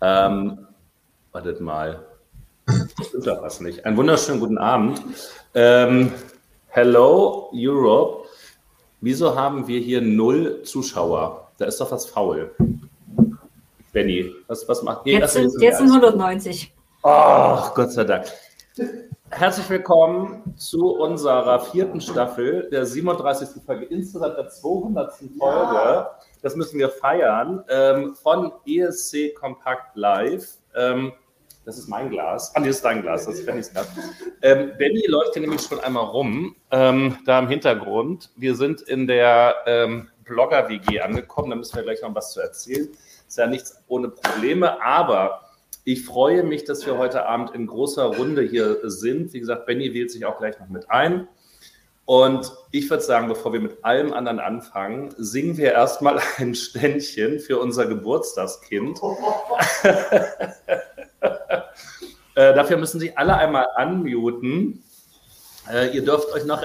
Ähm, wartet mal. Stimmt da was nicht. Einen wunderschönen guten Abend. Ähm, hello, Europe. Wieso haben wir hier null Zuschauer? Da ist doch was faul. Benny, was, was macht ihr? Jetzt, sind, jetzt sind 190. Ach, Gott sei Dank. Herzlich willkommen zu unserer vierten Staffel, der 37. Folge, insgesamt der 200. Folge. Ja. Das müssen wir feiern. Ähm, von ESC Kompakt Live. Ähm, das ist mein Glas. Ah, das ist dein Glas, das ist Bennys Glas. Ähm, Benny läuft hier nämlich schon einmal rum, ähm, da im Hintergrund. Wir sind in der ähm, Blogger-WG angekommen, da müssen wir gleich noch was zu erzählen. Ist ja nichts ohne Probleme, aber ich freue mich, dass wir heute Abend in großer Runde hier sind. Wie gesagt, Benny wählt sich auch gleich noch mit ein. Und ich würde sagen, bevor wir mit allem anderen anfangen, singen wir erstmal ein Ständchen für unser Geburtstagskind. äh, dafür müssen Sie alle einmal unmuten. Äh, ihr dürft euch noch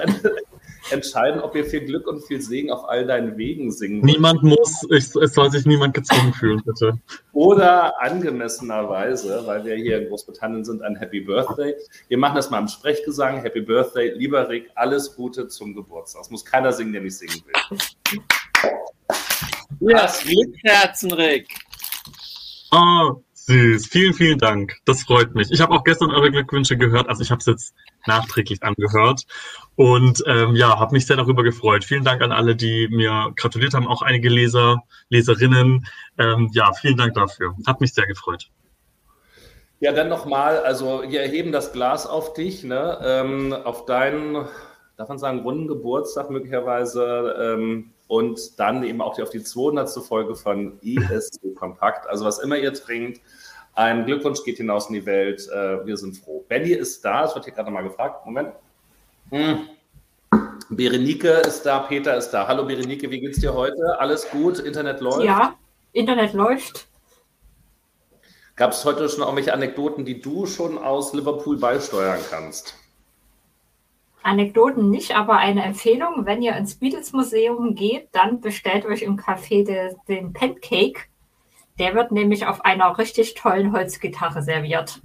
entscheiden, ob ihr viel Glück und viel Segen auf all deinen Wegen singen wollt. Niemand muss, ich, es soll sich niemand gezwungen fühlen, bitte. Oder angemessenerweise, weil wir hier in Großbritannien sind, ein Happy Birthday. Wir machen das mal im Sprechgesang. Happy Birthday, lieber Rick, alles Gute zum Geburtstag. Es muss keiner singen, der nicht singen will. Ja, Glückherzen, Rick. Oh, süß. Vielen, vielen Dank. Das freut mich. Ich habe auch gestern eure Glückwünsche gehört. Also ich habe es jetzt nachträglich angehört und ähm, ja, habe mich sehr darüber gefreut. Vielen Dank an alle, die mir gratuliert haben, auch einige Leser, Leserinnen. Ähm, ja, vielen Dank dafür. Hat mich sehr gefreut. Ja, dann nochmal, also wir erheben das Glas auf dich, ne? Ähm, auf deinen, darf man sagen, runden Geburtstag möglicherweise ähm, und dann eben auch auf die 200. Folge von ESC Kompakt. Also was immer ihr trinkt, ein Glückwunsch geht hinaus in die Welt. Äh, wir sind froh. Benny ist da, es wird hier gerade mal gefragt. Moment. Hm. Berenike ist da, Peter ist da. Hallo Berenike, wie geht's dir heute? Alles gut? Internet läuft? Ja, Internet läuft. Gab es heute schon irgendwelche Anekdoten, die du schon aus Liverpool beisteuern kannst? Anekdoten nicht, aber eine Empfehlung, wenn ihr ins Beatles Museum geht, dann bestellt euch im Café de, den Pancake. Der wird nämlich auf einer richtig tollen Holzgitarre serviert.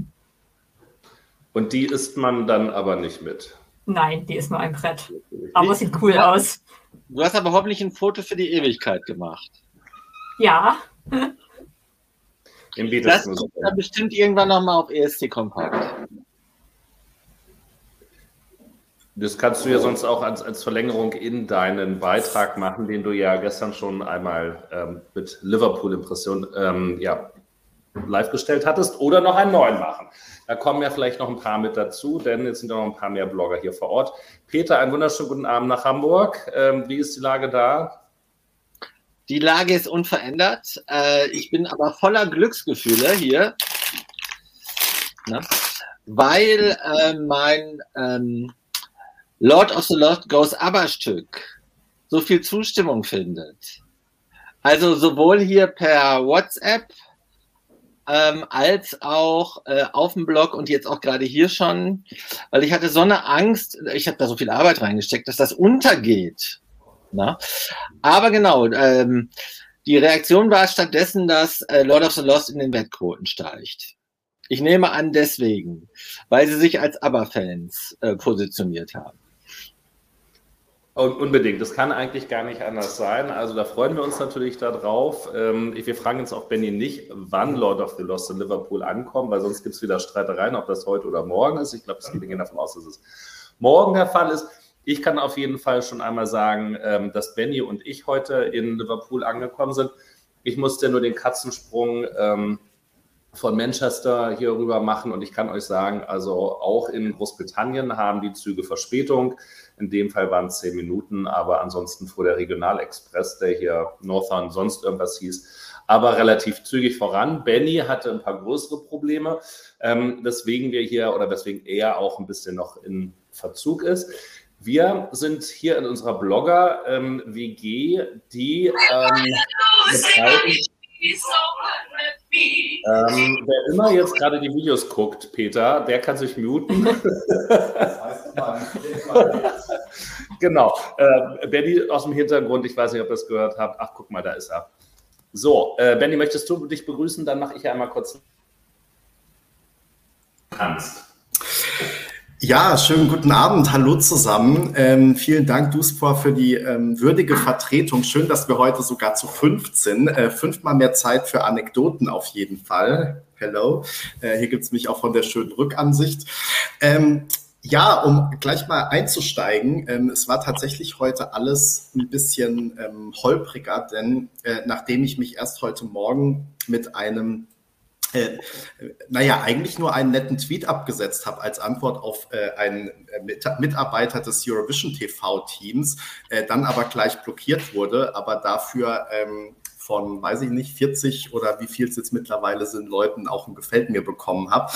Und die isst man dann aber nicht mit? Nein, die ist nur ein Brett. Aber sieht cool aus. Du hast aber hoffentlich ein Foto für die Ewigkeit gemacht. Ja. Im das kommt dann bestimmt irgendwann nochmal auf ESC Kompakt. Das kannst du ja sonst auch als, als Verlängerung in deinen Beitrag machen, den du ja gestern schon einmal ähm, mit Liverpool-Impression ähm, ja, live gestellt hattest oder noch einen neuen machen. Da kommen ja vielleicht noch ein paar mit dazu, denn jetzt sind ja noch ein paar mehr Blogger hier vor Ort. Peter, einen wunderschönen guten Abend nach Hamburg. Ähm, wie ist die Lage da? Die Lage ist unverändert. Äh, ich bin aber voller Glücksgefühle hier, Na? weil äh, mein ähm, Lord of the Lost Goes Aber Stück so viel Zustimmung findet. Also sowohl hier per WhatsApp ähm, als auch äh, auf dem Blog und jetzt auch gerade hier schon, weil ich hatte so eine Angst, ich habe da so viel Arbeit reingesteckt, dass das untergeht. Na? Aber genau, ähm, die Reaktion war stattdessen, dass äh, Lord of the Lost in den Wettquoten steigt. Ich nehme an deswegen, weil sie sich als ABBA-Fans äh, positioniert haben. Unbedingt, das kann eigentlich gar nicht anders sein. Also da freuen wir uns natürlich darauf. Ähm, wir fragen jetzt auch Benny nicht, wann Lord of the Lost in Liverpool ankommt, weil sonst gibt es wieder Streitereien, ob das heute oder morgen ist. Ich glaube, wir gehen davon aus, dass es morgen der Fall ist. Ich kann auf jeden Fall schon einmal sagen, ähm, dass Benny und ich heute in Liverpool angekommen sind. Ich musste nur den Katzensprung ähm, von Manchester hier rüber machen und ich kann euch sagen, also auch in Großbritannien haben die Züge Verspätung. In dem Fall waren es zehn Minuten, aber ansonsten fuhr der Regionalexpress, der hier Northern sonst irgendwas hieß, aber relativ zügig voran. Benny hatte ein paar größere Probleme, ähm, weswegen wir hier oder weswegen er auch ein bisschen noch in Verzug ist. Wir sind hier in unserer Blogger-WG, ähm, die ähm, ähm, wer immer jetzt gerade die Videos guckt, Peter, der kann sich muten. genau. Äh, Benny aus dem Hintergrund, ich weiß nicht, ob ihr es gehört habt. Ach, guck mal, da ist er. So, äh, Benny, möchtest du dich begrüßen? Dann mache ich einmal kurz. Kannst. Ja, schönen guten Abend. Hallo zusammen. Ähm, vielen Dank, Duspor, für die ähm, würdige Vertretung. Schön, dass wir heute sogar zu fünf sind. Äh, fünfmal mehr Zeit für Anekdoten auf jeden Fall. Hello. Äh, hier gibt's mich auch von der schönen Rückansicht. Ähm, ja, um gleich mal einzusteigen, ähm, es war tatsächlich heute alles ein bisschen ähm, holpriger, denn äh, nachdem ich mich erst heute Morgen mit einem äh, naja, eigentlich nur einen netten Tweet abgesetzt habe als Antwort auf äh, einen äh, Mitarbeiter des Eurovision TV-Teams, äh, dann aber gleich blockiert wurde, aber dafür ähm, von, weiß ich nicht, 40 oder wie viel es jetzt mittlerweile sind, Leuten auch ein Gefällt mir bekommen habe.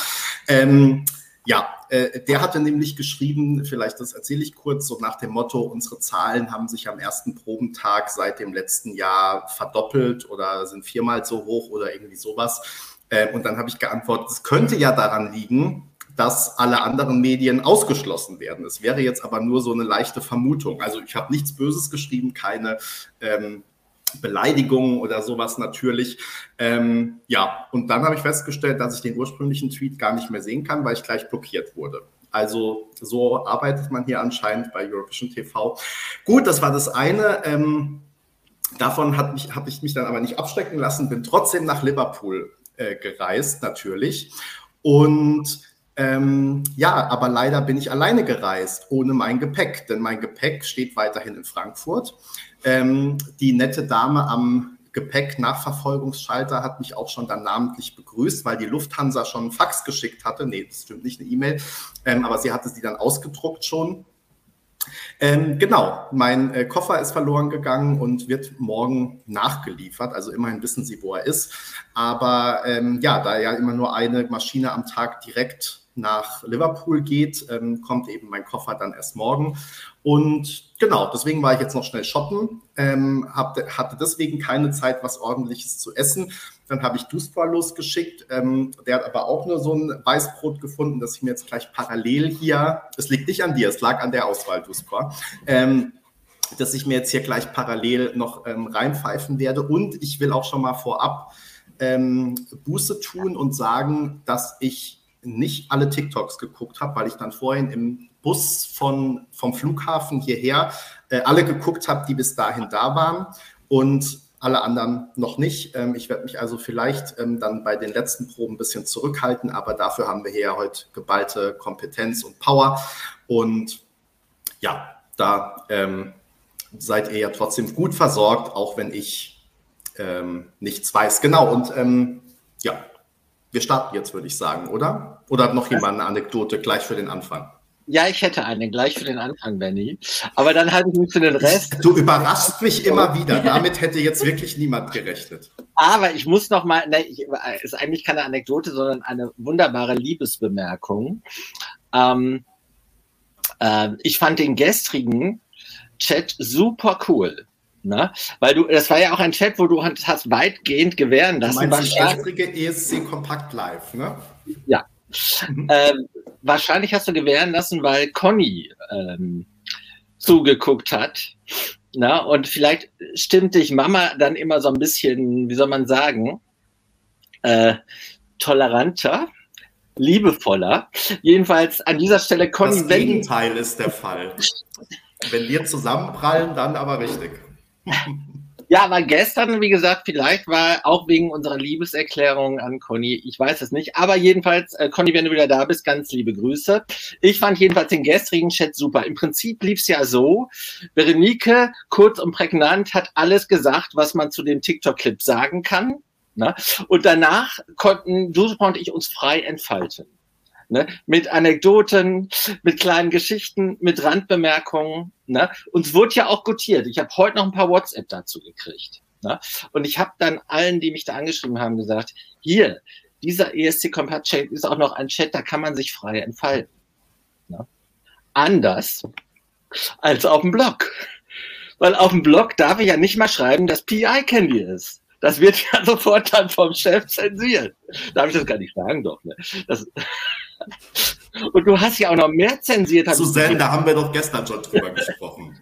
Ähm, ja, äh, der hatte nämlich geschrieben, vielleicht das erzähle ich kurz, so nach dem Motto, unsere Zahlen haben sich am ersten Probentag seit dem letzten Jahr verdoppelt oder sind viermal so hoch oder irgendwie sowas. Äh, und dann habe ich geantwortet, es könnte ja daran liegen, dass alle anderen Medien ausgeschlossen werden. Es wäre jetzt aber nur so eine leichte Vermutung. Also ich habe nichts Böses geschrieben, keine ähm, Beleidigungen oder sowas natürlich. Ähm, ja, und dann habe ich festgestellt, dass ich den ursprünglichen Tweet gar nicht mehr sehen kann, weil ich gleich blockiert wurde. Also so arbeitet man hier anscheinend bei Eurovision TV. Gut, das war das eine. Ähm, davon habe ich mich dann aber nicht abschrecken lassen, bin trotzdem nach Liverpool äh, gereist, natürlich. Und ähm, ja, aber leider bin ich alleine gereist, ohne mein Gepäck, denn mein Gepäck steht weiterhin in Frankfurt. Ähm, die nette Dame am Gepäck-Nachverfolgungsschalter hat mich auch schon dann namentlich begrüßt, weil die Lufthansa schon einen Fax geschickt hatte. Nee, das stimmt nicht, eine E-Mail. Ähm, aber sie hatte sie dann ausgedruckt schon. Ähm, genau, mein äh, Koffer ist verloren gegangen und wird morgen nachgeliefert. Also immerhin wissen Sie, wo er ist. Aber ähm, ja, da ja immer nur eine Maschine am Tag direkt nach Liverpool geht, ähm, kommt eben mein Koffer dann erst morgen. Und genau, deswegen war ich jetzt noch schnell shoppen, ähm, hab, hatte deswegen keine Zeit, was ordentliches zu essen. Dann habe ich Duspor losgeschickt. Ähm, der hat aber auch nur so ein Weißbrot gefunden, das ich mir jetzt gleich parallel hier, es liegt nicht an dir, es lag an der Auswahl, Duspor, ähm, dass ich mir jetzt hier gleich parallel noch ähm, reinpfeifen werde. Und ich will auch schon mal vorab ähm, Buße tun und sagen, dass ich nicht alle TikToks geguckt habe, weil ich dann vorhin im Bus von, vom Flughafen hierher äh, alle geguckt habe, die bis dahin da waren und alle anderen noch nicht. Ähm, ich werde mich also vielleicht ähm, dann bei den letzten Proben ein bisschen zurückhalten, aber dafür haben wir hier heute geballte Kompetenz und Power. Und ja, da ähm, seid ihr ja trotzdem gut versorgt, auch wenn ich ähm, nichts weiß. Genau, und ähm, ja, wir starten jetzt, würde ich sagen, oder? Oder hat noch jemand eine Anekdote gleich für den Anfang? Ja, ich hätte eine gleich für den Anfang, Benny. Aber dann halte ich mich für den Rest. Du überraschst mich immer wieder. Damit hätte jetzt wirklich niemand gerechnet. Aber ich muss noch mal, ne, ich, ist eigentlich keine Anekdote, sondern eine wunderbare Liebesbemerkung. Ähm, äh, ich fand den gestrigen Chat super cool. Ne? Weil du, das war ja auch ein Chat, wo du hast weitgehend gewähren lassen. Du meinst das gestrige ESC Kompakt Live, ne? Ja. Mhm. Ähm, wahrscheinlich hast du gewähren lassen, weil Conny ähm, zugeguckt hat. Na, und vielleicht stimmt dich Mama dann immer so ein bisschen, wie soll man sagen, äh, toleranter, liebevoller. Jedenfalls an dieser Stelle Conny. Das Gegenteil ist der Fall. Wenn wir zusammenprallen, dann aber richtig. Ja, aber gestern, wie gesagt, vielleicht war auch wegen unserer Liebeserklärung an Conny, ich weiß es nicht, aber jedenfalls, äh, Conny, wenn du wieder da bist, ganz liebe Grüße. Ich fand jedenfalls den gestrigen Chat super. Im Prinzip lief es ja so, Berenike, kurz und prägnant, hat alles gesagt, was man zu dem TikTok-Clip sagen kann. Ne? Und danach konnten Joseph und ich uns frei entfalten. Ne? Mit Anekdoten, mit kleinen Geschichten, mit Randbemerkungen. Ne? Uns wurde ja auch gutiert. Ich habe heute noch ein paar WhatsApp dazu gekriegt. Ne? Und ich habe dann allen, die mich da angeschrieben haben, gesagt, hier, dieser ESC Compact Chat ist auch noch ein Chat, da kann man sich frei entfalten. Ne? Anders als auf dem Blog. Weil auf dem Blog darf ich ja nicht mal schreiben, dass PI Candy ist. Das wird ja sofort dann vom Chef zensiert. Darf ich das gar nicht sagen, doch. Ne? Das, und du hast ja auch noch mehr zensiert. Susanne, da haben wir doch gestern schon drüber gesprochen.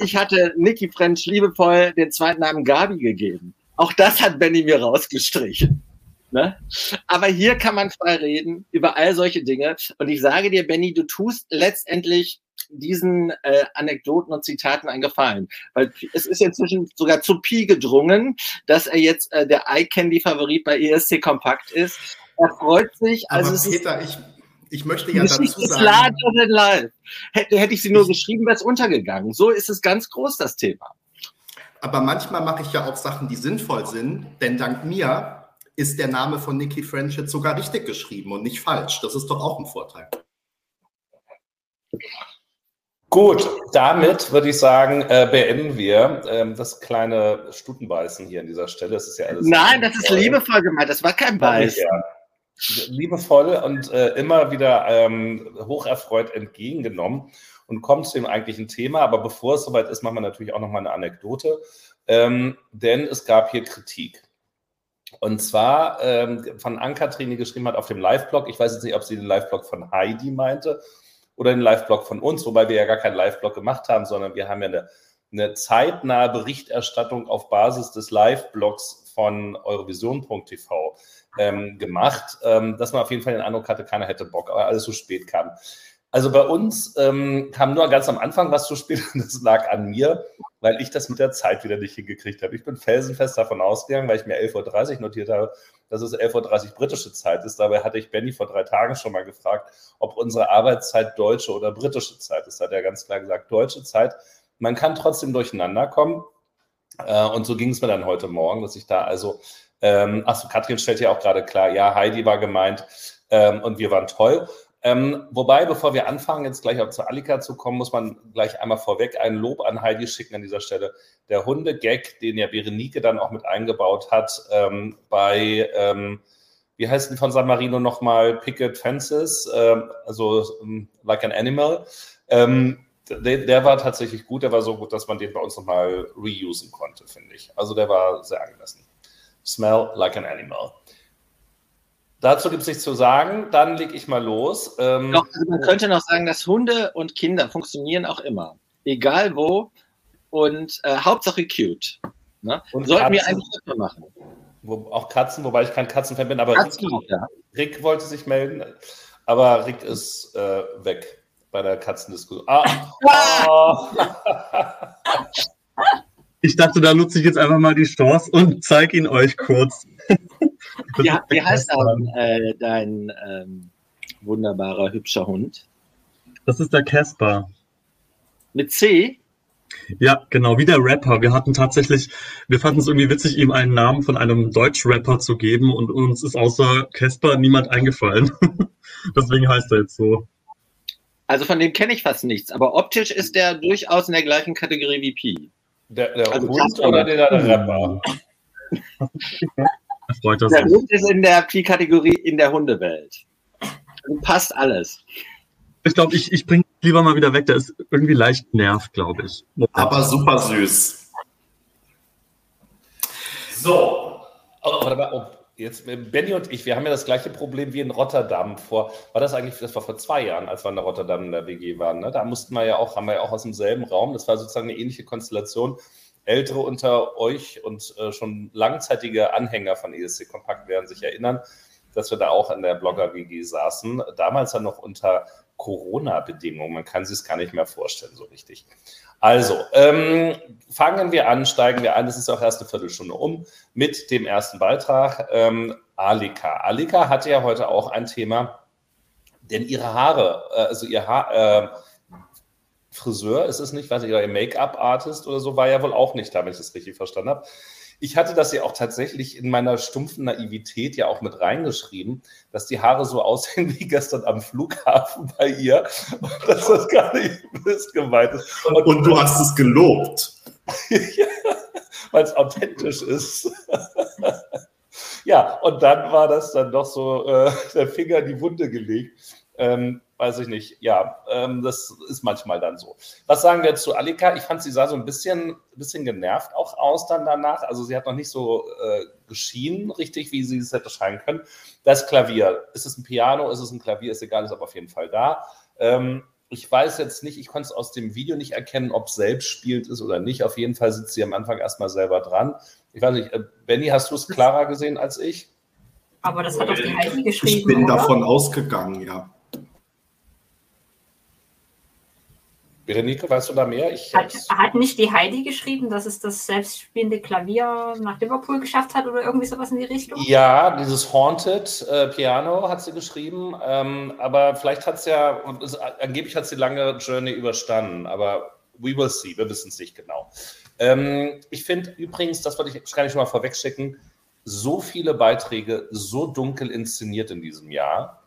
Ich hatte Niki French liebevoll den zweiten Namen Gabi gegeben. Auch das hat Benny mir rausgestrichen. Ne? Aber hier kann man frei reden über all solche Dinge. Und ich sage dir, Benny, du tust letztendlich diesen äh, Anekdoten und Zitaten einen Gefallen. Weil es ist inzwischen sogar zu Pi gedrungen, dass er jetzt äh, der Eye-Candy-Favorit bei ESC Kompakt ist. Er freut sich. Also Aber Peter, ich, ich möchte ja dazu sagen... larger than life. Hätte, hätte ich sie nur geschrieben, wäre es untergegangen. So ist es ganz groß, das Thema. Aber manchmal mache ich ja auch Sachen, die sinnvoll sind, denn dank mir ist der Name von Nikki French jetzt sogar richtig geschrieben und nicht falsch. Das ist doch auch ein Vorteil. Gut, damit würde ich sagen, äh, beenden wir ähm, das kleine Stutenbeißen hier an dieser Stelle. Das ist ja alles Nein, das ist liebevoll gemeint. Das war kein Beiß. Ja. Liebevoll und äh, immer wieder ähm, hocherfreut entgegengenommen und kommt zu dem eigentlichen Thema. Aber bevor es soweit ist, machen wir natürlich auch noch mal eine Anekdote, ähm, denn es gab hier Kritik. Und zwar ähm, von Ann-Kathrin, die geschrieben hat auf dem Live-Blog. Ich weiß jetzt nicht, ob sie den Live-Blog von Heidi meinte oder den Live-Blog von uns, wobei wir ja gar keinen Live-Blog gemacht haben, sondern wir haben ja eine, eine zeitnahe Berichterstattung auf Basis des Live-Blogs von eurovision.tv ähm, gemacht, ähm, dass man auf jeden Fall den Eindruck hatte, keiner hätte Bock, aber alles so spät kam. Also bei uns ähm, kam nur ganz am Anfang was zu spät und das lag an mir, weil ich das mit der Zeit wieder nicht hingekriegt habe. Ich bin felsenfest davon ausgegangen, weil ich mir 11.30 Uhr notiert habe, dass es 11.30 Uhr britische Zeit ist. Dabei hatte ich Benny vor drei Tagen schon mal gefragt, ob unsere Arbeitszeit deutsche oder britische Zeit ist. Da hat er ganz klar gesagt, deutsche Zeit. Man kann trotzdem durcheinander kommen. Äh, und so ging es mir dann heute Morgen, dass ich da also, ähm, achso, Katrin stellt ja auch gerade klar, ja, Heidi war gemeint ähm, und wir waren toll. Ähm, wobei, bevor wir anfangen, jetzt gleich auch zu Alika zu kommen, muss man gleich einmal vorweg ein Lob an Heidi schicken an dieser Stelle. Der Hunde-Gag, den ja Berenike dann auch mit eingebaut hat, ähm, bei, ähm, wie heißt denn von San Marino nochmal, Picket Fences, ähm, also ähm, Like an Animal. Ähm, der, der, war tatsächlich gut, der war so gut, dass man den bei uns nochmal reusen konnte, finde ich. Also der war sehr angemessen. Smell like an animal. Dazu gibt es nichts zu sagen. Dann lege ich mal los. Ähm, Doch, also man könnte noch sagen, dass Hunde und Kinder funktionieren auch immer. Egal wo. Und äh, Hauptsache cute. Ne? Und Sollten Katzen, wir eigentlich immer machen. Wo, auch Katzen, wobei ich kein Katzenfan bin. Aber Katzen, Rick, ja. Rick, wollte sich melden. Aber Rick ist äh, weg bei der Katzendiskussion. Ah, oh. Ich dachte, da nutze ich jetzt einfach mal die Chance und zeige ihn euch kurz. ja, wie heißt dann, äh, dein ähm, wunderbarer, hübscher Hund? Das ist der Casper. Mit C? Ja, genau, wie der Rapper. Wir hatten tatsächlich, wir fanden es irgendwie witzig, ihm einen Namen von einem Deutsch-Rapper zu geben und uns ist außer Casper niemand eingefallen. Deswegen heißt er jetzt so. Also von dem kenne ich fast nichts, aber optisch ist der durchaus in der gleichen Kategorie wie Pi. Der, der also Hund oder der, der Rapper? Freut das der. Hund ist in der Pi-Kategorie in der Hundewelt. Also passt alles. Ich glaube, ich, ich bringe lieber mal wieder weg. Der ist irgendwie leicht nervt, glaube ich. Aber super süß. So. Oh, warte mal. Jetzt, Benny und ich, wir haben ja das gleiche Problem wie in Rotterdam vor. War das eigentlich, das war vor zwei Jahren, als wir in Rotterdam in der WG waren. Ne? Da mussten wir ja auch, haben wir ja auch aus demselben Raum. Das war sozusagen eine ähnliche Konstellation. Ältere unter euch und äh, schon langzeitige Anhänger von ESC Kompakt werden sich erinnern, dass wir da auch in der Blogger-WG saßen. Damals dann noch unter Corona-Bedingungen. Man kann sich es gar nicht mehr vorstellen, so richtig. Also, ähm, fangen wir an, steigen wir ein. Es ist auch erst eine Viertelstunde um mit dem ersten Beitrag. Ähm, Alika. Alika hatte ja heute auch ein Thema, denn ihre Haare, äh, also ihr Haar, äh, Friseur ist es nicht, weiß ich, oder Make-up-Artist oder so, war ja wohl auch nicht da, wenn ich das richtig verstanden habe. Ich hatte das ja auch tatsächlich in meiner stumpfen Naivität ja auch mit reingeschrieben, dass die Haare so aussehen wie gestern am Flughafen bei ihr und dass das gar nicht böse gemeint ist. Und, und du hast es gelobt. ja, weil es authentisch ist. ja, und dann war das dann doch so äh, der Finger in die Wunde gelegt. Ähm, weiß ich nicht. Ja, ähm, das ist manchmal dann so. Was sagen wir zu Alika? Ich fand, sie sah so ein bisschen, bisschen genervt auch aus dann danach. Also sie hat noch nicht so äh, geschienen, richtig, wie sie es hätte scheinen können. Das Klavier. Ist es ein Piano? Ist es ein Klavier? Ist egal, ist aber auf jeden Fall da. Ähm, ich weiß jetzt nicht, ich konnte es aus dem Video nicht erkennen, ob es selbst spielt ist oder nicht. Auf jeden Fall sitzt sie am Anfang erstmal selber dran. Ich weiß nicht, äh, Benny, hast du es klarer gesehen als ich? Aber das hat doch die Heidi geschrieben. Ich bin oder? davon ausgegangen, ja. Berenike, weißt du da mehr? Ich Hat, hat nicht die Heidi geschrieben, dass es das selbstspielende Klavier nach Liverpool geschafft hat oder irgendwie sowas in die Richtung? Ja, dieses Haunted äh, Piano hat sie geschrieben, ähm, aber vielleicht hat es ja, und es, angeblich hat sie lange Journey überstanden, aber we will see, wir wissen es nicht genau. Ähm, ich finde übrigens, das wollte ich, kann ich schon mal vorwegschicken, so viele Beiträge so dunkel inszeniert in diesem Jahr.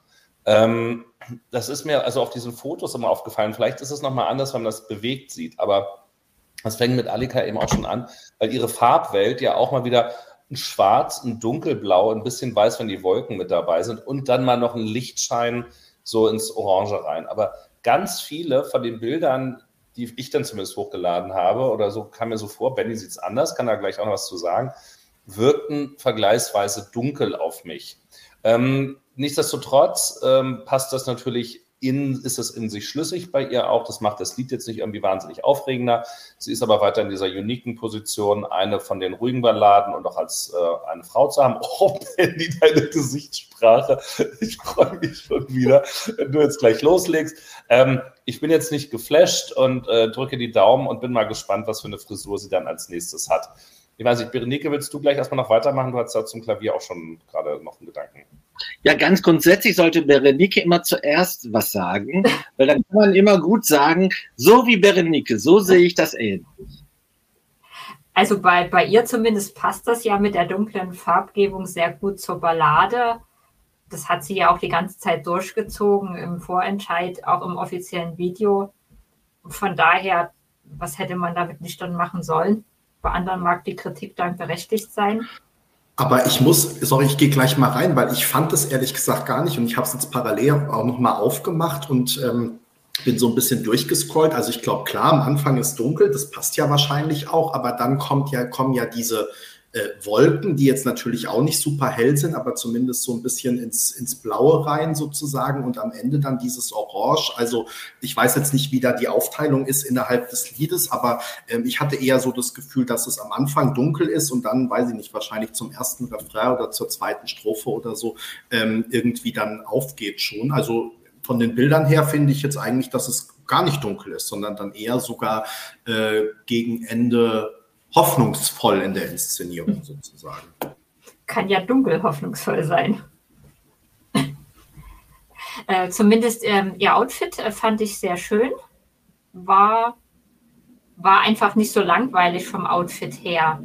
Ähm, das ist mir also auf diesen Fotos immer aufgefallen. Vielleicht ist es nochmal anders, wenn man das bewegt sieht, aber das fängt mit Alika eben auch schon an, weil ihre Farbwelt ja auch mal wieder ein Schwarz, ein Dunkelblau, ein bisschen weiß, wenn die Wolken mit dabei sind und dann mal noch ein Lichtschein so ins Orange rein. Aber ganz viele von den Bildern, die ich dann zumindest hochgeladen habe oder so, kam mir so vor, Benny sieht es anders, kann da gleich auch noch was zu sagen, wirkten vergleichsweise dunkel auf mich. Ähm, nichtsdestotrotz ähm, passt das natürlich in, ist es in sich schlüssig bei ihr auch. Das macht das Lied jetzt nicht irgendwie wahnsinnig aufregender. Sie ist aber weiter in dieser uniken Position, eine von den ruhigen Balladen und auch als äh, eine Frau zu haben. Oh, Benny, deine Gesichtssprache. Ich freue mich schon wieder, wenn du jetzt gleich loslegst. Ähm, ich bin jetzt nicht geflasht und äh, drücke die Daumen und bin mal gespannt, was für eine Frisur sie dann als nächstes hat. Ich weiß nicht, Berenike, willst du gleich erstmal noch weitermachen? Du hast ja zum Klavier auch schon gerade noch einen Gedanken. Ja, ganz grundsätzlich sollte Berenike immer zuerst was sagen, weil dann kann man immer gut sagen, so wie Berenike, so sehe ich das ähnlich. Also bei, bei ihr zumindest passt das ja mit der dunklen Farbgebung sehr gut zur Ballade. Das hat sie ja auch die ganze Zeit durchgezogen im Vorentscheid, auch im offiziellen Video. Von daher, was hätte man damit nicht dann machen sollen? Bei anderen mag die Kritik dann berechtigt sein. Aber ich muss, sorry, ich gehe gleich mal rein, weil ich fand es ehrlich gesagt gar nicht und ich habe es jetzt parallel auch nochmal aufgemacht und ähm, bin so ein bisschen durchgescrollt. Also ich glaube, klar, am Anfang ist dunkel, das passt ja wahrscheinlich auch, aber dann kommt ja, kommen ja diese äh, Wolken, die jetzt natürlich auch nicht super hell sind, aber zumindest so ein bisschen ins, ins Blaue rein sozusagen und am Ende dann dieses Orange. Also ich weiß jetzt nicht, wie da die Aufteilung ist innerhalb des Liedes, aber ähm, ich hatte eher so das Gefühl, dass es am Anfang dunkel ist und dann, weiß ich nicht, wahrscheinlich zum ersten Refrain oder zur zweiten Strophe oder so ähm, irgendwie dann aufgeht schon. Also von den Bildern her finde ich jetzt eigentlich, dass es gar nicht dunkel ist, sondern dann eher sogar äh, gegen Ende hoffnungsvoll in der Inszenierung sozusagen. Kann ja dunkel hoffnungsvoll sein. äh, zumindest ähm, ihr Outfit äh, fand ich sehr schön. War, war einfach nicht so langweilig vom Outfit her.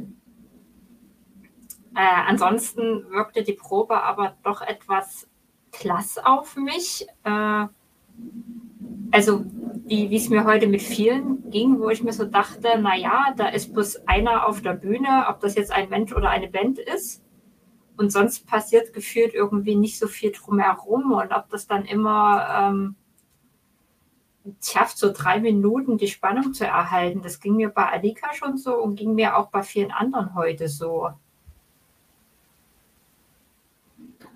Äh, ansonsten wirkte die Probe aber doch etwas klass auf mich. Also wie es mir heute mit vielen ging, wo ich mir so dachte, naja, da ist bloß einer auf der Bühne, ob das jetzt ein Mensch oder eine Band ist. Und sonst passiert gefühlt irgendwie nicht so viel drumherum. Und ob das dann immer ähm, schafft, so drei Minuten die Spannung zu erhalten, das ging mir bei Alika schon so und ging mir auch bei vielen anderen heute so.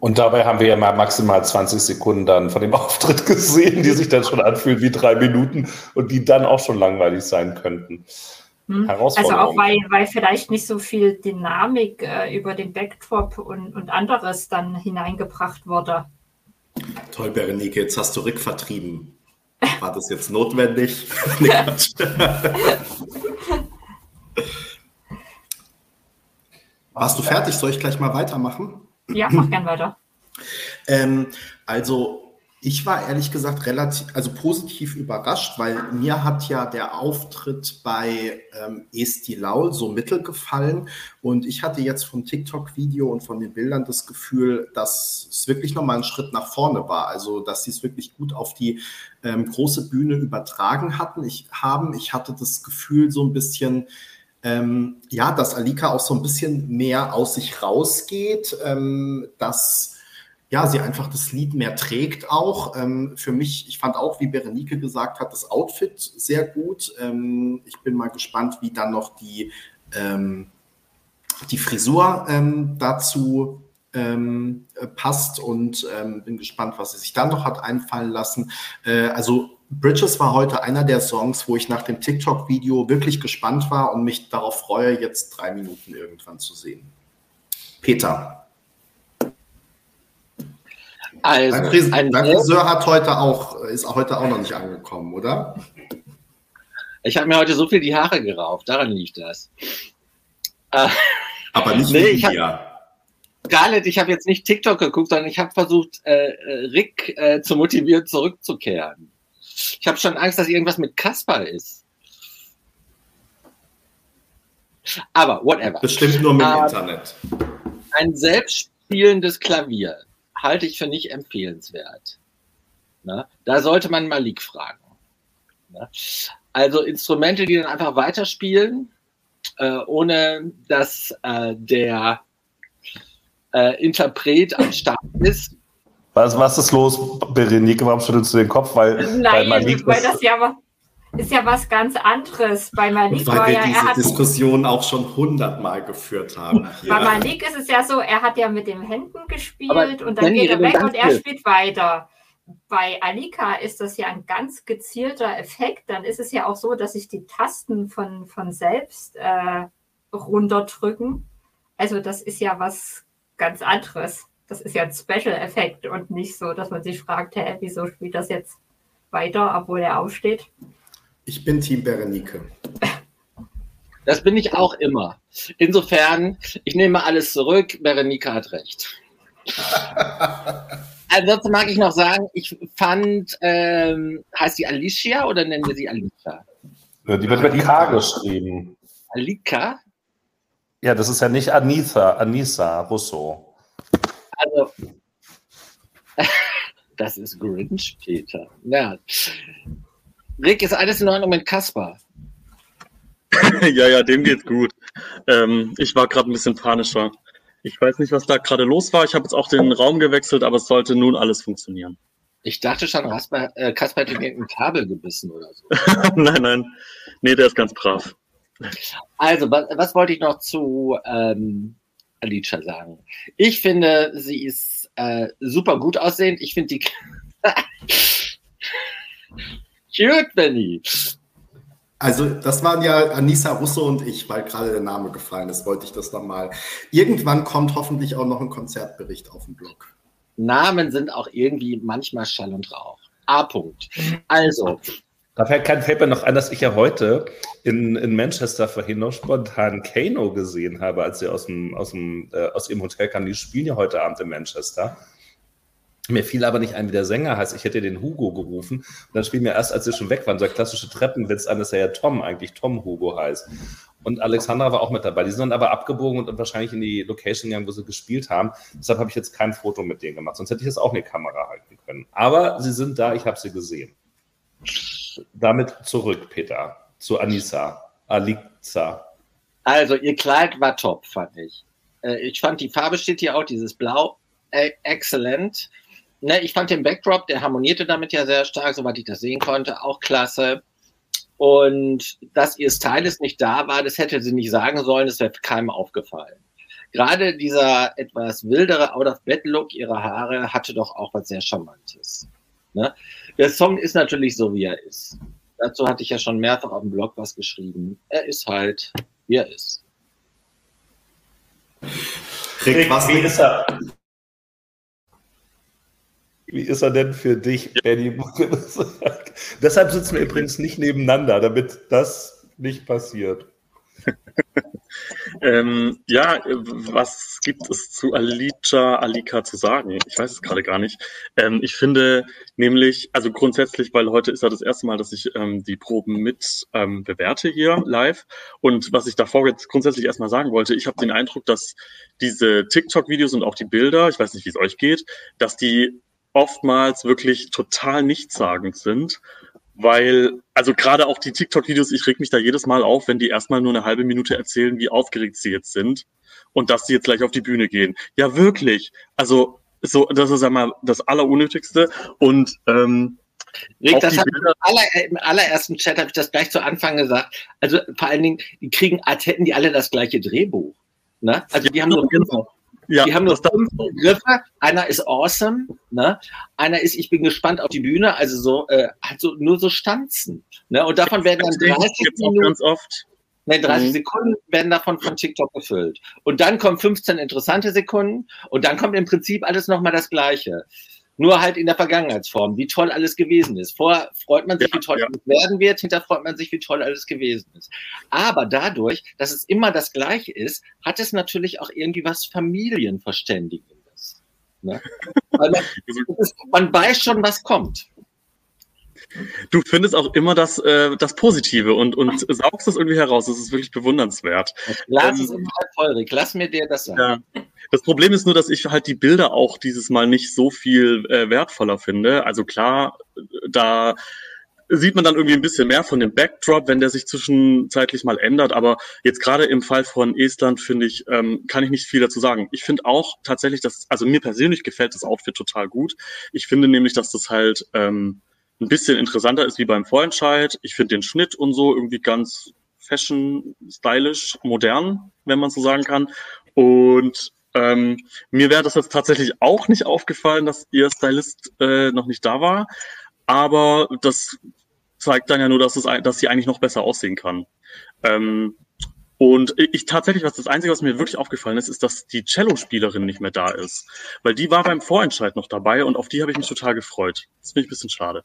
Und dabei haben wir ja mal maximal 20 Sekunden dann von dem Auftritt gesehen, die sich dann schon anfühlen wie drei Minuten und die dann auch schon langweilig sein könnten. Hm. Also auch weil, weil vielleicht nicht so viel Dynamik äh, über den Backdrop und, und anderes dann hineingebracht wurde. Toll, Berenike, jetzt hast du Rick vertrieben. War das jetzt notwendig? nee, Warst du fertig? Soll ich gleich mal weitermachen? Ja, mach gern weiter. ähm, also ich war ehrlich gesagt relativ, also positiv überrascht, weil mir hat ja der Auftritt bei ähm, Esti Laul so mittel gefallen und ich hatte jetzt vom TikTok-Video und von den Bildern das Gefühl, dass es wirklich nochmal ein Schritt nach vorne war, also dass sie es wirklich gut auf die ähm, große Bühne übertragen hatten. Ich haben, ich hatte das Gefühl so ein bisschen, ähm, ja, dass Alika auch so ein bisschen mehr aus sich rausgeht, ähm, dass ja, sie einfach das Lied mehr trägt auch. Ähm, für mich, ich fand auch, wie Berenike gesagt hat, das Outfit sehr gut. Ähm, ich bin mal gespannt, wie dann noch die, ähm, die Frisur ähm, dazu passt und bin gespannt, was sie sich dann noch hat einfallen lassen. Äh, also Bridges war heute einer der Songs, wo ich nach dem TikTok-Video wirklich gespannt war und mich darauf freue, jetzt drei Minuten irgendwann zu sehen. Peter. Also, dein, Fris dein Friseur hat heute auch, ist heute auch noch nicht angekommen, oder? Ich habe mir heute so viel die Haare gerauft, daran liegt das. Äh, Aber nicht nee, ich hab, Scarlett, ich habe jetzt nicht TikTok geguckt, sondern ich habe versucht, äh, Rick äh, zu motivieren, zurückzukehren. Ich habe schon Angst, dass irgendwas mit Kasper ist. Aber whatever. Bestimmt nur mit dem uh, Internet. Ein selbstspielendes Klavier halte ich für nicht empfehlenswert. Na, da sollte man Malik fragen. Na, also Instrumente, die dann einfach weiterspielen, äh, ohne dass äh, der äh, Interpret am Start ist. Was, was ist los, Berenike? Warum schüttelst du den Kopf? Weil, Nein, weil, weil das ja ist ja was ganz anderes. Bei Malik weil wir ja, diese hat, Diskussion auch schon hundertmal geführt haben. Hier. Bei Malik ist es ja so, er hat ja mit den Händen gespielt Aber und dann geht er weg und er spielt weiter. Bei Alika ist das ja ein ganz gezielter Effekt. Dann ist es ja auch so, dass sich die Tasten von, von selbst äh, runterdrücken. Also das ist ja was ganz anderes. Das ist ja ein Special-Effekt und nicht so, dass man sich fragt, hä, wieso spielt das jetzt weiter, obwohl er aufsteht. Ich bin Team Berenike. Das bin ich auch immer. Insofern, ich nehme alles zurück. Berenike hat recht. Ansonsten mag ich noch sagen, ich fand, ähm, heißt sie Alicia oder nennen wir sie Alicia? Die wird mit K geschrieben. Alika? Ja, das ist ja nicht Anitha, Anissa Russo. Also, das ist Grinch, Peter. Ja. Rick, ist alles in Ordnung mit Kaspar? ja, ja, dem geht's gut. Ähm, ich war gerade ein bisschen panischer. Ich weiß nicht, was da gerade los war. Ich habe jetzt auch den Raum gewechselt, aber es sollte nun alles funktionieren. Ich dachte schon, Kaspar, äh, Kaspar hat irgendein Kabel gebissen oder so. nein, nein. Nee, der ist ganz brav. Also, was, was wollte ich noch zu ähm, Alicia sagen? Ich finde, sie ist äh, super gut aussehend. Ich finde die cute, Benny. Also, das waren ja Anissa Russo und ich, weil gerade der Name gefallen ist, wollte ich das nochmal. Irgendwann kommt hoffentlich auch noch ein Konzertbericht auf den Blog. Namen sind auch irgendwie manchmal Schall und Rauch. A. -Punkt. Also, da fällt, mir noch ein, dass ich ja heute in, in Manchester vorhin noch spontan Kano gesehen habe, als sie aus, dem, aus, dem, äh, aus ihrem Hotel kamen. Die spielen ja heute Abend in Manchester. Mir fiel aber nicht ein, wie der Sänger heißt. Ich hätte den Hugo gerufen. Und dann spielen wir erst, als sie schon weg waren, so der klassische Treppenwitz an, dass er ja Tom eigentlich Tom Hugo heißt. Und Alexandra war auch mit dabei. Die sind dann aber abgebogen und wahrscheinlich in die Location gegangen, wo sie gespielt haben. Deshalb habe ich jetzt kein Foto mit denen gemacht. Sonst hätte ich jetzt auch eine Kamera halten können. Aber sie sind da, ich habe sie gesehen damit zurück, Peter, zu Anissa, Aliza. Also, ihr Kleid war top, fand ich. Äh, ich fand, die Farbe steht hier auch, dieses Blau, äh, exzellent. Ne, ich fand den Backdrop, der harmonierte damit ja sehr stark, soweit ich das sehen konnte, auch klasse. Und dass ihr Stylist nicht da war, das hätte sie nicht sagen sollen, das wäre keinem aufgefallen. Gerade dieser etwas wildere Out-of-Bed-Look ihrer Haare hatte doch auch was sehr Charmantes. Ne? Der Song ist natürlich so, wie er ist. Dazu hatte ich ja schon mehrfach auf dem Blog was geschrieben. Er ist halt, wie er ist. Rick, was wie ist er? Wie ist er denn für dich, Benny? Deshalb sitzen wir übrigens nicht nebeneinander, damit das nicht passiert. ähm, ja, was gibt es zu Alija Alika zu sagen? Ich weiß es gerade gar nicht. Ähm, ich finde nämlich, also grundsätzlich, weil heute ist ja das erste Mal, dass ich ähm, die Proben mit ähm, bewerte hier live. Und was ich davor jetzt grundsätzlich erstmal sagen wollte, ich habe den Eindruck, dass diese TikTok-Videos und auch die Bilder, ich weiß nicht, wie es euch geht, dass die oftmals wirklich total nichtssagend sind weil, also gerade auch die TikTok-Videos, ich reg mich da jedes Mal auf, wenn die erstmal nur eine halbe Minute erzählen, wie aufgeregt sie jetzt sind und dass sie jetzt gleich auf die Bühne gehen. Ja, wirklich. Also, so, das ist einmal das Allerunnötigste. Und ähm, Rick, das hat im, aller, im allerersten Chat habe ich das gleich zu Anfang gesagt. Also vor allen Dingen, die kriegen, als hätten die alle das gleiche Drehbuch. Ne? Also die haben ja, genau. Ja, die haben nur fünf Begriffe. Einer ist awesome, ne? Einer ist, ich bin gespannt auf die Bühne, also so, äh, halt so, nur so Stanzen. Ne? Und davon werden dann 30 Minuten, ganz oft. Ne, 30 mhm. Sekunden werden davon von TikTok gefüllt. Und dann kommen 15 interessante Sekunden und dann kommt im Prinzip alles nochmal das Gleiche. Nur halt in der Vergangenheitsform, wie toll alles gewesen ist. Vorher freut man sich, ja, wie toll ja. alles werden wird, hinter freut man sich, wie toll alles gewesen ist. Aber dadurch, dass es immer das Gleiche ist, hat es natürlich auch irgendwie was Familienverständigendes. Ne? Weil man, man weiß schon, was kommt. Du findest auch immer das, äh, das Positive und, und saugst das irgendwie heraus. Das ist wirklich bewundernswert. Das Glas ähm, ist immer halb voll. Lass mir dir das sagen. Ja. Das Problem ist nur, dass ich halt die Bilder auch dieses Mal nicht so viel äh, wertvoller finde. Also klar, da sieht man dann irgendwie ein bisschen mehr von dem Backdrop, wenn der sich zwischenzeitlich mal ändert. Aber jetzt gerade im Fall von Estland finde ich, ähm, kann ich nicht viel dazu sagen. Ich finde auch tatsächlich, dass, also mir persönlich gefällt das Outfit total gut. Ich finde nämlich, dass das halt ähm, ein bisschen interessanter ist wie beim Vorentscheid. Ich finde den Schnitt und so irgendwie ganz fashion, stylisch, modern, wenn man so sagen kann. Und ähm, mir wäre das jetzt tatsächlich auch nicht aufgefallen, dass ihr Stylist äh, noch nicht da war, aber das zeigt dann ja nur, dass, es, dass sie eigentlich noch besser aussehen kann. Ähm, und ich tatsächlich, was das Einzige, was mir wirklich aufgefallen ist, ist, dass die Cello-Spielerin nicht mehr da ist. Weil die war beim Vorentscheid noch dabei und auf die habe ich mich total gefreut. Das finde ich ein bisschen schade.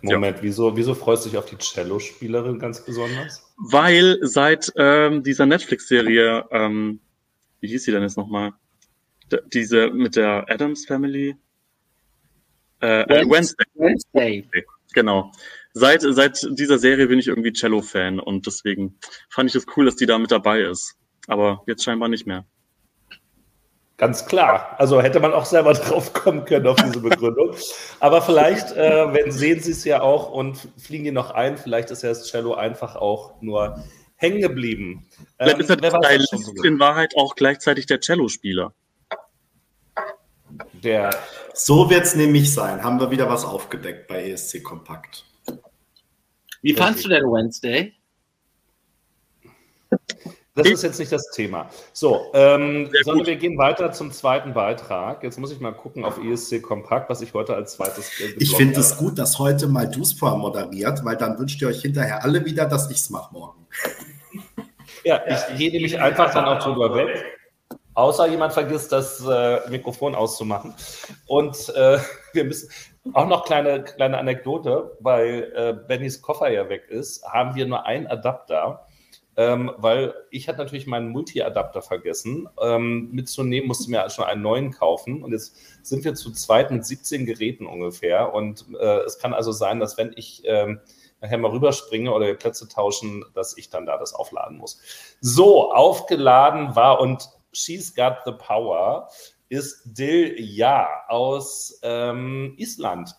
Moment, ja. wieso, wieso freust du dich auf die Cello-Spielerin ganz besonders? Weil seit ähm, dieser Netflix-Serie ähm, wie hieß sie denn jetzt nochmal? Diese mit der Adams Family? Äh, äh Wednesday. Wednesday. Genau. Seit, seit dieser Serie bin ich irgendwie Cello-Fan und deswegen fand ich es cool, dass die da mit dabei ist. Aber jetzt scheinbar nicht mehr. Ganz klar. Also hätte man auch selber drauf kommen können auf diese Begründung. Aber vielleicht äh, wenn, sehen Sie es ja auch und fliegen die noch ein. Vielleicht ist ja das Cello einfach auch nur hängen geblieben. Vielleicht ähm, ist der Stylist in Wahrheit auch gleichzeitig der Cello-Spieler. Der so wird es nämlich sein. Haben wir wieder was aufgedeckt bei ESC Kompakt. Wie fandst du denn Wednesday? Das ist jetzt nicht das Thema. So, ähm, sondern wir gehen weiter zum zweiten Beitrag. Jetzt muss ich mal gucken auf ESC Kompakt, was ich heute als zweites. Äh, ich finde es gut, dass heute mal Duspa moderiert, weil dann wünscht ihr euch hinterher alle wieder, dass ich es mache morgen. Ja, ich gehe nämlich einfach dann auch drüber weg. Außer jemand vergisst, das äh, Mikrofon auszumachen. Und äh, wir müssen auch noch kleine, kleine Anekdote, weil äh, Bennys Koffer ja weg ist, haben wir nur einen Adapter ähm, weil ich hatte natürlich meinen Multi-Adapter vergessen. Ähm, mitzunehmen, musste mir schon einen neuen kaufen. Und jetzt sind wir zu zweit mit 17 Geräten ungefähr. Und äh, es kann also sein, dass wenn ich ähm, nachher mal rüberspringe oder wir Plätze tauschen, dass ich dann da das aufladen muss. So, aufgeladen war und She's Got the Power ist Dil Ja aus ähm, Island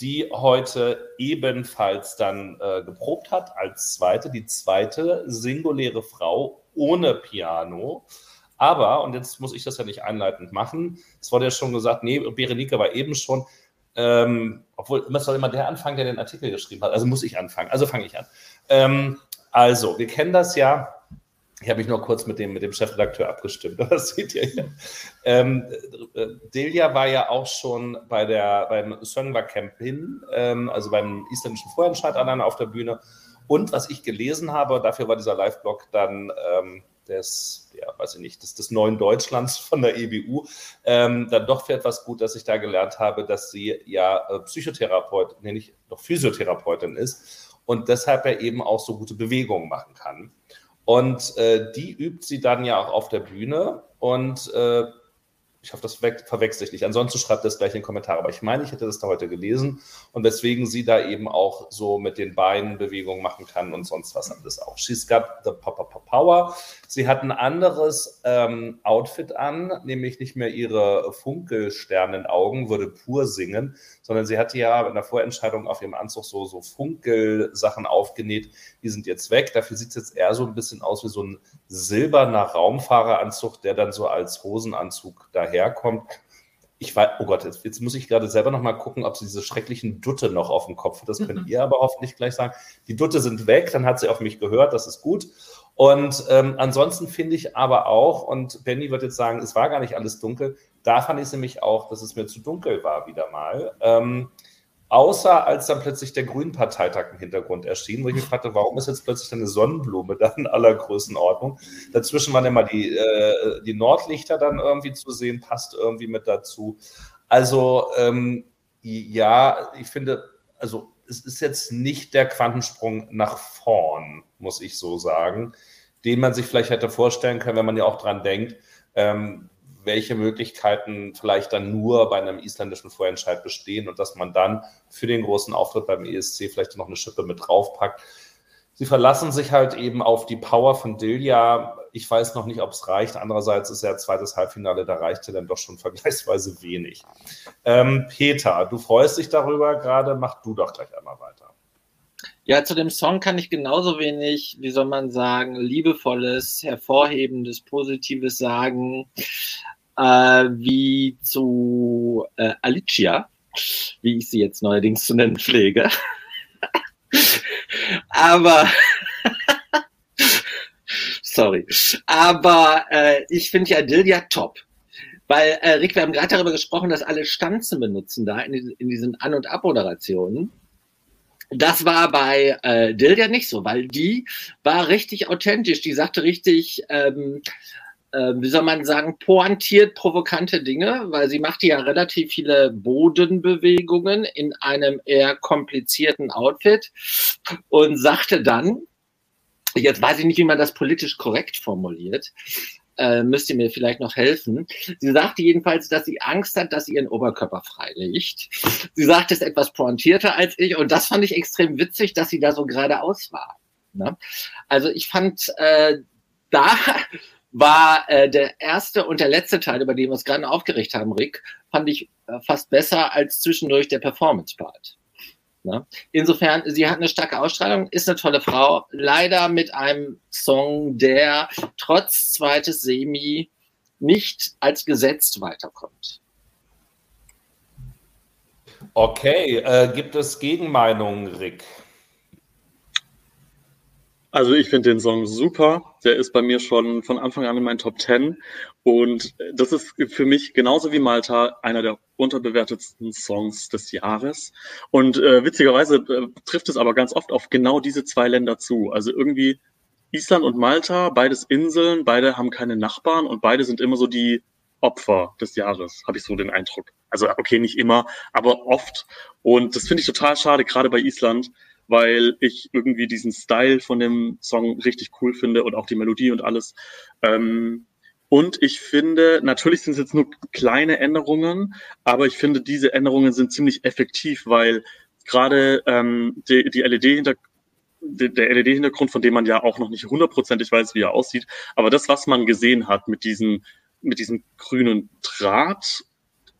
die heute ebenfalls dann äh, geprobt hat als zweite, die zweite singuläre Frau ohne Piano. Aber, und jetzt muss ich das ja nicht einleitend machen, es wurde ja schon gesagt, nee, Berenike war eben schon, ähm, obwohl es soll immer der anfangen, der den Artikel geschrieben hat. Also muss ich anfangen. Also fange ich an. Ähm, also, wir kennen das ja ich habe mich nur kurz mit dem, mit dem Chefredakteur abgestimmt. Das seht ihr hier. Ähm, äh, Delia war ja auch schon bei der, beim Söngwa Campin, ähm, also beim isländischen Vorentscheid alleine auf der Bühne. Und was ich gelesen habe, dafür war dieser Live-Blog dann ähm, des, ja, weiß ich nicht, des, des neuen Deutschlands von der EBU, ähm, dann doch für etwas gut, dass ich da gelernt habe, dass sie ja äh, Psychotherapeut, nee, doch Physiotherapeutin ist und deshalb ja eben auch so gute Bewegungen machen kann. Und äh, die übt sie dann ja auch auf der Bühne. Und äh, ich hoffe, das verwechsel ich nicht. Ansonsten schreibt das gleich in den Kommentaren. Aber ich meine, ich hätte das da heute gelesen und weswegen sie da eben auch so mit den Beinen Bewegungen machen kann und sonst was alles auch. She's got the power. Sie hat ein anderes ähm, Outfit an, nämlich nicht mehr ihre Funkelsternenaugen, würde pur singen, sondern sie hatte ja in der Vorentscheidung auf ihrem Anzug so, so Funkelsachen aufgenäht. Die sind jetzt weg. Dafür sieht es jetzt eher so ein bisschen aus wie so ein silberner Raumfahreranzug, der dann so als Hosenanzug daherkommt. Ich weiß, oh Gott, jetzt, jetzt muss ich gerade selber noch mal gucken, ob sie diese schrecklichen Dutte noch auf dem Kopf hat. Das könnt mhm. ihr aber hoffentlich gleich sagen. Die Dutte sind weg, dann hat sie auf mich gehört, das ist gut. Und ähm, ansonsten finde ich aber auch, und Benny wird jetzt sagen, es war gar nicht alles dunkel, da fand ich es nämlich auch, dass es mir zu dunkel war wieder mal. Ähm, außer als dann plötzlich der Grünen-Parteitag im Hintergrund erschien, wo ich mich fragte, warum ist jetzt plötzlich eine Sonnenblume da in aller Größenordnung? Dazwischen waren immer die, äh, die Nordlichter dann irgendwie zu sehen, passt irgendwie mit dazu. Also ähm, ja, ich finde, also es ist jetzt nicht der Quantensprung nach vorn, muss ich so sagen, den man sich vielleicht hätte vorstellen können, wenn man ja auch dran denkt, ähm, welche Möglichkeiten vielleicht dann nur bei einem isländischen Vorentscheid bestehen und dass man dann für den großen Auftritt beim ESC vielleicht noch eine Schippe mit draufpackt. Sie verlassen sich halt eben auf die Power von Dilja. Ich weiß noch nicht, ob es reicht. Andererseits ist ja zweites Halbfinale, da reichte dann doch schon vergleichsweise wenig. Ähm, Peter, du freust dich darüber gerade. Mach du doch gleich einmal weiter. Ja, zu dem Song kann ich genauso wenig, wie soll man sagen, liebevolles, hervorhebendes, positives sagen, äh, wie zu äh, Alicia, wie ich sie jetzt neuerdings zu nennen pflege. Aber sorry. Aber äh, ich finde ja Dilja top. Weil, äh, Rick, wir haben gerade darüber gesprochen, dass alle Stanzen benutzen da in, in diesen An- und Abmoderationen. Das war bei äh, Dilja nicht so, weil die war richtig authentisch. Die sagte richtig, ähm, äh, wie soll man sagen, pointiert provokante Dinge, weil sie machte ja relativ viele Bodenbewegungen in einem eher komplizierten Outfit und sagte dann, jetzt weiß ich nicht, wie man das politisch korrekt formuliert, äh, müsst ihr mir vielleicht noch helfen. Sie sagte jedenfalls, dass sie Angst hat, dass sie ihren Oberkörper freilegt. Sie sagte es etwas pointierter als ich und das fand ich extrem witzig, dass sie da so geradeaus war. Ne? Also ich fand äh, da war äh, der erste und der letzte Teil, über den wir uns gerade aufgeregt haben, Rick, fand ich äh, fast besser als zwischendurch der Performance-Part. Ne? Insofern, sie hat eine starke Ausstrahlung, ist eine tolle Frau, leider mit einem Song, der trotz zweites Semi nicht als gesetzt weiterkommt. Okay, äh, gibt es Gegenmeinungen, Rick? Also ich finde den Song super. Der ist bei mir schon von Anfang an in meinen Top 10. Und das ist für mich genauso wie Malta einer der unterbewertetsten Songs des Jahres. Und äh, witzigerweise äh, trifft es aber ganz oft auf genau diese zwei Länder zu. Also irgendwie Island und Malta, beides Inseln, beide haben keine Nachbarn und beide sind immer so die Opfer des Jahres, habe ich so den Eindruck. Also okay, nicht immer, aber oft. Und das finde ich total schade, gerade bei Island, weil ich irgendwie diesen Style von dem Song richtig cool finde und auch die Melodie und alles. Ähm, und ich finde, natürlich sind es jetzt nur kleine Änderungen, aber ich finde, diese Änderungen sind ziemlich effektiv, weil gerade ähm, die, die LED hinter der LED-Hintergrund, von dem man ja auch noch nicht hundertprozentig weiß, wie er aussieht, aber das, was man gesehen hat mit diesem, mit diesem grünen Draht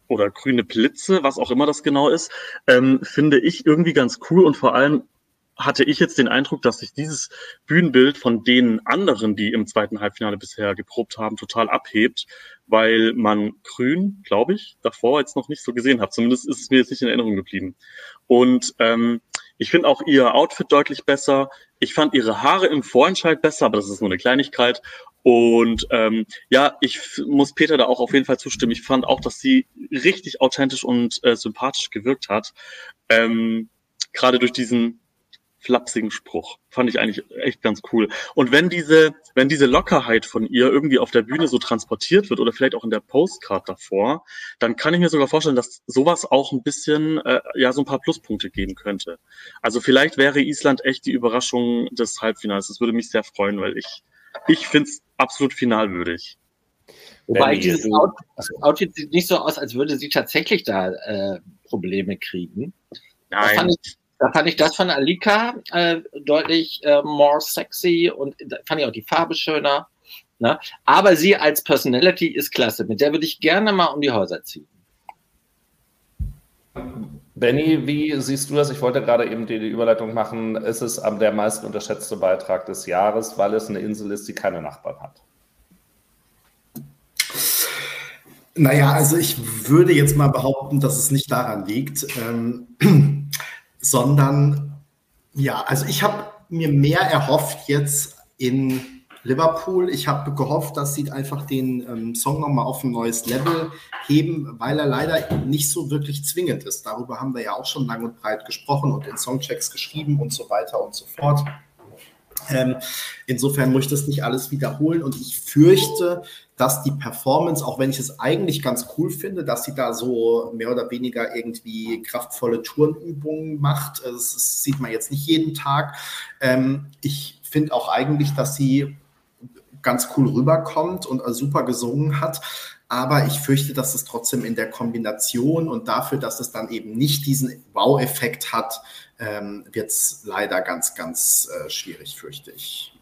oder grüne Blitze, was auch immer das genau ist, ähm, finde ich irgendwie ganz cool und vor allem hatte ich jetzt den Eindruck, dass sich dieses Bühnenbild von den anderen, die im zweiten Halbfinale bisher geprobt haben, total abhebt, weil man Grün, glaube ich, davor jetzt noch nicht so gesehen hat. Zumindest ist es mir jetzt nicht in Erinnerung geblieben. Und ähm, ich finde auch ihr Outfit deutlich besser. Ich fand ihre Haare im Vorentscheid besser, aber das ist nur eine Kleinigkeit. Und ähm, ja, ich muss Peter da auch auf jeden Fall zustimmen. Ich fand auch, dass sie richtig authentisch und äh, sympathisch gewirkt hat. Ähm, Gerade durch diesen flapsigen Spruch. Fand ich eigentlich echt ganz cool. Und wenn diese, wenn diese Lockerheit von ihr irgendwie auf der Bühne so transportiert wird oder vielleicht auch in der Postcard davor, dann kann ich mir sogar vorstellen, dass sowas auch ein bisschen, äh, ja, so ein paar Pluspunkte geben könnte. Also vielleicht wäre Island echt die Überraschung des Halbfinals. Das würde mich sehr freuen, weil ich, ich finde es absolut finalwürdig. Wobei dieses Outfit, Outfit, sieht nicht so aus, als würde sie tatsächlich da äh, Probleme kriegen. Nein. Da fand ich das von Alika äh, deutlich äh, more sexy und da fand ich auch die Farbe schöner. Ne? Aber sie als Personality ist klasse. Mit der würde ich gerne mal um die Häuser ziehen. Benny, wie siehst du das? Ich wollte gerade eben die, die Überleitung machen. Ist es am der meisten unterschätzte Beitrag des Jahres, weil es eine Insel ist, die keine Nachbarn hat? Naja, also ich würde jetzt mal behaupten, dass es nicht daran liegt. Ähm, sondern ja, also ich habe mir mehr erhofft jetzt in Liverpool. Ich habe gehofft, dass sie einfach den ähm, Song nochmal auf ein neues Level heben, weil er leider nicht so wirklich zwingend ist. Darüber haben wir ja auch schon lang und breit gesprochen und in Songchecks geschrieben und so weiter und so fort. Ähm, insofern muss ich das nicht alles wiederholen und ich fürchte, dass die Performance, auch wenn ich es eigentlich ganz cool finde, dass sie da so mehr oder weniger irgendwie kraftvolle Turnübungen macht. Das, das sieht man jetzt nicht jeden Tag. Ähm, ich finde auch eigentlich, dass sie ganz cool rüberkommt und super gesungen hat. Aber ich fürchte, dass es trotzdem in der Kombination und dafür, dass es dann eben nicht diesen Wow-Effekt hat, ähm, wird es leider ganz, ganz äh, schwierig, fürchte ich.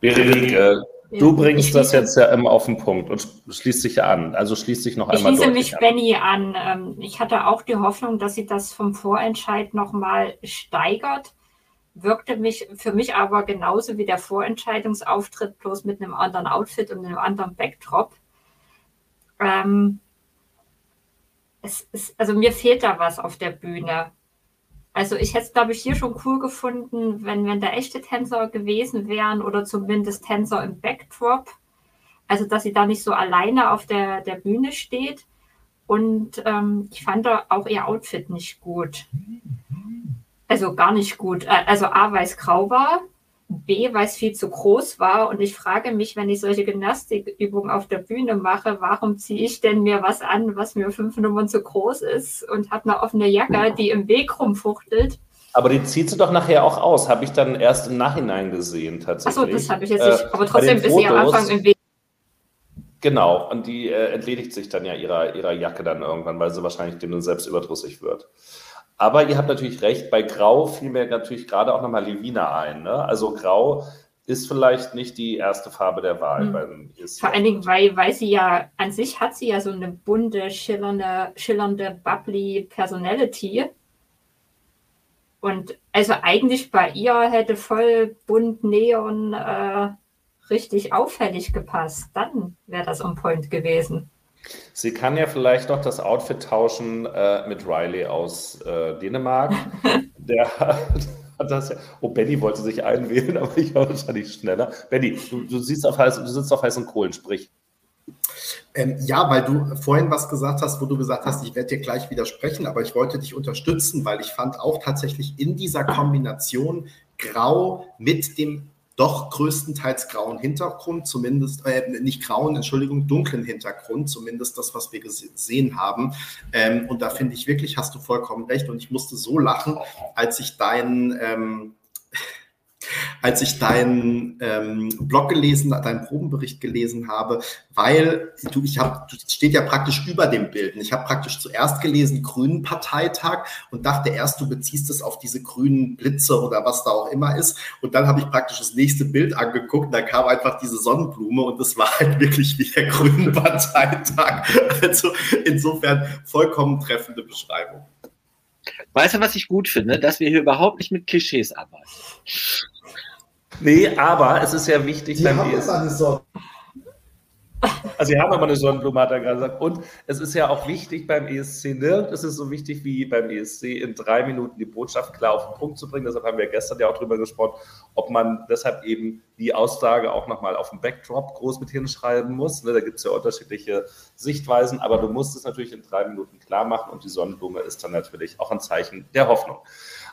Berenike, äh, du bringst das jetzt ja immer auf den Punkt und schließt sich an. Also schließt sich noch einmal Ich schließe mich an. Benny an. Ähm, ich hatte auch die Hoffnung, dass sie das vom Vorentscheid nochmal steigert wirkte mich für mich aber genauso wie der Vorentscheidungsauftritt, bloß mit einem anderen Outfit und einem anderen Backdrop. Ähm, es ist, also mir fehlt da was auf der Bühne. Also ich hätte es, glaube ich, hier schon cool gefunden, wenn, wenn da echte Tänzer gewesen wären oder zumindest Tänzer im Backdrop. Also dass sie da nicht so alleine auf der, der Bühne steht. Und ähm, ich fand auch ihr Outfit nicht gut. Also gar nicht gut. Also A, weil es grau war, B, weil es viel zu groß war. Und ich frage mich, wenn ich solche Gymnastikübungen auf der Bühne mache, warum ziehe ich denn mir was an, was mir fünf Nummern zu groß ist und habe eine offene Jacke, die im Weg rumfuchtelt? Aber die zieht sie doch nachher auch aus, habe ich dann erst im Nachhinein gesehen tatsächlich. Achso, das habe ich jetzt nicht, äh, aber trotzdem bis sie am Anfang im Weg. Genau, und die äh, entledigt sich dann ja ihrer, ihrer Jacke dann irgendwann, weil sie wahrscheinlich dem selbst überdrüssig wird. Aber ihr habt natürlich recht, bei Grau fiel mir natürlich gerade auch nochmal Levina ein. Ne? Also Grau ist vielleicht nicht die erste Farbe der Wahl mhm. Vor allen Dingen, weil, weil sie ja an sich hat sie ja so eine bunte, schillernde, schillernde, bubbly Personality. Und also eigentlich bei ihr hätte voll bunt Neon äh, richtig auffällig gepasst. Dann wäre das on point gewesen. Sie kann ja vielleicht noch das Outfit tauschen äh, mit Riley aus äh, Dänemark. Der hat das ja. Oh, Benny wollte sich einwählen, aber ich war wahrscheinlich schneller. Benny, du, du, siehst auf heiß, du sitzt auf heißen Kohlen, sprich. Ähm, ja, weil du vorhin was gesagt hast, wo du gesagt hast, ich werde dir gleich widersprechen, aber ich wollte dich unterstützen, weil ich fand auch tatsächlich in dieser Kombination Grau mit dem doch größtenteils grauen Hintergrund, zumindest, äh, nicht grauen, Entschuldigung, dunklen Hintergrund, zumindest das, was wir gesehen haben. Ähm, und da finde ich wirklich, hast du vollkommen recht. Und ich musste so lachen, als ich deinen ähm, als ich deinen ähm, Blog gelesen, deinen Probenbericht gelesen habe, weil du, ich habe, steht ja praktisch über dem Bild. Ich habe praktisch zuerst gelesen Grünen Parteitag und dachte erst, du beziehst es auf diese grünen Blitze oder was da auch immer ist. Und dann habe ich praktisch das nächste Bild angeguckt, da kam einfach diese Sonnenblume und das war halt wirklich wie der Grünen Parteitag. Also insofern vollkommen treffende Beschreibung. Weißt du, was ich gut finde? Dass wir hier überhaupt nicht mit Klischees arbeiten. Nee, aber es ist ja wichtig, Die beim haben ESC. Eine Sonne. Also wir haben aber eine Sonnenblume, hat er gerade gesagt. Und es ist ja auch wichtig beim ESC, ne? Es ist so wichtig wie beim ESC, in drei Minuten die Botschaft klar auf den Punkt zu bringen. Deshalb haben wir gestern ja auch drüber gesprochen, ob man deshalb eben die Aussage auch nochmal auf dem Backdrop groß mit hinschreiben muss. Ne? Da gibt es ja unterschiedliche Sichtweisen, aber du musst es natürlich in drei Minuten klar machen und die Sonnenblume ist dann natürlich auch ein Zeichen der Hoffnung.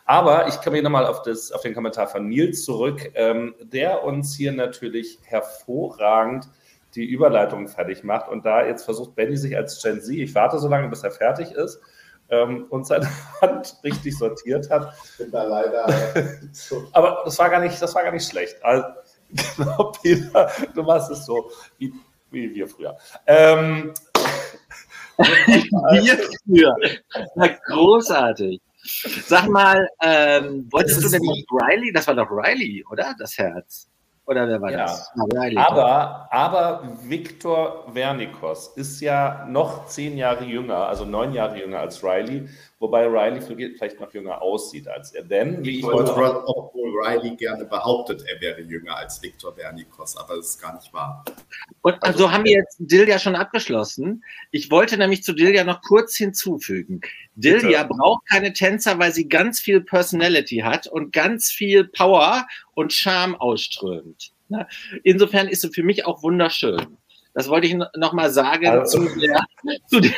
Aber ich komme hier nochmal auf, auf den Kommentar von Nils zurück, ähm, der uns hier natürlich hervorragend die Überleitung fertig macht. Und da jetzt versucht Benny sich als Gen Z, ich warte so lange, bis er fertig ist, ähm, und seine Hand richtig sortiert hat. Ich bin da leider. Aber das war gar nicht, das war gar nicht schlecht. Also, genau, Peter, du machst es so wie, wie wir früher. Ähm, wir früher. Na, großartig. Sag mal, ähm, wolltest du denn nicht Riley? Das war doch Riley, oder? Das Herz. Oder wer war ja. das? Ja, aber, aber Viktor Vernikos ist ja noch zehn Jahre jünger, also neun Jahre jünger als Riley, wobei Riley vielleicht noch jünger aussieht als er. Denn, wie ich heute. Obwohl Riley gerne behauptet, er wäre jünger als Viktor Vernikos, aber das ist gar nicht wahr. Und also, so haben wir jetzt Dilja schon abgeschlossen. Ich wollte nämlich zu Dilja noch kurz hinzufügen. Dilja braucht keine Tänzer, weil sie ganz viel Personality hat und ganz viel Power und Charme ausströmt. Insofern ist es für mich auch wunderschön. Das wollte ich noch mal sagen also. zu der, zu der,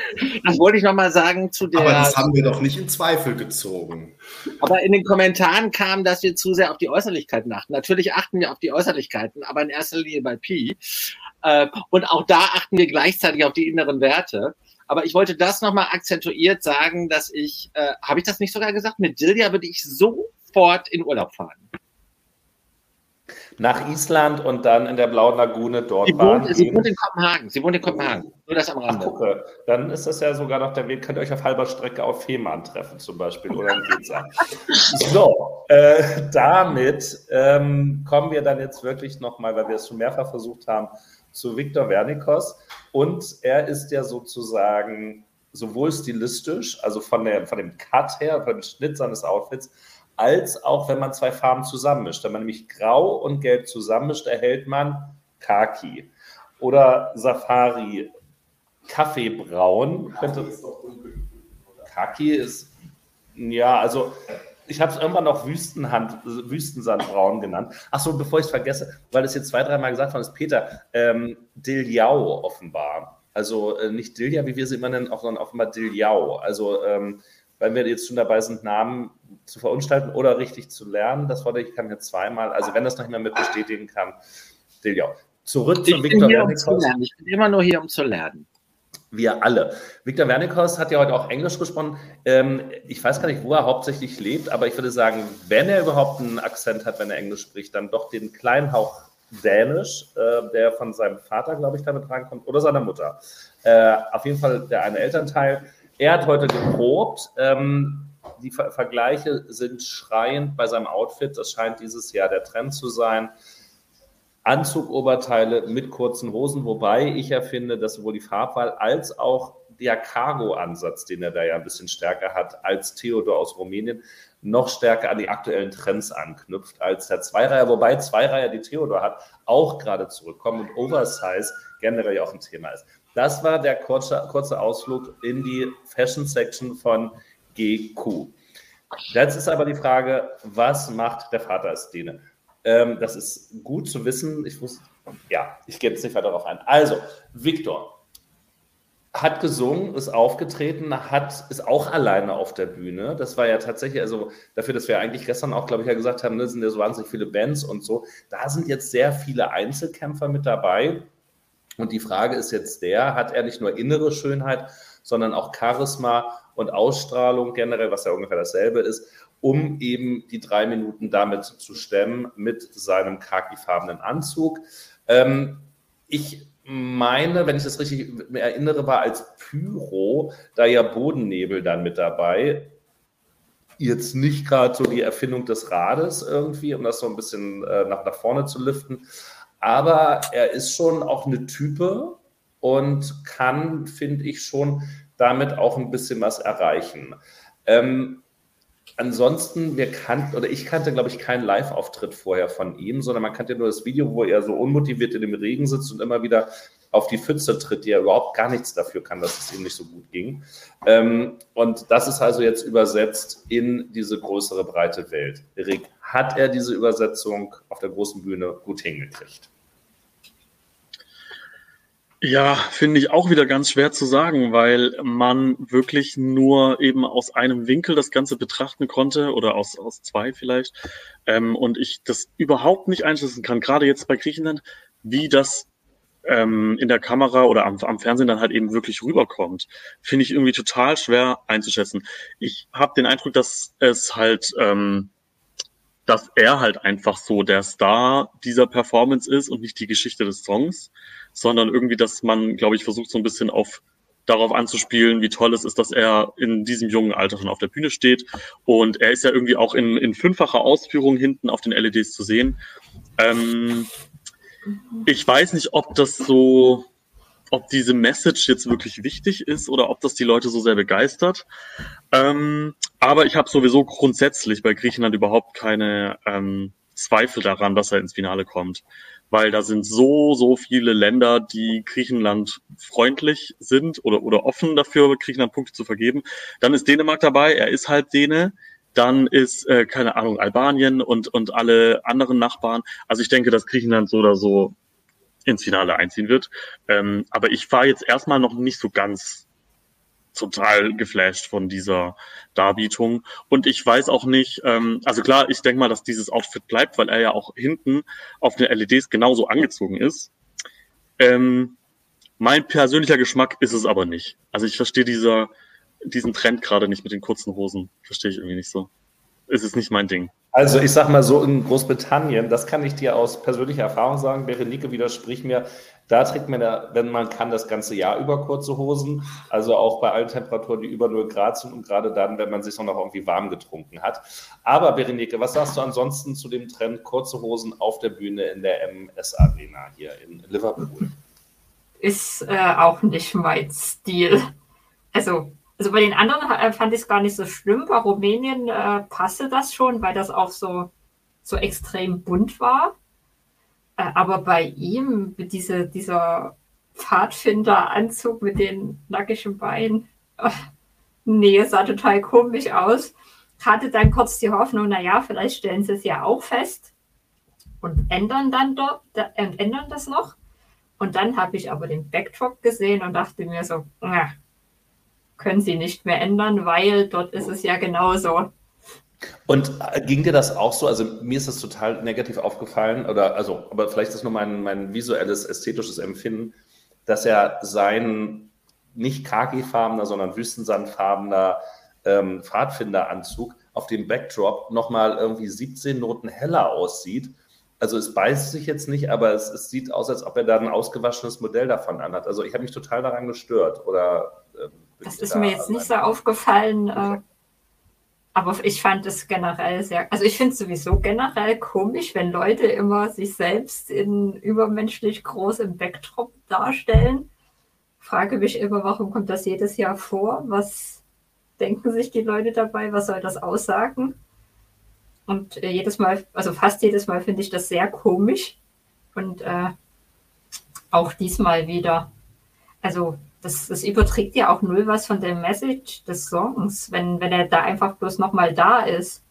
das wollte ich noch mal sagen zu der. Aber das haben wir doch nicht in Zweifel gezogen. Aber in den Kommentaren kam, dass wir zu sehr auf die Äußerlichkeiten achten. Natürlich achten wir auf die Äußerlichkeiten, aber in erster Linie bei Pi. Äh, und auch da achten wir gleichzeitig auf die inneren Werte. Aber ich wollte das noch mal akzentuiert sagen, dass ich, äh, habe ich das nicht sogar gesagt? Mit Dilja würde ich sofort in Urlaub fahren nach Island und dann in der Blauen Lagune dort sie wohnt, sie wohnt in Kopenhagen. Sie wohnt in Kopenhagen. Nur das am Rande. Gucke. Dann ist das ja sogar noch der Weg. Könnt ihr euch auf halber Strecke auf Fehmarn treffen zum Beispiel oder in Pizza. so, äh, damit ähm, kommen wir dann jetzt wirklich nochmal, weil wir es schon mehrfach versucht haben, zu Viktor Wernikos. Und er ist ja sozusagen sowohl stilistisch, also von, der, von dem Cut her, von dem Schnitt seines Outfits, als auch wenn man zwei Farben zusammenmischt. Wenn man nämlich Grau und Gelb zusammenmischt, erhält man Kaki. Oder Safari Kaffeebraun. Könnte, Kaki ist, ja, also ich habe es irgendwann noch Wüstenhand, Wüstensandbraun genannt. Achso, bevor ich es vergesse, weil es jetzt zwei, dreimal gesagt worden ist, Peter, ähm, Diljau offenbar. Also äh, nicht Dilja, wie wir sie immer nennen, sondern offenbar Diljau. Also ähm, weil wir jetzt schon dabei sind, Namen zu verunstalten oder richtig zu lernen. Das wollte ich, kann jetzt zweimal, also wenn das noch jemand mit bestätigen kann, Delia. Zurück zu Viktor Wernikus. Um ich bin immer nur hier, um zu lernen. Wir alle. Viktor Wernikus hat ja heute auch Englisch gesprochen. Ähm, ich weiß gar nicht, wo er hauptsächlich lebt, aber ich würde sagen, wenn er überhaupt einen Akzent hat, wenn er Englisch spricht, dann doch den kleinen Hauch Dänisch, äh, der von seinem Vater, glaube ich, damit reinkommt, oder seiner Mutter. Äh, auf jeden Fall der eine Elternteil. Er hat heute geprobt. Ähm, die Ver Vergleiche sind schreiend bei seinem Outfit. Das scheint dieses Jahr der Trend zu sein. Anzugoberteile mit kurzen Hosen, wobei ich ja finde, dass sowohl die Farbwahl als auch der Cargo-Ansatz, den er da ja ein bisschen stärker hat als Theodor aus Rumänien, noch stärker an die aktuellen Trends anknüpft als der Zweireiher, wobei Zweireiher, die Theodor hat, auch gerade zurückkommen und Oversize generell auch ein Thema ist. Das war der kurze, kurze Ausflug in die Fashion Section von GQ. Jetzt ist aber die Frage, was macht der Vater als Däne? Ähm, das ist gut zu wissen. Ich muss, ja, ich gehe jetzt nicht weiter darauf ein. Also, Viktor hat gesungen, ist aufgetreten, hat, ist auch alleine auf der Bühne. Das war ja tatsächlich, also dafür, dass wir eigentlich gestern auch, glaube ich, ja gesagt haben, ne, sind ja so wahnsinnig viele Bands und so. Da sind jetzt sehr viele Einzelkämpfer mit dabei. Und die Frage ist jetzt der, hat er nicht nur innere Schönheit, sondern auch Charisma und Ausstrahlung generell, was ja ungefähr dasselbe ist, um eben die drei Minuten damit zu stemmen mit seinem khakifarbenen Anzug. Ähm, ich meine, wenn ich das richtig erinnere, war als Pyro da ja Bodennebel dann mit dabei. Jetzt nicht gerade so die Erfindung des Rades irgendwie, um das so ein bisschen äh, nach, nach vorne zu liften, aber er ist schon auch eine Type und kann, finde ich, schon damit auch ein bisschen was erreichen. Ähm, ansonsten, wir kannten, oder ich kannte, glaube ich, keinen Live-Auftritt vorher von ihm, sondern man kannte nur das Video, wo er so unmotiviert in dem Regen sitzt und immer wieder auf die Pfütze tritt, die er überhaupt gar nichts dafür kann, dass es ihm nicht so gut ging. Ähm, und das ist also jetzt übersetzt in diese größere, breite Welt. Rick, hat er diese Übersetzung auf der großen Bühne gut hingekriegt? Ja, finde ich auch wieder ganz schwer zu sagen, weil man wirklich nur eben aus einem Winkel das Ganze betrachten konnte oder aus, aus zwei vielleicht. Ähm, und ich das überhaupt nicht einschätzen kann, gerade jetzt bei Griechenland, wie das ähm, in der Kamera oder am, am Fernsehen dann halt eben wirklich rüberkommt. Finde ich irgendwie total schwer einzuschätzen. Ich habe den Eindruck, dass es halt ähm, dass er halt einfach so der Star dieser Performance ist und nicht die Geschichte des Songs, sondern irgendwie, dass man, glaube ich, versucht so ein bisschen auf darauf anzuspielen, wie toll es ist, dass er in diesem jungen Alter schon auf der Bühne steht. Und er ist ja irgendwie auch in, in fünffacher Ausführung hinten auf den LEDs zu sehen. Ähm, ich weiß nicht, ob das so, ob diese Message jetzt wirklich wichtig ist oder ob das die Leute so sehr begeistert. Ähm, aber ich habe sowieso grundsätzlich bei Griechenland überhaupt keine ähm, Zweifel daran, dass er ins Finale kommt. Weil da sind so, so viele Länder, die Griechenland freundlich sind oder, oder offen dafür, Griechenland Punkte zu vergeben. Dann ist Dänemark dabei, er ist halt Däne. Dann ist, äh, keine Ahnung, Albanien und, und alle anderen Nachbarn. Also ich denke, dass Griechenland so oder so ins Finale einziehen wird. Ähm, aber ich war jetzt erstmal noch nicht so ganz total geflasht von dieser Darbietung. Und ich weiß auch nicht, ähm, also klar, ich denke mal, dass dieses Outfit bleibt, weil er ja auch hinten auf den LEDs genauso angezogen ist. Ähm, mein persönlicher Geschmack ist es aber nicht. Also ich verstehe dieser, diesen Trend gerade nicht mit den kurzen Hosen. Verstehe ich irgendwie nicht so. Es ist nicht mein Ding. Also ich sag mal so in Großbritannien, das kann ich dir aus persönlicher Erfahrung sagen, Berenike widerspricht mir, da trägt man, ja, wenn man kann, das ganze Jahr über kurze Hosen, also auch bei allen Temperaturen, die über 0 Grad sind und gerade dann, wenn man sich noch irgendwie warm getrunken hat. Aber Berenike, was sagst du ansonsten zu dem Trend kurze Hosen auf der Bühne in der MS Arena hier in Liverpool? Ist äh, auch nicht mein Stil. Also also bei den anderen äh, fand ich es gar nicht so schlimm. Bei Rumänien äh, passte das schon, weil das auch so, so extrem bunt war. Äh, aber bei ihm, diese, dieser Pfadfinderanzug mit den nackigen Beinen, nee, sah total komisch aus. Hatte dann kurz die Hoffnung, naja, vielleicht stellen sie es ja auch fest und ändern dann dort, äh, ändern das noch. Und dann habe ich aber den Backdrop gesehen und dachte mir so, na, können sie nicht mehr ändern, weil dort ist es ja genauso. Und äh, ging dir das auch so? Also mir ist das total negativ aufgefallen, oder also, aber vielleicht ist nur mein, mein visuelles, ästhetisches Empfinden, dass er sein nicht khakifarbener, sondern wüstensandfarbener ähm, Pfadfinderanzug auf dem Backdrop nochmal irgendwie 17 Noten heller aussieht. Also es beißt sich jetzt nicht, aber es, es, sieht aus, als ob er da ein ausgewaschenes Modell davon anhat. Also ich habe mich total daran gestört. Oder ähm, das ist mir jetzt nicht so aufgefallen. Äh, aber ich fand es generell sehr, also ich finde es sowieso generell komisch, wenn Leute immer sich selbst in übermenschlich großem Backdrop darstellen. Frage mich immer, warum kommt das jedes Jahr vor? Was denken sich die Leute dabei? Was soll das aussagen? Und äh, jedes Mal, also fast jedes Mal finde ich das sehr komisch. Und äh, auch diesmal wieder. Also das, das überträgt ja auch null was von der Message des Songs, wenn, wenn er da einfach bloß nochmal da ist.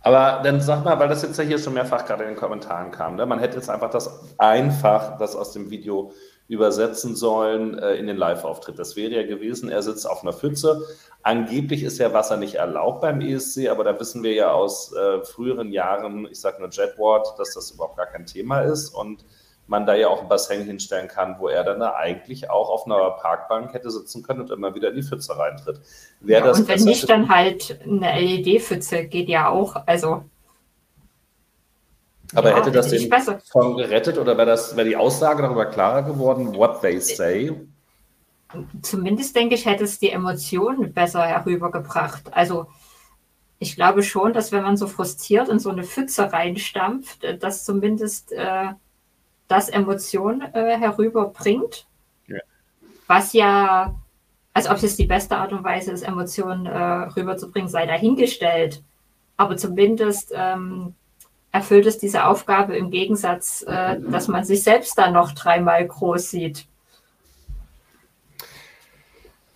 Aber dann sag mal, weil das jetzt ja hier schon mehrfach gerade in den Kommentaren kam, ne? man hätte jetzt einfach das einfach, das aus dem Video übersetzen sollen äh, in den Live-Auftritt. Das wäre ja gewesen, er sitzt auf einer Pfütze. Angeblich ist ja Wasser nicht erlaubt beim ESC, aber da wissen wir ja aus äh, früheren Jahren, ich sage nur Jetward, dass das überhaupt gar kein Thema ist und man da ja auch ein Bassin hinstellen kann, wo er dann da eigentlich auch auf einer Parkbank hätte sitzen können und immer wieder in die Pfütze reintritt. Ja, das und wenn nicht, dann halt eine LED-Pfütze geht ja auch. Also aber ja, hätte das den Song gerettet oder wäre das wäre die Aussage darüber klarer geworden, what they say? Zumindest denke ich, hätte es die Emotionen besser herübergebracht. Also ich glaube schon, dass wenn man so frustriert in so eine Pfütze reinstampft, dass zumindest äh, das Emotion äh, herüberbringt. Ja. Was ja, als ob es die beste Art und Weise ist, Emotionen äh, rüberzubringen, sei dahingestellt. Aber zumindest ähm, erfüllt es diese Aufgabe im Gegensatz, äh, dass man sich selbst dann noch dreimal groß sieht.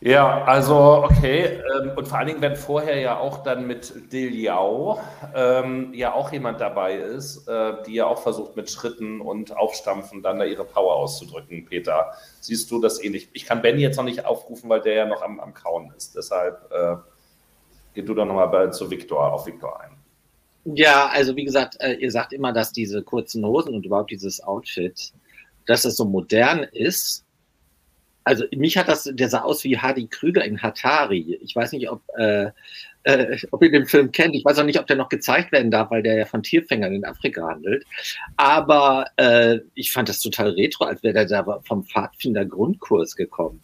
Ja, also okay. Ähm, und vor allen Dingen, wenn vorher ja auch dann mit Diljau ähm, ja auch jemand dabei ist, äh, die ja auch versucht mit Schritten und Aufstampfen dann da ihre Power auszudrücken, Peter. Siehst du das ähnlich? Ich kann Benny jetzt noch nicht aufrufen, weil der ja noch am, am Kauen ist. Deshalb äh, geh du doch nochmal zu Viktor, auf Viktor ein. Ja, also wie gesagt, äh, ihr sagt immer, dass diese kurzen Hosen und überhaupt dieses Outfit, dass es so modern ist also mich hat das, der sah aus wie Hardy Krüger in Hatari. Ich weiß nicht, ob, äh, äh, ob ihr den Film kennt. Ich weiß auch nicht, ob der noch gezeigt werden darf, weil der ja von Tierfängern in Afrika handelt. Aber äh, ich fand das total retro, als wäre der da vom Pfadfinder Grundkurs gekommen.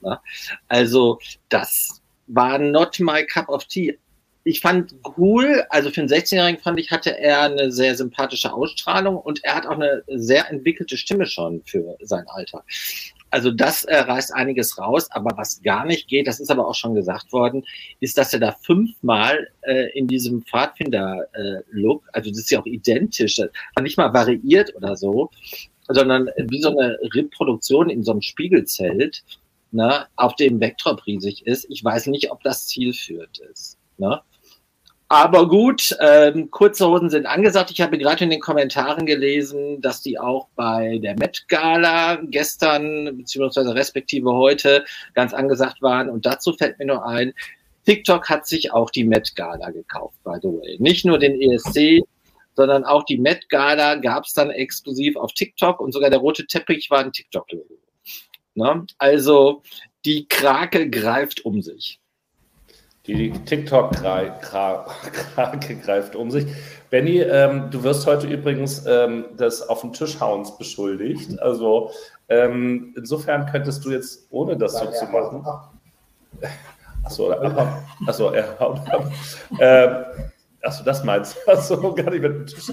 Na? Also das war not my cup of tea. Ich fand cool, also für einen 16-Jährigen fand ich, hatte er eine sehr sympathische Ausstrahlung und er hat auch eine sehr entwickelte Stimme schon für sein Alter. Also das äh, reißt einiges raus, aber was gar nicht geht, das ist aber auch schon gesagt worden, ist, dass er da fünfmal äh, in diesem Pfadfinder-Look, also das ist ja auch identisch, nicht mal variiert oder so, sondern wie so eine Reproduktion in so einem Spiegelzelt, ne, auf dem Backdrop riesig ist. Ich weiß nicht, ob das zielführend ist. Ne? Aber gut, ähm, kurze Hosen sind angesagt. Ich habe gerade in den Kommentaren gelesen, dass die auch bei der Met Gala gestern beziehungsweise respektive heute ganz angesagt waren. Und dazu fällt mir nur ein, TikTok hat sich auch die Met Gala gekauft, by the way. Nicht nur den ESC, sondern auch die Met Gala gab es dann exklusiv auf TikTok und sogar der rote Teppich war ein TikTok-Logo. Ne? Also die Krake greift um sich. Die TikTok-Krake greift um sich. Benny, ähm, du wirst heute übrigens ähm, des auf den Tisch hauens beschuldigt. Also ähm, insofern könntest du jetzt, ohne das so zu machen. Achso, achso, er haut ab. Achso, das meinst du? Achso, gar nicht mit dem Tisch.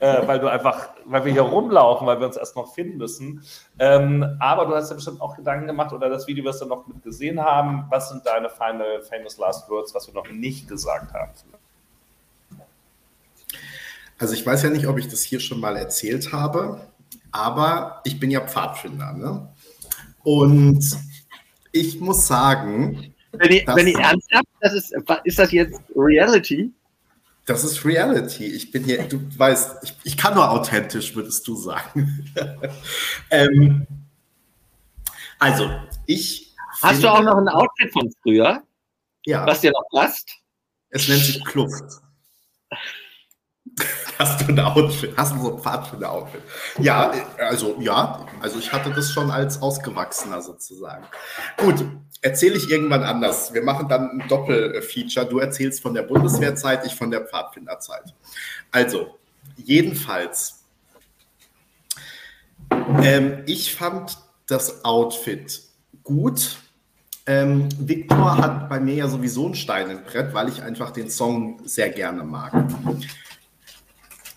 Äh, weil du einfach, weil wir hier rumlaufen, weil wir uns erst noch finden müssen. Ähm, aber du hast ja bestimmt auch Gedanken gemacht oder das Video, was wir noch mit gesehen haben. Was sind deine final famous last words, was wir noch nicht gesagt haben? Also ich weiß ja nicht, ob ich das hier schon mal erzählt habe, aber ich bin ja Pfadfinder. Ne? Und ich muss sagen. Wenn ihr, wenn ihr ernsthaft, das ist, ist das jetzt Reality? Das ist Reality. Ich bin hier, du weißt, ich, ich kann nur authentisch, würdest du sagen. ähm, also, ich. Hast du auch noch ein Outfit von früher? Ja. Was dir noch passt? Es nennt sich Kluft. Hast du ein Outfit? Hast du so ein Pfadfinder-Outfit? Ja, also ja, also ich hatte das schon als Ausgewachsener sozusagen. Gut, erzähle ich irgendwann anders. Wir machen dann ein Doppelfeature. Du erzählst von der Bundeswehrzeit, ich von der Pfadfinderzeit. Also, jedenfalls, ähm, ich fand das Outfit gut. Ähm, Victor hat bei mir ja sowieso ein Stein im Brett, weil ich einfach den Song sehr gerne mag.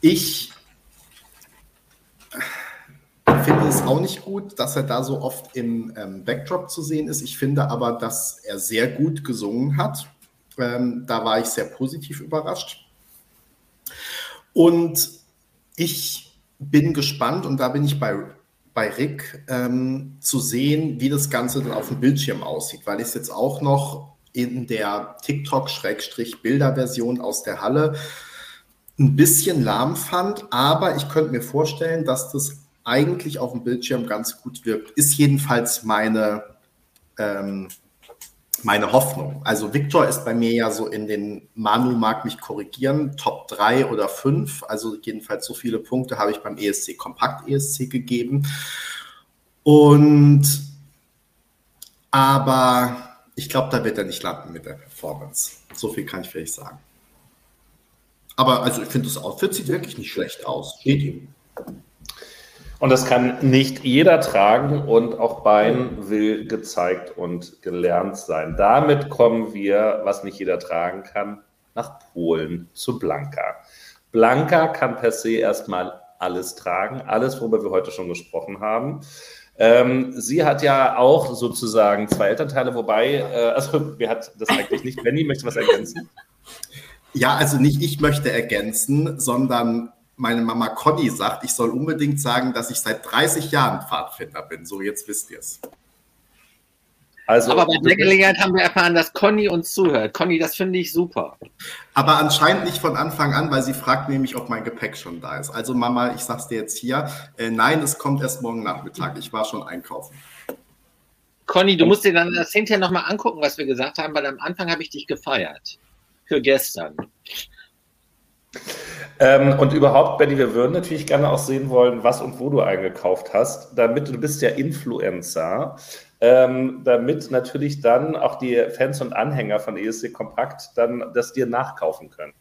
Ich finde es auch nicht gut, dass er da so oft im ähm, Backdrop zu sehen ist. Ich finde aber, dass er sehr gut gesungen hat. Ähm, da war ich sehr positiv überrascht. Und ich bin gespannt, und da bin ich bei, bei Rick, ähm, zu sehen, wie das Ganze dann auf dem Bildschirm aussieht, weil ich es jetzt auch noch in der TikTok-Bilder-Version aus der Halle ein bisschen lahm fand, aber ich könnte mir vorstellen, dass das eigentlich auf dem Bildschirm ganz gut wirkt. Ist jedenfalls meine, ähm, meine Hoffnung. Also Victor ist bei mir ja so in den, Manu mag mich korrigieren, Top 3 oder 5. Also jedenfalls so viele Punkte habe ich beim ESC Kompakt ESC gegeben. Und aber ich glaube, da wird er nicht landen mit der Performance. So viel kann ich vielleicht sagen. Aber also ich finde, das Outfit sieht wirklich nicht schlecht aus. Steht ihm. Und das kann nicht jeder tragen und auch Bein will gezeigt und gelernt sein. Damit kommen wir, was nicht jeder tragen kann, nach Polen zu Blanka. Blanka kann per se erstmal alles tragen, alles, worüber wir heute schon gesprochen haben. Ähm, sie hat ja auch sozusagen zwei Elternteile, wobei, äh, also wer hat das eigentlich nicht? Benny, möchte was ergänzen? Ja, also nicht ich möchte ergänzen, sondern meine Mama Conny sagt, ich soll unbedingt sagen, dass ich seit 30 Jahren Pfadfinder bin. So, jetzt wisst ihr es. Also, aber bei der Gelegenheit haben wir erfahren, dass Conny uns zuhört. Conny, das finde ich super. Aber anscheinend nicht von Anfang an, weil sie fragt nämlich, ob mein Gepäck schon da ist. Also Mama, ich sag's dir jetzt hier, äh, nein, es kommt erst morgen Nachmittag. Ich war schon einkaufen. Conny, du musst dir dann das hinterher nochmal angucken, was wir gesagt haben, weil am Anfang habe ich dich gefeiert. Für gestern. Ähm, und überhaupt, Benny, wir würden natürlich gerne auch sehen wollen, was und wo du eingekauft hast, damit du bist ja Influencer, ähm, damit natürlich dann auch die Fans und Anhänger von ESC Kompakt dann das dir nachkaufen können.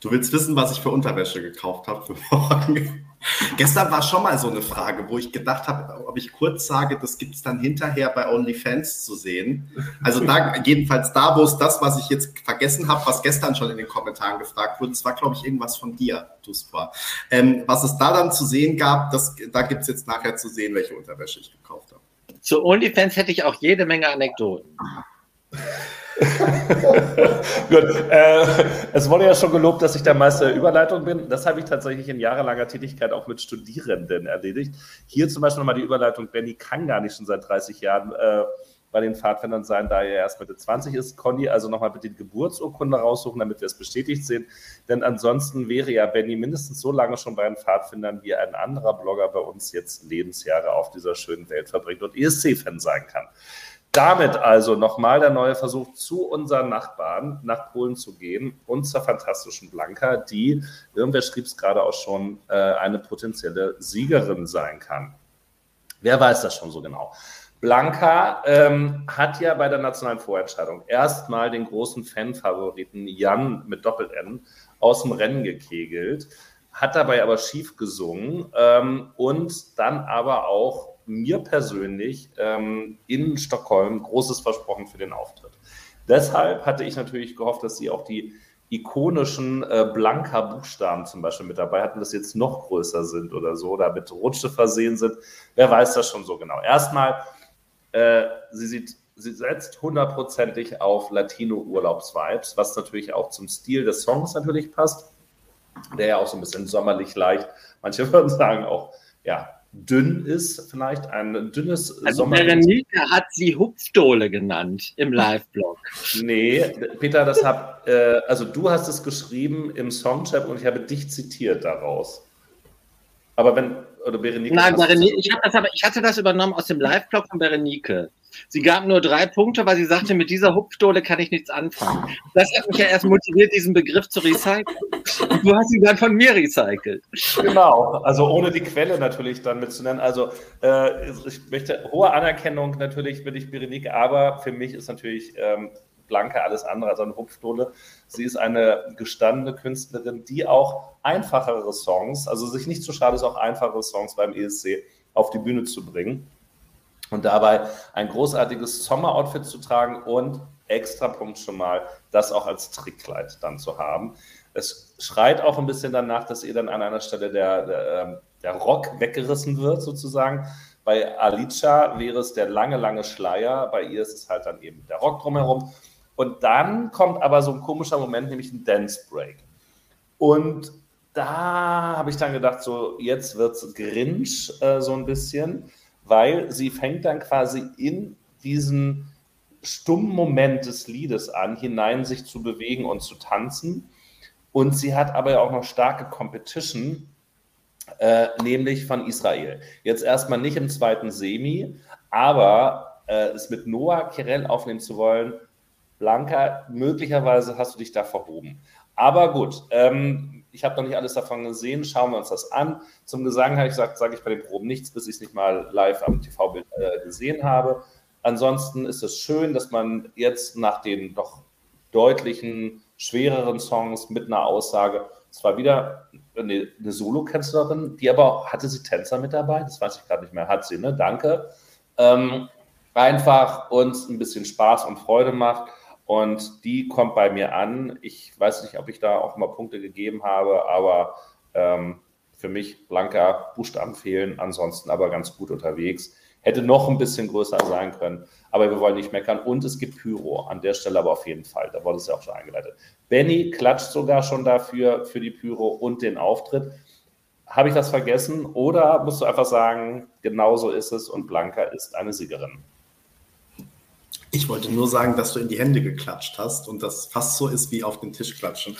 Du willst wissen, was ich für Unterwäsche gekauft habe für morgen? Gestern war schon mal so eine Frage, wo ich gedacht habe, ob ich kurz sage, das gibt es dann hinterher bei OnlyFans zu sehen. Also da, jedenfalls da, wo es das, was ich jetzt vergessen habe, was gestern schon in den Kommentaren gefragt wurde, das war, glaube ich, irgendwas von dir, Duspa. Ähm, was es da dann zu sehen gab, das, da gibt es jetzt nachher zu sehen, welche Unterwäsche ich gekauft habe. Zu OnlyFans hätte ich auch jede Menge Anekdoten. Gut. Äh, es wurde ja schon gelobt, dass ich der Meister der Überleitung bin. Das habe ich tatsächlich in jahrelanger Tätigkeit auch mit Studierenden erledigt. Hier zum Beispiel nochmal die Überleitung. Benny kann gar nicht schon seit 30 Jahren äh, bei den Pfadfindern sein, da er erst Mitte 20 ist. Conny, also nochmal bitte die Geburtsurkunde raussuchen, damit wir es bestätigt sehen. Denn ansonsten wäre ja Benny mindestens so lange schon bei den Pfadfindern, wie ein anderer Blogger bei uns jetzt Lebensjahre auf dieser schönen Welt verbringt und ESC-Fan sein kann. Damit also nochmal der neue Versuch, zu unseren Nachbarn nach Polen zu gehen und zur fantastischen Blanka, die, irgendwer schrieb es gerade auch schon, äh, eine potenzielle Siegerin sein kann. Wer weiß das schon so genau? Blanka ähm, hat ja bei der nationalen Vorentscheidung erstmal den großen Fanfavoriten Jan mit Doppel-N aus dem Rennen gekegelt, hat dabei aber schief gesungen ähm, und dann aber auch mir persönlich ähm, in Stockholm Großes versprochen für den Auftritt. Deshalb hatte ich natürlich gehofft, dass sie auch die ikonischen äh, blanker Buchstaben zum Beispiel mit dabei hatten, dass jetzt noch größer sind oder so, oder mit Rutsche versehen sind. Wer weiß das schon so genau? Erstmal, äh, sie sieht sie setzt hundertprozentig auf Latino-Urlaubs-Vibes, was natürlich auch zum Stil des Songs natürlich passt, der ja auch so ein bisschen sommerlich leicht, manche würden sagen auch, ja, dünn ist, vielleicht ein dünnes also Sommer. Berenike hat sie Hupfdohle genannt im Live-Blog. Nee, Peter, das hab, äh, also du hast es geschrieben im Songchat und ich habe dich zitiert daraus. Aber wenn, oder Berenike. Nein, Berenike, ich, das aber, ich hatte das übernommen aus dem Live-Blog von Berenike. Sie gab nur drei Punkte, weil sie sagte, mit dieser Hupfdohle kann ich nichts anfangen. Das hat mich ja erst motiviert, diesen Begriff zu recyceln. Und du hast ihn dann von mir recycelt. Genau, also ohne die Quelle natürlich dann mitzunennen. Also äh, ich möchte hohe Anerkennung natürlich für dich, Berenike, aber für mich ist natürlich ähm, Blanke alles andere als eine Hupfdohle. Sie ist eine gestandene Künstlerin, die auch einfachere Songs, also sich nicht zu schade ist, auch einfachere Songs beim ESC auf die Bühne zu bringen und dabei ein großartiges Sommeroutfit zu tragen und extra Punkt schon mal, das auch als Trickkleid dann zu haben. Es schreit auch ein bisschen danach, dass ihr dann an einer Stelle der, der, ähm, der Rock weggerissen wird, sozusagen. Bei Alicia wäre es der lange, lange Schleier, bei ihr ist es halt dann eben der Rock drumherum. Und dann kommt aber so ein komischer Moment, nämlich ein Dance Break. Und da habe ich dann gedacht, so jetzt wird es Grinch äh, so ein bisschen weil sie fängt dann quasi in diesen stummen Moment des Liedes an, hinein sich zu bewegen und zu tanzen. Und sie hat aber auch noch starke Competition, äh, nämlich von Israel. Jetzt erstmal nicht im zweiten Semi, aber äh, es mit Noah Kirel aufnehmen zu wollen, Blanca, möglicherweise hast du dich da verhoben. Aber gut, ähm, ich habe noch nicht alles davon gesehen, schauen wir uns das an. Zum Gesang habe ich gesagt, sage ich bei den Proben nichts, bis ich es nicht mal live am TV-Bild äh, gesehen habe. Ansonsten ist es schön, dass man jetzt nach den doch deutlichen, schwereren Songs mit einer Aussage, zwar wieder eine, eine Solo-Künstlerin, die aber hatte sie Tänzer mit dabei? Das weiß ich gerade nicht mehr. Hat sie, ne? Danke. Ähm, einfach uns ein bisschen Spaß und Freude macht. Und die kommt bei mir an. Ich weiß nicht, ob ich da auch mal Punkte gegeben habe, aber ähm, für mich blanker Buchstaben fehlen, ansonsten aber ganz gut unterwegs. Hätte noch ein bisschen größer sein können, aber wir wollen nicht meckern. Und es gibt Pyro an der Stelle aber auf jeden Fall. Da wurde es ja auch schon eingeleitet. Benny klatscht sogar schon dafür, für die Pyro und den Auftritt. Habe ich das vergessen oder musst du einfach sagen, genau so ist es und Blanca ist eine Siegerin? Ich wollte nur sagen, dass du in die Hände geklatscht hast und das fast so ist wie auf den Tisch klatschen.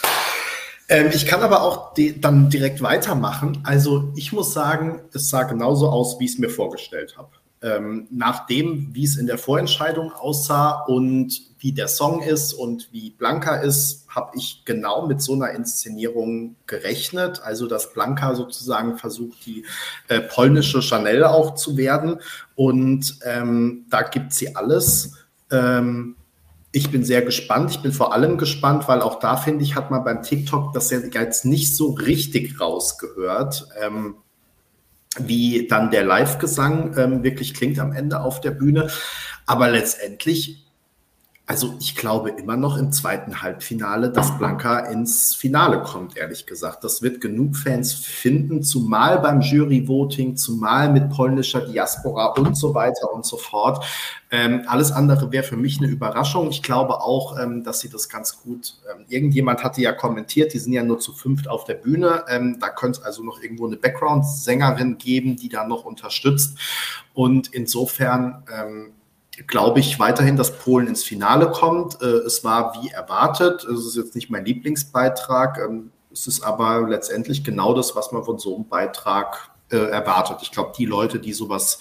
Ähm, ich kann aber auch dann direkt weitermachen. Also ich muss sagen, es sah genauso aus, wie ich es mir vorgestellt habe. Ähm, nach wie es in der Vorentscheidung aussah und wie der Song ist und wie Blanca ist, habe ich genau mit so einer Inszenierung gerechnet. Also, dass Blanca sozusagen versucht, die äh, polnische Chanel auch zu werden. Und ähm, da gibt sie alles. Ähm, ich bin sehr gespannt. Ich bin vor allem gespannt, weil auch da finde ich, hat man beim TikTok das jetzt nicht so richtig rausgehört, ähm, wie dann der Live-Gesang ähm, wirklich klingt am Ende auf der Bühne. Aber letztendlich also ich glaube immer noch im zweiten Halbfinale, dass Blanca ins Finale kommt, ehrlich gesagt. Das wird genug Fans finden, zumal beim Jury-Voting, zumal mit polnischer Diaspora und so weiter und so fort. Ähm, alles andere wäre für mich eine Überraschung. Ich glaube auch, ähm, dass sie das ganz gut. Ähm, irgendjemand hatte ja kommentiert, die sind ja nur zu fünft auf der Bühne. Ähm, da könnte es also noch irgendwo eine Background-Sängerin geben, die da noch unterstützt. Und insofern ähm, glaube ich weiterhin, dass Polen ins Finale kommt. Äh, es war wie erwartet. Es ist jetzt nicht mein Lieblingsbeitrag. Ähm, es ist aber letztendlich genau das, was man von so einem Beitrag äh, erwartet. Ich glaube, die Leute, die sowas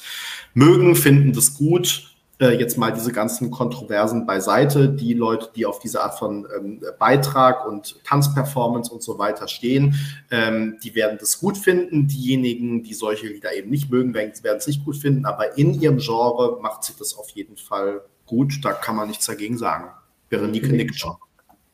mögen, finden das gut äh, jetzt mal diese ganzen Kontroversen beiseite. Die Leute, die auf diese Art von ähm, Beitrag und Tanzperformance und so weiter stehen, ähm, die werden das gut finden. Diejenigen, die solche Lieder eben nicht mögen, werden es nicht gut finden. Aber in ihrem Genre macht sie das auf jeden Fall gut. Da kann man nichts dagegen sagen. Berenike nickt schon.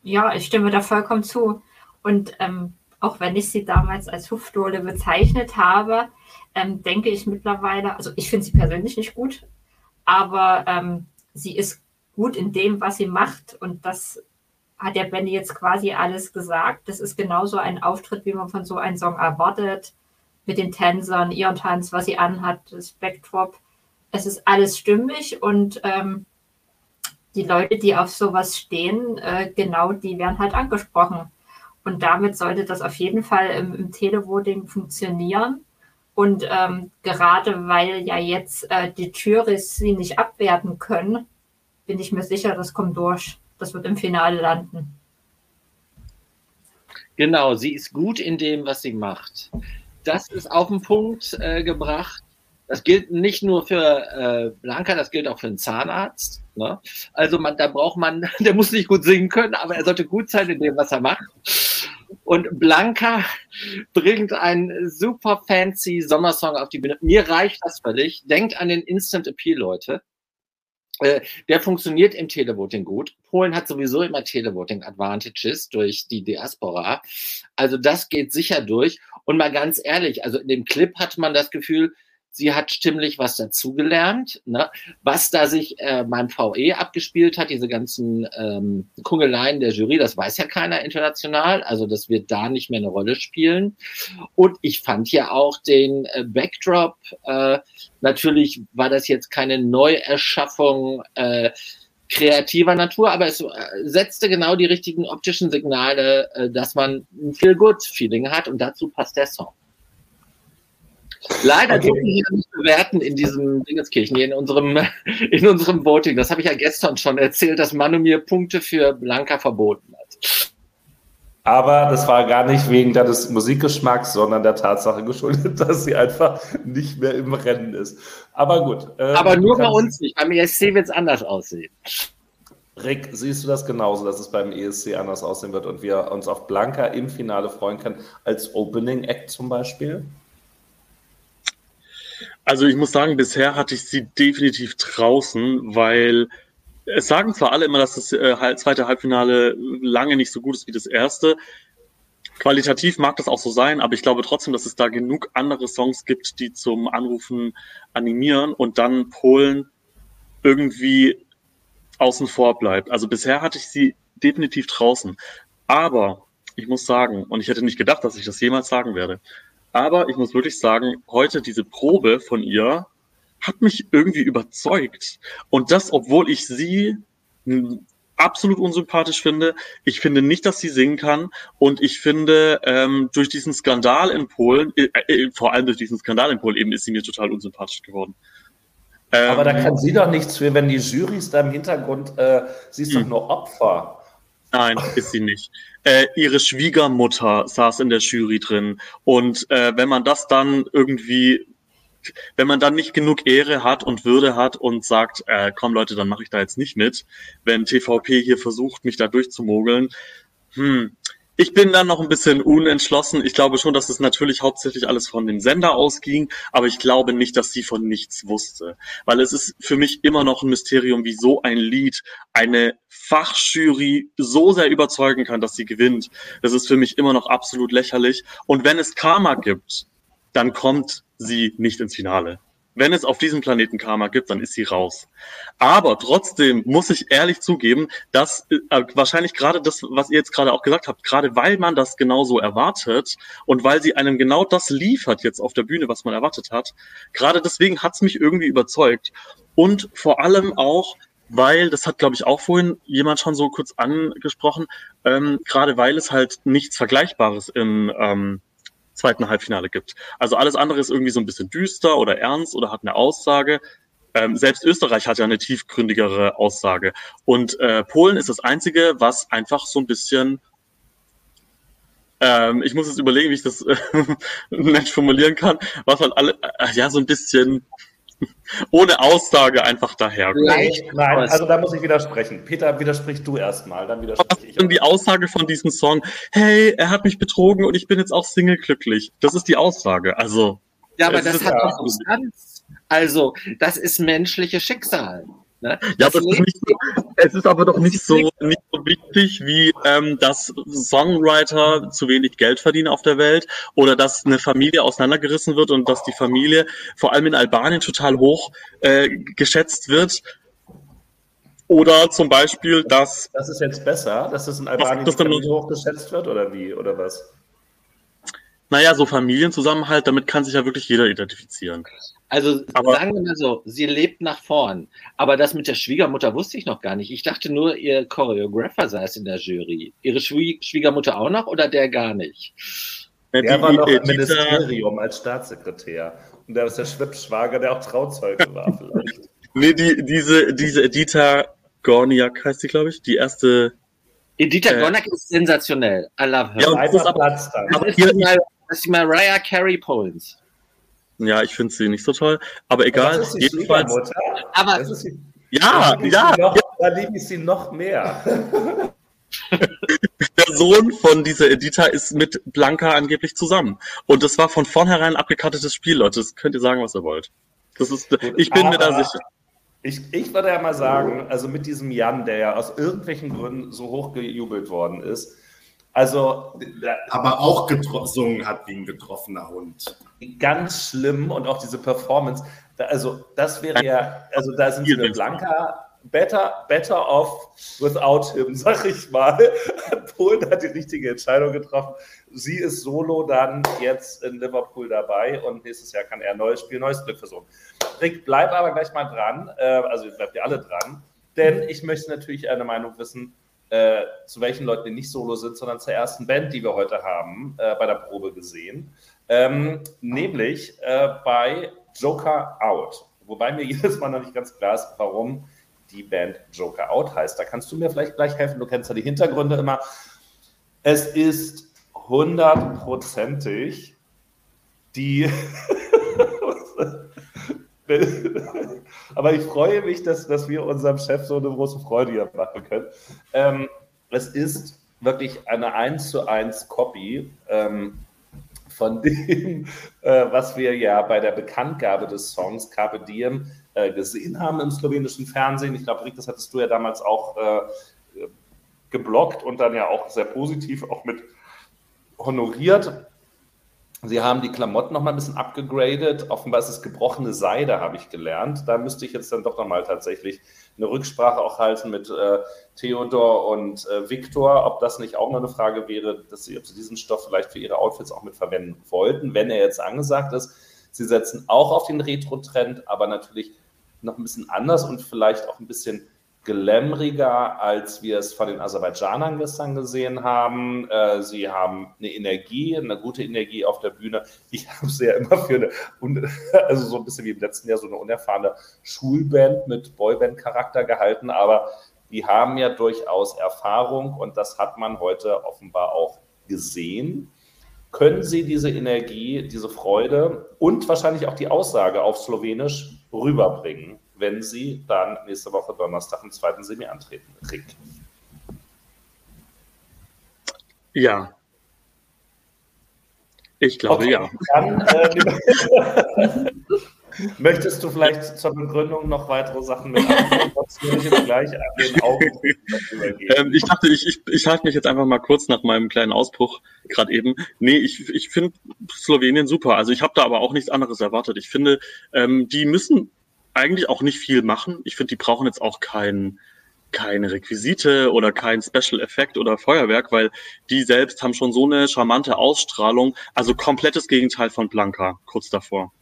Ja, ich stimme da vollkommen zu. Und ähm, auch wenn ich sie damals als Hufdole bezeichnet habe, ähm, denke ich mittlerweile, also ich finde sie persönlich nicht gut, aber ähm, sie ist gut in dem, was sie macht und das hat der Benny jetzt quasi alles gesagt. Das ist genauso ein Auftritt, wie man von so einem Song erwartet, mit den Tänzern, ihren Tanz, was sie anhat, das Backdrop. Es ist alles stimmig und ähm, die Leute, die auf sowas stehen, äh, genau, die werden halt angesprochen. Und damit sollte das auf jeden Fall im, im Televoting funktionieren. Und ähm, gerade weil ja jetzt äh, die Juries sie nicht abwerten können, bin ich mir sicher, das kommt durch. Das wird im Finale landen. Genau, sie ist gut in dem, was sie macht. Das ist auf den Punkt äh, gebracht. Das gilt nicht nur für äh, Blanca, das gilt auch für einen Zahnarzt. Ne? Also man, da braucht man, der muss nicht gut singen können, aber er sollte gut sein in dem, was er macht. Und Blanca bringt einen super fancy Sommersong auf die Bühne. Mir reicht das völlig. Denkt an den Instant Appeal, Leute. Äh, der funktioniert im Televoting gut. Polen hat sowieso immer Televoting Advantages durch die Diaspora. Also das geht sicher durch. Und mal ganz ehrlich, also in dem Clip hat man das Gefühl, Sie hat stimmlich was dazugelernt. Ne? Was da sich äh, beim VE abgespielt hat, diese ganzen ähm, Kungeleien der Jury, das weiß ja keiner international. Also das wird da nicht mehr eine Rolle spielen. Und ich fand ja auch den äh, Backdrop, äh, natürlich war das jetzt keine Neuerschaffung. Äh, kreativer Natur, aber es äh, setzte genau die richtigen optischen Signale, äh, dass man ein Feel-Good-Feeling hat und dazu passt der Song. Leider okay. dürfen wir nicht bewerten in diesem Dingeskirchen, in unserem, in unserem Voting. Das habe ich ja gestern schon erzählt, dass Manu mir Punkte für Blanca verboten hat. Aber das war gar nicht wegen deines Musikgeschmacks, sondern der Tatsache geschuldet, dass sie einfach nicht mehr im Rennen ist. Aber gut. Ähm, Aber nur bei uns nicht. Beim ESC wird es anders aussehen. Rick, siehst du das genauso, dass es beim ESC anders aussehen wird und wir uns auf Blanca im Finale freuen können, als Opening Act zum Beispiel? Also ich muss sagen, bisher hatte ich sie definitiv draußen, weil es sagen zwar alle immer, dass das äh, zweite Halbfinale lange nicht so gut ist wie das erste. Qualitativ mag das auch so sein, aber ich glaube trotzdem, dass es da genug andere Songs gibt, die zum Anrufen animieren und dann Polen irgendwie außen vor bleibt. Also bisher hatte ich sie definitiv draußen. Aber ich muss sagen, und ich hätte nicht gedacht, dass ich das jemals sagen werde, aber ich muss wirklich sagen, heute diese Probe von ihr hat mich irgendwie überzeugt. Und das, obwohl ich sie absolut unsympathisch finde. Ich finde nicht, dass sie singen kann. Und ich finde, ähm, durch diesen Skandal in Polen, äh, äh, vor allem durch diesen Skandal in Polen eben, ist sie mir total unsympathisch geworden. Ähm, Aber da kann sie doch nichts für, wenn die Jurys da im Hintergrund, äh, sie ist doch hm. nur Opfer. Nein, ist sie nicht. Äh, ihre Schwiegermutter saß in der Jury drin. Und äh, wenn man das dann irgendwie, wenn man dann nicht genug Ehre hat und Würde hat und sagt, äh, komm Leute, dann mache ich da jetzt nicht mit, wenn TVP hier versucht, mich da durchzumogeln, hm, ich bin dann noch ein bisschen unentschlossen. Ich glaube schon, dass es natürlich hauptsächlich alles von dem Sender ausging, aber ich glaube nicht, dass sie von nichts wusste. Weil es ist für mich immer noch ein Mysterium, wie so ein Lied eine Fachjury so sehr überzeugen kann, dass sie gewinnt. Das ist für mich immer noch absolut lächerlich. Und wenn es Karma gibt, dann kommt sie nicht ins Finale wenn es auf diesem Planeten Karma gibt, dann ist sie raus. Aber trotzdem muss ich ehrlich zugeben, dass äh, wahrscheinlich gerade das, was ihr jetzt gerade auch gesagt habt, gerade weil man das genauso erwartet und weil sie einem genau das liefert jetzt auf der Bühne, was man erwartet hat, gerade deswegen hat's mich irgendwie überzeugt. Und vor allem auch, weil, das hat, glaube ich, auch vorhin jemand schon so kurz angesprochen, ähm, gerade weil es halt nichts Vergleichbares im ähm, zweiten Halbfinale gibt. Also alles andere ist irgendwie so ein bisschen düster oder ernst oder hat eine Aussage. ähm, selbst Österreich hat ja eine tiefgründigere Aussage. Und äh, Polen ist das Einzige, was einfach so ein bisschen ähm, ich muss jetzt überlegen, wie ich das äh, nett formulieren kann, was halt alle, äh, ja, so ein bisschen ohne Aussage einfach daherkommt. Nein, also da muss ich widersprechen. Peter, widersprich du erstmal, dann widerspreche ich. Und die Aussage von diesem Song, hey, er hat mich betrogen und ich bin jetzt auch Single glücklich. Das ist die Aussage. Also. Ja, aber das hat doch Substanz. Also, das ist menschliches Schicksal. Ne? Ja, aber es ist, nicht, es ist, aber doch nicht so, nicht so wichtig, wie ähm, dass Songwriter zu wenig Geld verdienen auf der Welt oder dass eine Familie auseinandergerissen wird und dass die Familie vor allem in Albanien total hoch äh, geschätzt wird. Oder zum Beispiel, dass. Das ist jetzt besser, dass es in Albanien das hoch geschätzt wird oder wie? Oder was? Naja, so Familienzusammenhalt, damit kann sich ja wirklich jeder identifizieren. Also aber, sagen wir mal so, sie lebt nach vorn. Aber das mit der Schwiegermutter wusste ich noch gar nicht. Ich dachte nur, ihr Choreographer saß in der Jury. Ihre Schwiegermutter auch noch oder der gar nicht? Der die, war noch im Ministerium als Staatssekretär. Und der ist der Schwippschwager, der auch Trauzeuge war vielleicht. nee, die, diese, diese Edita Gorniak heißt sie, glaube ich, die erste. Edita äh, Gorniak ist sensationell. I love her. Ja, das ist aber, Platz dann. Aber hier, das ist Mariah Carey Polens. Ja, ich finde sie nicht so toll. Aber egal. Das ist die jedenfalls. Aber die, ja, ja, noch, ja. Da liebe ich sie noch mehr. Der Sohn von dieser Edita ist mit Blanca angeblich zusammen. Und das war von vornherein ein abgekartetes Spiel, Leute. Das könnt ihr sagen, was ihr wollt. Das ist, ich bin mir da sicher. Ich, ich würde ja mal sagen, also mit diesem Jan, der ja aus irgendwelchen Gründen so hochgejubelt worden ist, also. Aber auch gesungen hat wie ein getroffener Hund. Ganz schlimm und auch diese Performance. Also, das wäre ja, also da sind wir Blanca better, better off without him, sag ich mal. Polen hat die richtige Entscheidung getroffen. Sie ist solo dann jetzt in Liverpool dabei und nächstes Jahr kann er ein neues Spiel, neues Glück versuchen. Rick, bleib aber gleich mal dran, äh, also bleibt ihr alle dran, denn ich möchte natürlich eine Meinung wissen, äh, zu welchen Leuten die nicht solo sind, sondern zur ersten Band, die wir heute haben, äh, bei der Probe gesehen. Ähm, nämlich äh, bei Joker Out. Wobei mir jedes Mal noch nicht ganz klar ist, warum die Band Joker Out heißt. Da kannst du mir vielleicht gleich helfen. Du kennst ja die Hintergründe immer. Es ist hundertprozentig die Aber ich freue mich, dass, dass wir unserem Chef so eine große Freude hier machen können. Ähm, es ist wirklich eine 1 zu 1 Copy ähm, von dem, äh, was wir ja bei der Bekanntgabe des Songs Carpe Diem äh, gesehen haben im slowenischen Fernsehen. Ich glaube, Rick, das hattest du ja damals auch äh, geblockt und dann ja auch sehr positiv auch mit honoriert. Sie haben die Klamotten noch mal ein bisschen abgegradet. Offenbar ist es gebrochene Seide, habe ich gelernt. Da müsste ich jetzt dann doch noch mal tatsächlich eine Rücksprache auch halten mit äh, Theodor und äh, Viktor, ob das nicht auch noch eine Frage wäre, dass sie, ob sie diesen Stoff vielleicht für ihre Outfits auch mit verwenden wollten, wenn er jetzt angesagt ist. Sie setzen auch auf den Retro-Trend, aber natürlich noch ein bisschen anders und vielleicht auch ein bisschen glammriger, als wir es von den Aserbaidschanern gestern gesehen haben. Äh, sie haben eine Energie, eine gute Energie auf der Bühne. Ich habe sie ja immer für eine, also so ein bisschen wie im letzten Jahr, so eine unerfahrene Schulband mit Boyband-Charakter gehalten, aber die haben ja durchaus Erfahrung und das hat man heute offenbar auch gesehen. Können Sie diese Energie, diese Freude und wahrscheinlich auch die Aussage auf Slowenisch rüberbringen? Wenn sie dann nächste Woche Donnerstag im zweiten Semi antreten. Rick. Ja. Ich glaube okay. ja. Dann, äh, möchtest du vielleicht zur Begründung noch weitere Sachen mit ich gleich an den Augen ähm, Ich dachte, ich, ich, ich halte mich jetzt einfach mal kurz nach meinem kleinen Ausbruch gerade eben. Nee, ich, ich finde Slowenien super. Also ich habe da aber auch nichts anderes erwartet. Ich finde, ähm, die müssen eigentlich auch nicht viel machen. Ich finde, die brauchen jetzt auch kein, keine Requisite oder kein Special Effekt oder Feuerwerk, weil die selbst haben schon so eine charmante Ausstrahlung. Also komplettes Gegenteil von Blanca, kurz davor.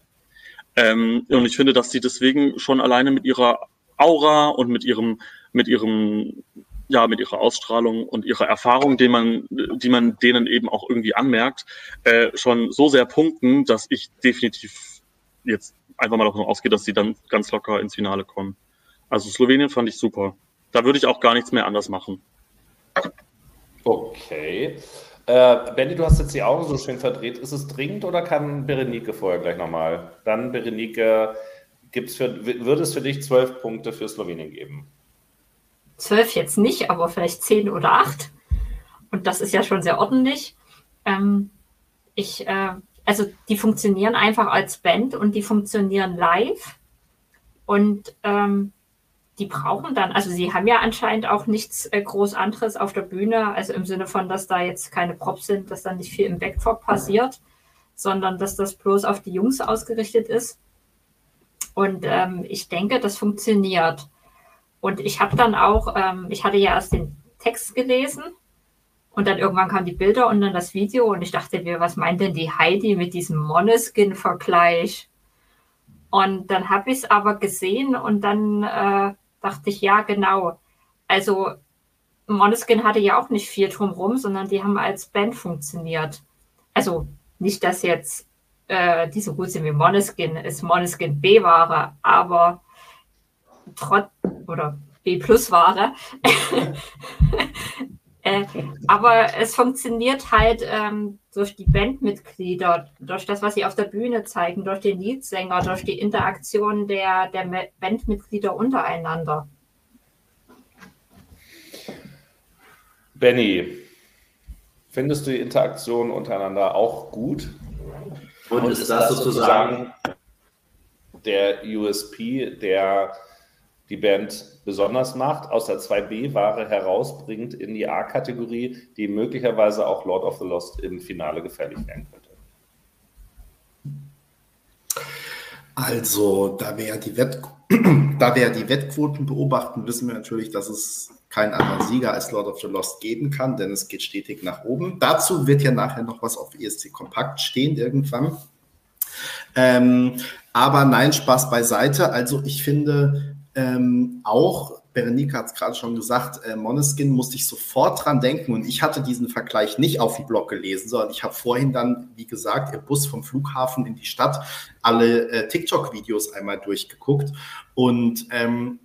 Ähm, und ich finde, dass sie deswegen schon alleine mit ihrer Aura und mit ihrem, mit ihrem, ja, mit ihrer Ausstrahlung und ihrer Erfahrung, die man, die man denen eben auch irgendwie anmerkt, äh, schon so sehr punkten, dass ich definitiv jetzt einfach mal davon ausgehe, dass sie dann ganz locker ins Finale kommen. Also Slowenien fand ich super. Da würde ich auch gar nichts mehr anders machen. Okay. Äh, Benny, du hast jetzt die Augen so schön verdreht. Ist es dringend oder kann Berenike vorher gleich nochmal? Dann, Berenike, gibt's für, würde es für dich zwölf Punkte für Slowenien geben? Zwölf jetzt nicht, aber vielleicht zehn oder acht. Und das ist ja schon sehr ordentlich. Ähm, ich, äh, also die funktionieren einfach als Band und die funktionieren live. Und ähm, die brauchen dann, also sie haben ja anscheinend auch nichts äh, groß anderes auf der Bühne, also im Sinne von, dass da jetzt keine Props sind, dass da nicht viel im Backdrop passiert, sondern dass das bloß auf die Jungs ausgerichtet ist. Und ähm, ich denke, das funktioniert. Und ich habe dann auch, ähm, ich hatte ja erst den Text gelesen und dann irgendwann kamen die Bilder und dann das Video und ich dachte mir, was meint denn die Heidi mit diesem Moneskin-Vergleich? Und dann habe ich es aber gesehen und dann äh, dachte ich, ja, genau. Also Moneskin hatte ja auch nicht viel drumherum, sondern die haben als Band funktioniert. Also nicht, dass jetzt äh, die so gut sind wie Moneskin, ist Moneskin B-Ware, aber trotz oder B-Plus-Ware. äh, aber es funktioniert halt ähm, durch die Bandmitglieder, durch das, was sie auf der Bühne zeigen, durch den Leadsänger, durch die Interaktion der, der Bandmitglieder untereinander. Benny, findest du die Interaktion untereinander auch gut? Und, Und ist das sozusagen der USP, der die Band besonders macht, aus der 2B-Ware herausbringt in die A-Kategorie, die möglicherweise auch Lord of the Lost im Finale gefährlich werden könnte? Also, da wir, die Wett da wir die Wettquoten beobachten, wissen wir natürlich, dass es keinen anderen Sieger als Lord of the Lost geben kann, denn es geht stetig nach oben. Dazu wird ja nachher noch was auf ESC Kompakt stehen irgendwann. Ähm, aber nein, Spaß beiseite. Also ich finde, ähm, auch, Berenike hat es gerade schon gesagt, äh, Moneskin musste ich sofort dran denken und ich hatte diesen Vergleich nicht auf dem Blog gelesen, sondern ich habe vorhin dann, wie gesagt, im Bus vom Flughafen in die Stadt alle äh, TikTok-Videos einmal durchgeguckt und ähm,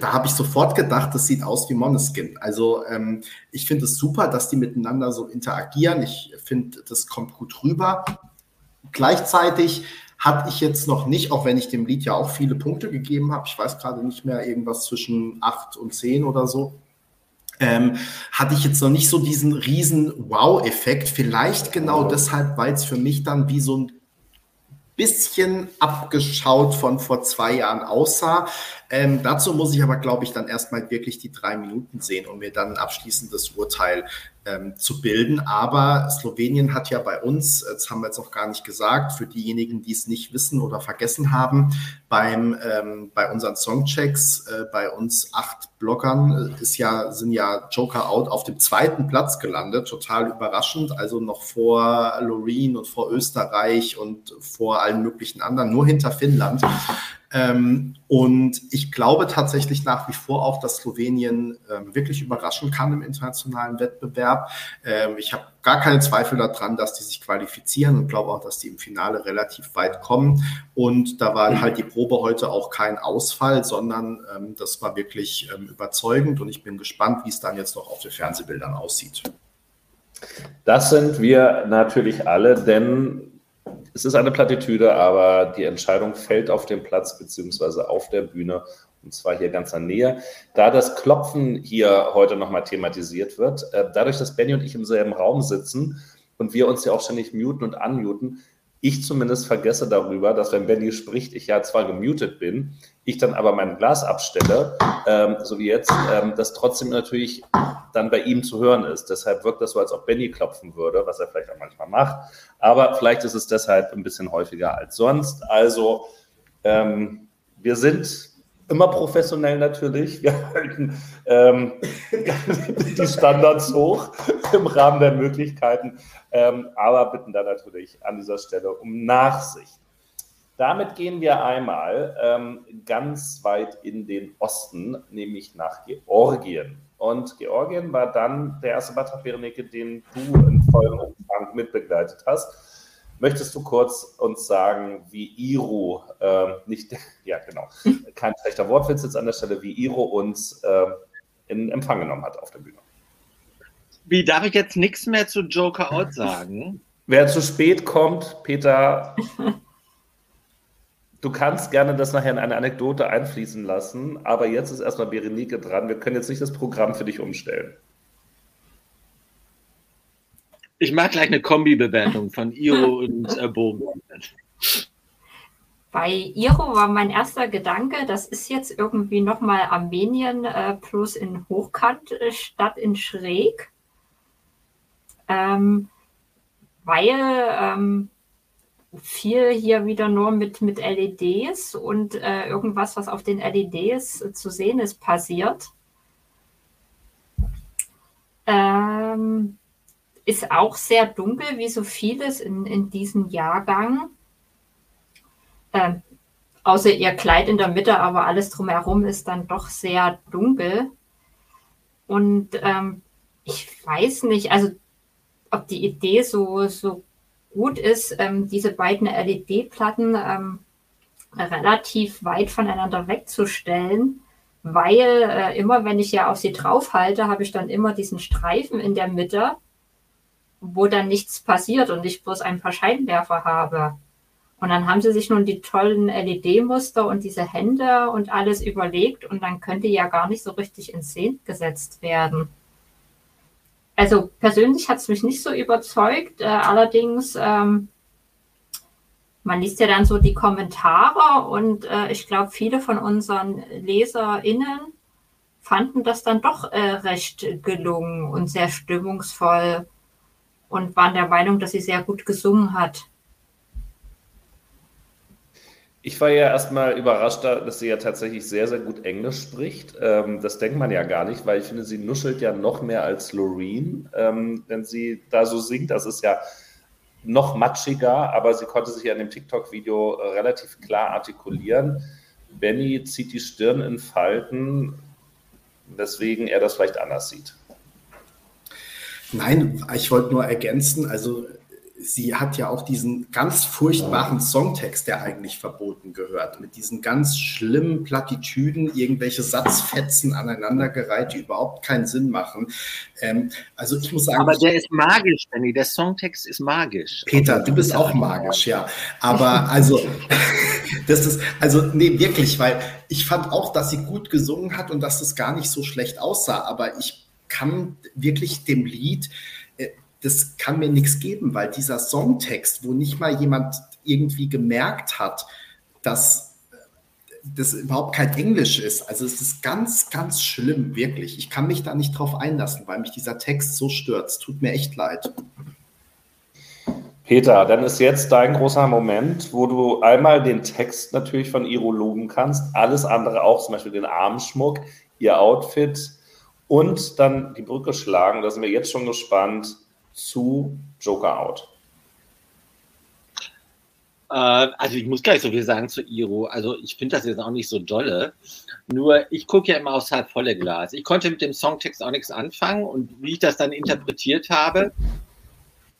da habe ich sofort gedacht, das sieht aus wie Moneskin. Also ähm, ich finde es super, dass die miteinander so interagieren. Ich finde, das kommt gut rüber. Gleichzeitig hatte ich jetzt noch nicht, auch wenn ich dem Lied ja auch viele Punkte gegeben habe. Ich weiß gerade nicht mehr, irgendwas zwischen acht und zehn oder so. Ähm, hatte ich jetzt noch nicht so diesen riesen Wow-Effekt. Vielleicht genau deshalb, weil es für mich dann wie so ein bisschen abgeschaut von vor zwei Jahren aussah. Ähm, dazu muss ich aber, glaube ich, dann erstmal wirklich die drei Minuten sehen, um mir dann ein abschließendes Urteil ähm, zu bilden. Aber Slowenien hat ja bei uns, das haben wir jetzt noch gar nicht gesagt, für diejenigen, die es nicht wissen oder vergessen haben, beim, ähm, bei unseren Songchecks, äh, bei uns acht Bloggern, äh, ist ja, sind ja Joker Out auf dem zweiten Platz gelandet. Total überraschend. Also noch vor Loreen und vor Österreich und vor allen möglichen anderen, nur hinter Finnland. Ähm, und ich glaube tatsächlich nach wie vor auch, dass Slowenien ähm, wirklich überraschen kann im internationalen Wettbewerb. Ähm, ich habe gar keine Zweifel daran, dass die sich qualifizieren und glaube auch, dass die im Finale relativ weit kommen. Und da war halt die Probe heute auch kein Ausfall, sondern das war wirklich überzeugend und ich bin gespannt, wie es dann jetzt noch auf den Fernsehbildern aussieht. Das sind wir natürlich alle, denn es ist eine Plattitüde, aber die Entscheidung fällt auf dem Platz beziehungsweise auf der Bühne und zwar hier ganz in Nähe. Da das Klopfen hier heute nochmal thematisiert wird, äh, dadurch, dass Benny und ich im selben Raum sitzen und wir uns ja auch ständig muten und unmuten, ich zumindest vergesse darüber, dass wenn Benny spricht, ich ja zwar gemutet bin, ich dann aber mein Glas abstelle, ähm, so wie jetzt, ähm, das trotzdem natürlich dann bei ihm zu hören ist. Deshalb wirkt das so, als ob Benny klopfen würde, was er vielleicht auch manchmal macht. Aber vielleicht ist es deshalb ein bisschen häufiger als sonst. Also ähm, wir sind immer professionell natürlich. Wir halten ähm, die Standards hoch im Rahmen der Möglichkeiten, ähm, aber bitten da natürlich an dieser Stelle um Nachsicht. Damit gehen wir einmal ähm, ganz weit in den Osten, nämlich nach Georgien. Und Georgien war dann der erste Beitrag, Veronike, den du in vollem Umfang mitbegleitet hast. Möchtest du kurz uns sagen, wie Iro, äh, nicht, ja genau, kein schlechter Wortwitz jetzt an der Stelle, wie Iro uns äh, in Empfang genommen hat auf der Bühne? Wie darf ich jetzt nichts mehr zu Joker Out sagen? Wer zu spät kommt, Peter, du kannst gerne das nachher in eine Anekdote einfließen lassen, aber jetzt ist erstmal Berenike dran. Wir können jetzt nicht das Programm für dich umstellen. Ich mag gleich eine Kombi-Bewertung von Iro und äh, Bogen. Bei Iro war mein erster Gedanke, das ist jetzt irgendwie nochmal Armenien äh, plus in Hochkant äh, statt in Schräg. Ähm, weil ähm, viel hier wieder nur mit, mit LEDs und äh, irgendwas, was auf den LEDs zu sehen ist, passiert. Ähm, ist auch sehr dunkel, wie so vieles in, in diesem Jahrgang. Ähm, außer ihr Kleid in der Mitte, aber alles drumherum ist dann doch sehr dunkel. Und ähm, ich weiß nicht, also ob die Idee so, so gut ist, ähm, diese beiden LED-Platten ähm, relativ weit voneinander wegzustellen, weil äh, immer, wenn ich ja auf sie draufhalte, habe ich dann immer diesen Streifen in der Mitte, wo dann nichts passiert und ich bloß ein paar Scheinwerfer habe. Und dann haben sie sich nun die tollen LED-Muster und diese Hände und alles überlegt und dann könnte ja gar nicht so richtig in Szene gesetzt werden also persönlich hat es mich nicht so überzeugt. Äh, allerdings, ähm, man liest ja dann so die Kommentare und äh, ich glaube, viele von unseren LeserInnen fanden das dann doch äh, recht gelungen und sehr stimmungsvoll und waren der Meinung, dass sie sehr gut gesungen hat. Ich war ja erstmal überrascht, dass sie ja tatsächlich sehr, sehr gut Englisch spricht. Ähm, das denkt man ja gar nicht, weil ich finde, sie nuschelt ja noch mehr als Loreen, ähm, wenn sie da so singt. Das ist ja noch matschiger, aber sie konnte sich ja in dem TikTok-Video äh, relativ klar artikulieren. Benny zieht die Stirn in Falten, weswegen er das vielleicht anders sieht. Nein, ich wollte nur ergänzen, also sie hat ja auch diesen ganz furchtbaren Songtext, der eigentlich verboten gehört, mit diesen ganz schlimmen Plattitüden, irgendwelche Satzfetzen aneinandergereiht, die überhaupt keinen Sinn machen. Ähm, also ich muss sagen. Aber der ist magisch, Danny. Der Songtext ist magisch. Peter, du bist auch magisch, ja. Aber also, das ist, also, nee, wirklich, weil ich fand auch, dass sie gut gesungen hat und dass das gar nicht so schlecht aussah. Aber ich kann wirklich dem Lied das kann mir nichts geben, weil dieser Songtext, wo nicht mal jemand irgendwie gemerkt hat, dass das überhaupt kein Englisch ist. Also es ist ganz, ganz schlimm, wirklich. Ich kann mich da nicht drauf einlassen, weil mich dieser Text so stört. Es tut mir echt leid. Peter, dann ist jetzt dein großer Moment, wo du einmal den Text natürlich von Iro loben kannst, alles andere auch, zum Beispiel den Armschmuck, ihr Outfit und dann die Brücke schlagen. Da sind wir jetzt schon gespannt zu Joker Out? Äh, also ich muss gar nicht so viel sagen zu Iro. Also ich finde das jetzt auch nicht so dolle. Nur ich gucke ja immer aufs halb volle Glas. Ich konnte mit dem Songtext auch nichts anfangen und wie ich das dann interpretiert habe,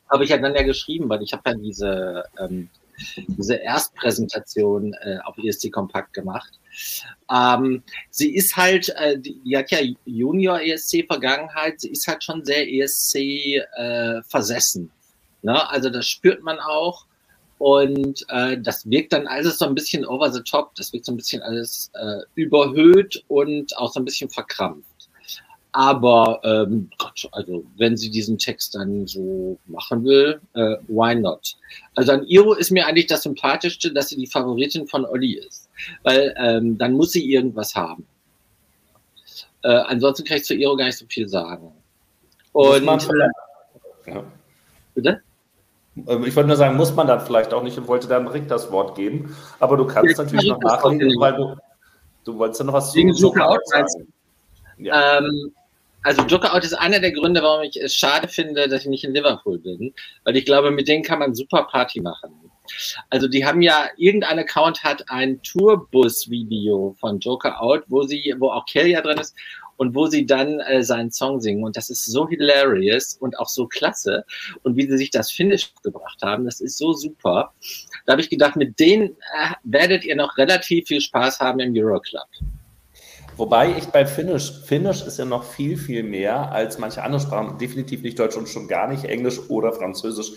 habe ich ja dann ja geschrieben, weil ich habe dann diese, ähm, diese Erstpräsentation äh, auf ESC Kompakt gemacht. Ähm, sie ist halt, äh, die, hat ja Junior ESC Vergangenheit, sie ist halt schon sehr ESC äh, versessen. Ne? Also das spürt man auch. Und äh, das wirkt dann alles so ein bisschen over the top, das wirkt so ein bisschen alles äh, überhöht und auch so ein bisschen verkrampft. Aber ähm, Gott, also wenn sie diesen Text dann so machen will, äh, why not? Also an Iro ist mir eigentlich das Sympathischste, dass sie die Favoritin von Olli ist weil ähm, dann muss sie irgendwas haben. Äh, ansonsten kann ich zu Iro gar nicht so viel sagen. Und ja. bitte? Ähm, ich wollte nur sagen, muss man dann vielleicht auch nicht und wollte dann Rick das Wort geben. Aber du kannst ja, natürlich noch nachlegen, weil du, du wolltest ja noch was zu Joker Out sagen. Ja. Ähm, also Joker Out ist einer der Gründe, warum ich es schade finde, dass ich nicht in Liverpool bin, weil ich glaube, mit denen kann man super Party machen. Also die haben ja, irgendein Account hat ein Tourbus-Video von Joker Out, wo sie, wo auch Kelly ja drin ist. und wo sie dann äh, seinen Song singen. Und das ist so hilarious und auch so klasse. Und wie sie sich das Finish gebracht haben, das ist so super. Da habe ich gedacht, mit denen äh, werdet ihr noch relativ viel Spaß haben im Euroclub. Wobei ich bei Finnisch, Finnisch ist ja noch viel, viel mehr als manche andere Sprachen, definitiv nicht Deutsch und schon gar nicht Englisch oder Französisch.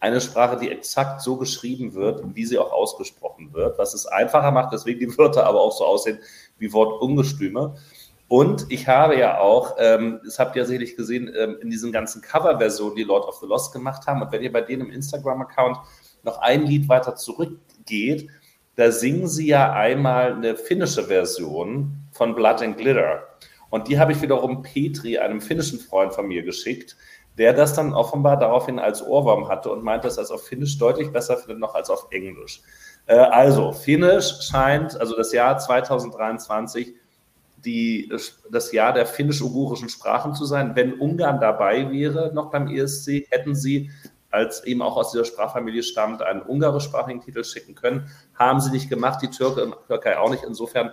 Eine Sprache, die exakt so geschrieben wird, wie sie auch ausgesprochen wird, was es einfacher macht, deswegen die Wörter aber auch so aussehen wie Wortungestüme. Und ich habe ja auch, ähm, das habt ihr sicherlich gesehen, ähm, in diesen ganzen Coverversionen, die Lord of the Lost gemacht haben. Und wenn ihr bei denen im Instagram-Account noch ein Lied weiter zurückgeht, da singen sie ja einmal eine finnische Version von Blood and Glitter. Und die habe ich wiederum Petri, einem finnischen Freund von mir, geschickt, der das dann offenbar daraufhin als Ohrwurm hatte und meinte, dass er es auf Finnisch deutlich besser findet noch als auf Englisch. Äh, also, Finnisch scheint, also das Jahr 2023, die, das Jahr der finnisch-ugurischen Sprachen zu sein. Wenn Ungarn dabei wäre, noch beim ESC, hätten sie, als eben auch aus dieser Sprachfamilie stammt, einen ungarischsprachigen Titel schicken können. Haben sie nicht gemacht, die Türke und Türkei auch nicht. Insofern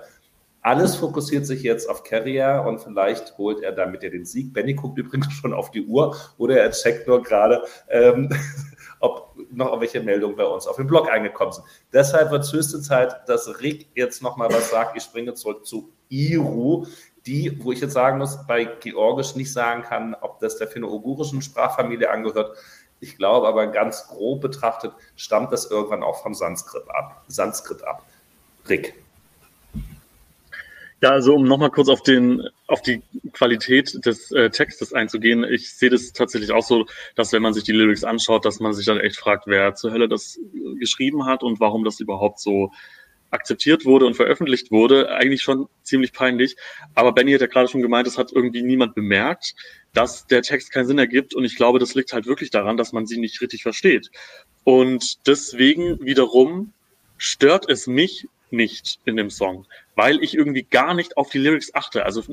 alles fokussiert sich jetzt auf Carrier und vielleicht holt er damit ja den Sieg. Benny guckt übrigens schon auf die Uhr oder er checkt nur gerade, ähm, ob noch welche Meldungen bei uns auf dem Blog eingekommen sind. Deshalb wird es höchste Zeit, dass Rick jetzt nochmal was sagt. Ich springe zurück zu Iru, die, wo ich jetzt sagen muss, bei Georgisch nicht sagen kann, ob das der finno-ugurischen Sprachfamilie angehört. Ich glaube aber ganz grob betrachtet stammt das irgendwann auch vom Sanskrit ab. Sanskrit ab. Rick. Ja, also um nochmal kurz auf den auf die Qualität des äh, Textes einzugehen, ich sehe das tatsächlich auch so, dass wenn man sich die Lyrics anschaut, dass man sich dann echt fragt, wer zur Hölle das geschrieben hat und warum das überhaupt so akzeptiert wurde und veröffentlicht wurde, eigentlich schon ziemlich peinlich. Aber Benny hat ja gerade schon gemeint, es hat irgendwie niemand bemerkt, dass der Text keinen Sinn ergibt. Und ich glaube, das liegt halt wirklich daran, dass man sie nicht richtig versteht. Und deswegen wiederum stört es mich nicht in dem Song, weil ich irgendwie gar nicht auf die Lyrics achte. Also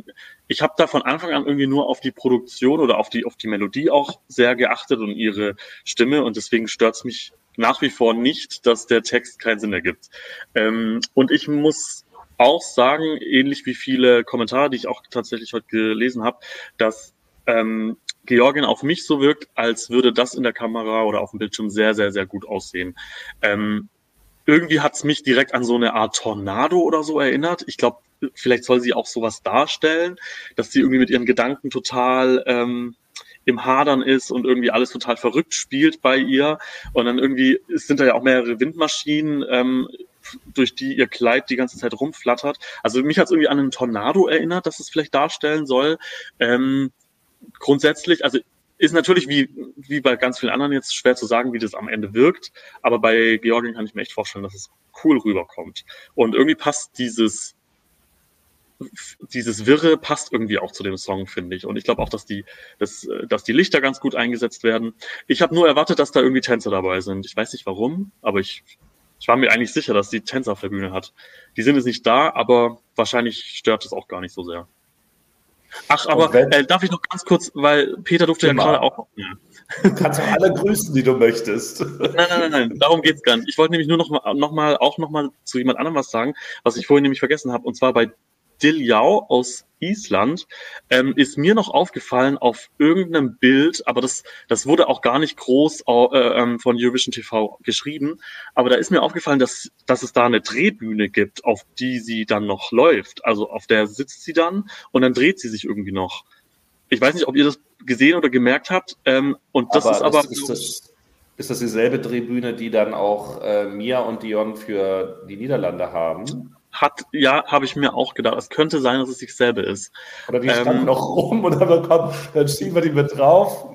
ich habe da von Anfang an irgendwie nur auf die Produktion oder auf die auf die Melodie auch sehr geachtet und ihre Stimme und deswegen stört es mich nach wie vor nicht, dass der Text keinen Sinn ergibt. Ähm, und ich muss auch sagen, ähnlich wie viele Kommentare, die ich auch tatsächlich heute gelesen habe, dass ähm, Georgien auf mich so wirkt, als würde das in der Kamera oder auf dem Bildschirm sehr, sehr, sehr gut aussehen. Ähm, irgendwie hat's mich direkt an so eine Art Tornado oder so erinnert. Ich glaube, vielleicht soll sie auch sowas darstellen, dass sie irgendwie mit ihren Gedanken total ähm, im Hadern ist und irgendwie alles total verrückt spielt bei ihr. Und dann irgendwie sind da ja auch mehrere Windmaschinen, ähm, durch die ihr Kleid die ganze Zeit rumflattert. Also mich hat's irgendwie an einen Tornado erinnert, dass es vielleicht darstellen soll. Ähm, grundsätzlich, also ist natürlich wie, wie bei ganz vielen anderen jetzt schwer zu sagen, wie das am Ende wirkt. Aber bei Georgien kann ich mir echt vorstellen, dass es cool rüberkommt. Und irgendwie passt dieses, dieses Wirre passt irgendwie auch zu dem Song, finde ich. Und ich glaube auch, dass die, dass, dass die Lichter ganz gut eingesetzt werden. Ich habe nur erwartet, dass da irgendwie Tänzer dabei sind. Ich weiß nicht warum, aber ich, ich war mir eigentlich sicher, dass die Tänzer auf der Bühne hat. Die sind jetzt nicht da, aber wahrscheinlich stört es auch gar nicht so sehr. Ach, aber äh, darf ich noch ganz kurz, weil Peter durfte immer. ja gerade auch. Ja. Du kannst auch alle grüßen, die du möchtest. Nein, nein, nein, nein, darum geht's gar nicht. Ich wollte nämlich nur noch noch mal auch noch mal zu jemand anderem was sagen, was ich vorhin nämlich vergessen habe, und zwar bei Diljau aus Island ähm, ist mir noch aufgefallen auf irgendeinem Bild, aber das, das wurde auch gar nicht groß äh, ähm, von Eurovision TV geschrieben, aber da ist mir aufgefallen, dass, dass es da eine Drehbühne gibt, auf die sie dann noch läuft. Also auf der sitzt sie dann und dann dreht sie sich irgendwie noch. Ich weiß nicht, ob ihr das gesehen oder gemerkt habt. Ähm, und das aber ist aber. Das ist, das, ist das dieselbe Drehbühne, die dann auch äh, Mia und Dion für die Niederlande haben? Hat, ja, habe ich mir auch gedacht. Es könnte sein, dass es sich selber ist. Oder die standen ähm, noch rum und dann, kommt, dann ziehen wir die mit drauf.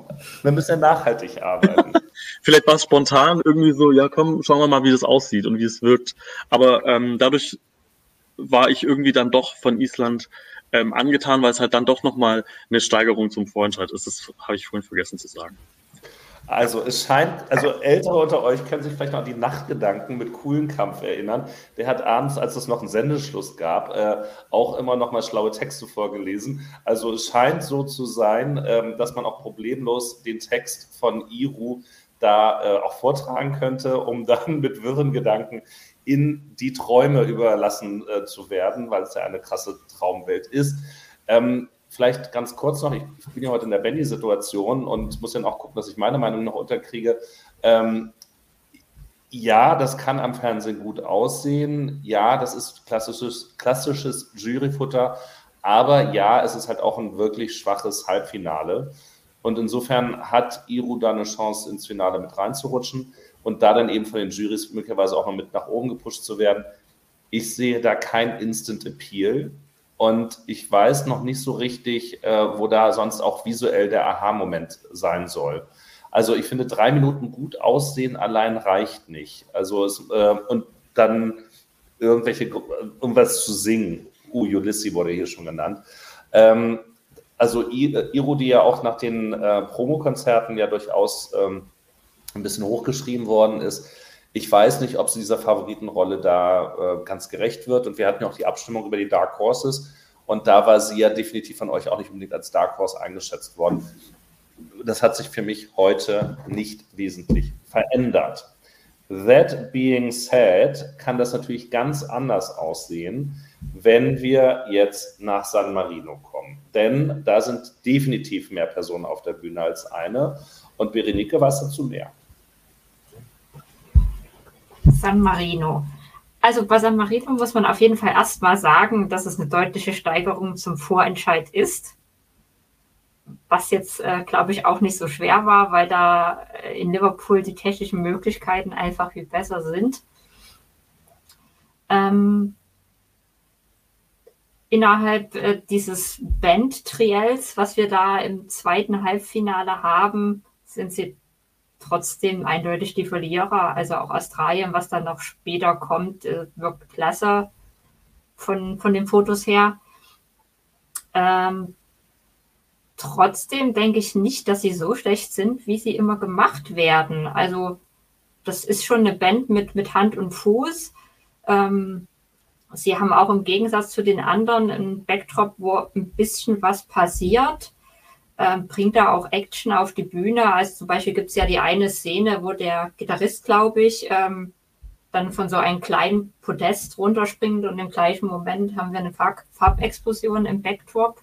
Wir müssen ja nachhaltig arbeiten. Vielleicht war es spontan irgendwie so, ja komm, schauen wir mal, wie das aussieht und wie es wirkt. Aber ähm, dadurch war ich irgendwie dann doch von Island ähm, angetan, weil es halt dann doch nochmal eine Steigerung zum Vorentscheid ist. Das habe ich vorhin vergessen zu sagen. Also es scheint, also Ältere unter euch können sich vielleicht noch an die Nachtgedanken mit coolen Kampf erinnern. Der hat abends, als es noch einen Sendeschluss gab, äh, auch immer noch mal schlaue Texte vorgelesen. Also es scheint so zu sein, ähm, dass man auch problemlos den Text von Iru da äh, auch vortragen könnte, um dann mit wirren Gedanken in die Träume überlassen äh, zu werden, weil es ja eine krasse Traumwelt ist. Ähm, vielleicht ganz kurz noch, ich bin ja heute in der Benny-Situation und muss dann auch gucken, dass ich meine Meinung noch unterkriege. Ähm, ja, das kann am Fernsehen gut aussehen. Ja, das ist klassisches, klassisches Juryfutter. Aber ja, es ist halt auch ein wirklich schwaches Halbfinale. Und insofern hat Iru da eine Chance, ins Finale mit reinzurutschen und da dann eben von den Jurys möglicherweise auch noch mit nach oben gepusht zu werden. Ich sehe da kein Instant Appeal und ich weiß noch nicht so richtig, äh, wo da sonst auch visuell der Aha-Moment sein soll. Also ich finde, drei Minuten gut aussehen allein reicht nicht. Also es, äh, und dann irgendwelche, irgendwas zu singen. Uh, Ulysses wurde hier schon genannt. Ähm, also Iro, die ja auch nach den äh, Promokonzerten ja durchaus ähm, ein bisschen hochgeschrieben worden ist. Ich weiß nicht, ob sie dieser Favoritenrolle da äh, ganz gerecht wird. Und wir hatten ja auch die Abstimmung über die Dark Horses. Und da war sie ja definitiv von euch auch nicht unbedingt als Dark Horse eingeschätzt worden das hat sich für mich heute nicht wesentlich verändert. That being said, kann das natürlich ganz anders aussehen, wenn wir jetzt nach San Marino kommen. Denn da sind definitiv mehr Personen auf der Bühne als eine. Und Berenike weiß dazu mehr. San Marino. Also bei San Marino muss man auf jeden Fall erstmal sagen, dass es eine deutliche Steigerung zum Vorentscheid ist was jetzt, äh, glaube ich, auch nicht so schwer war, weil da äh, in Liverpool die technischen Möglichkeiten einfach viel besser sind. Ähm, innerhalb äh, dieses Band-Triels, was wir da im zweiten Halbfinale haben, sind sie trotzdem eindeutig die Verlierer. Also auch Australien, was dann noch später kommt, äh, wirkt klasse von, von den Fotos her. Ähm, Trotzdem denke ich nicht, dass sie so schlecht sind, wie sie immer gemacht werden. Also das ist schon eine Band mit, mit Hand und Fuß. Ähm, sie haben auch im Gegensatz zu den anderen einen Backdrop, wo ein bisschen was passiert. Ähm, bringt da auch Action auf die Bühne. Also zum Beispiel gibt es ja die eine Szene, wo der Gitarrist, glaube ich, ähm, dann von so einem kleinen Podest runterspringt und im gleichen Moment haben wir eine Farb Farbexplosion im Backdrop.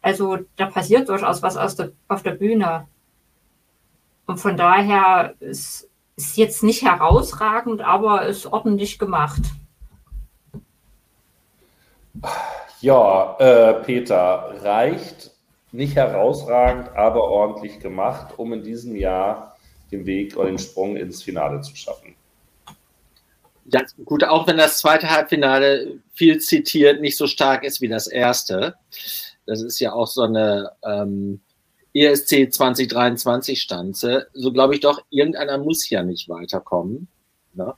Also da passiert durchaus was der, auf der Bühne. Und von daher ist es jetzt nicht herausragend, aber ist ordentlich gemacht. Ja, äh, Peter, reicht nicht herausragend, aber ordentlich gemacht, um in diesem Jahr den Weg oder den Sprung ins Finale zu schaffen. Ja, gut, auch wenn das zweite Halbfinale viel zitiert nicht so stark ist wie das erste. Das ist ja auch so eine ähm, ESC 2023 Stanze. So glaube ich doch, irgendeiner muss ja nicht weiterkommen. Ne?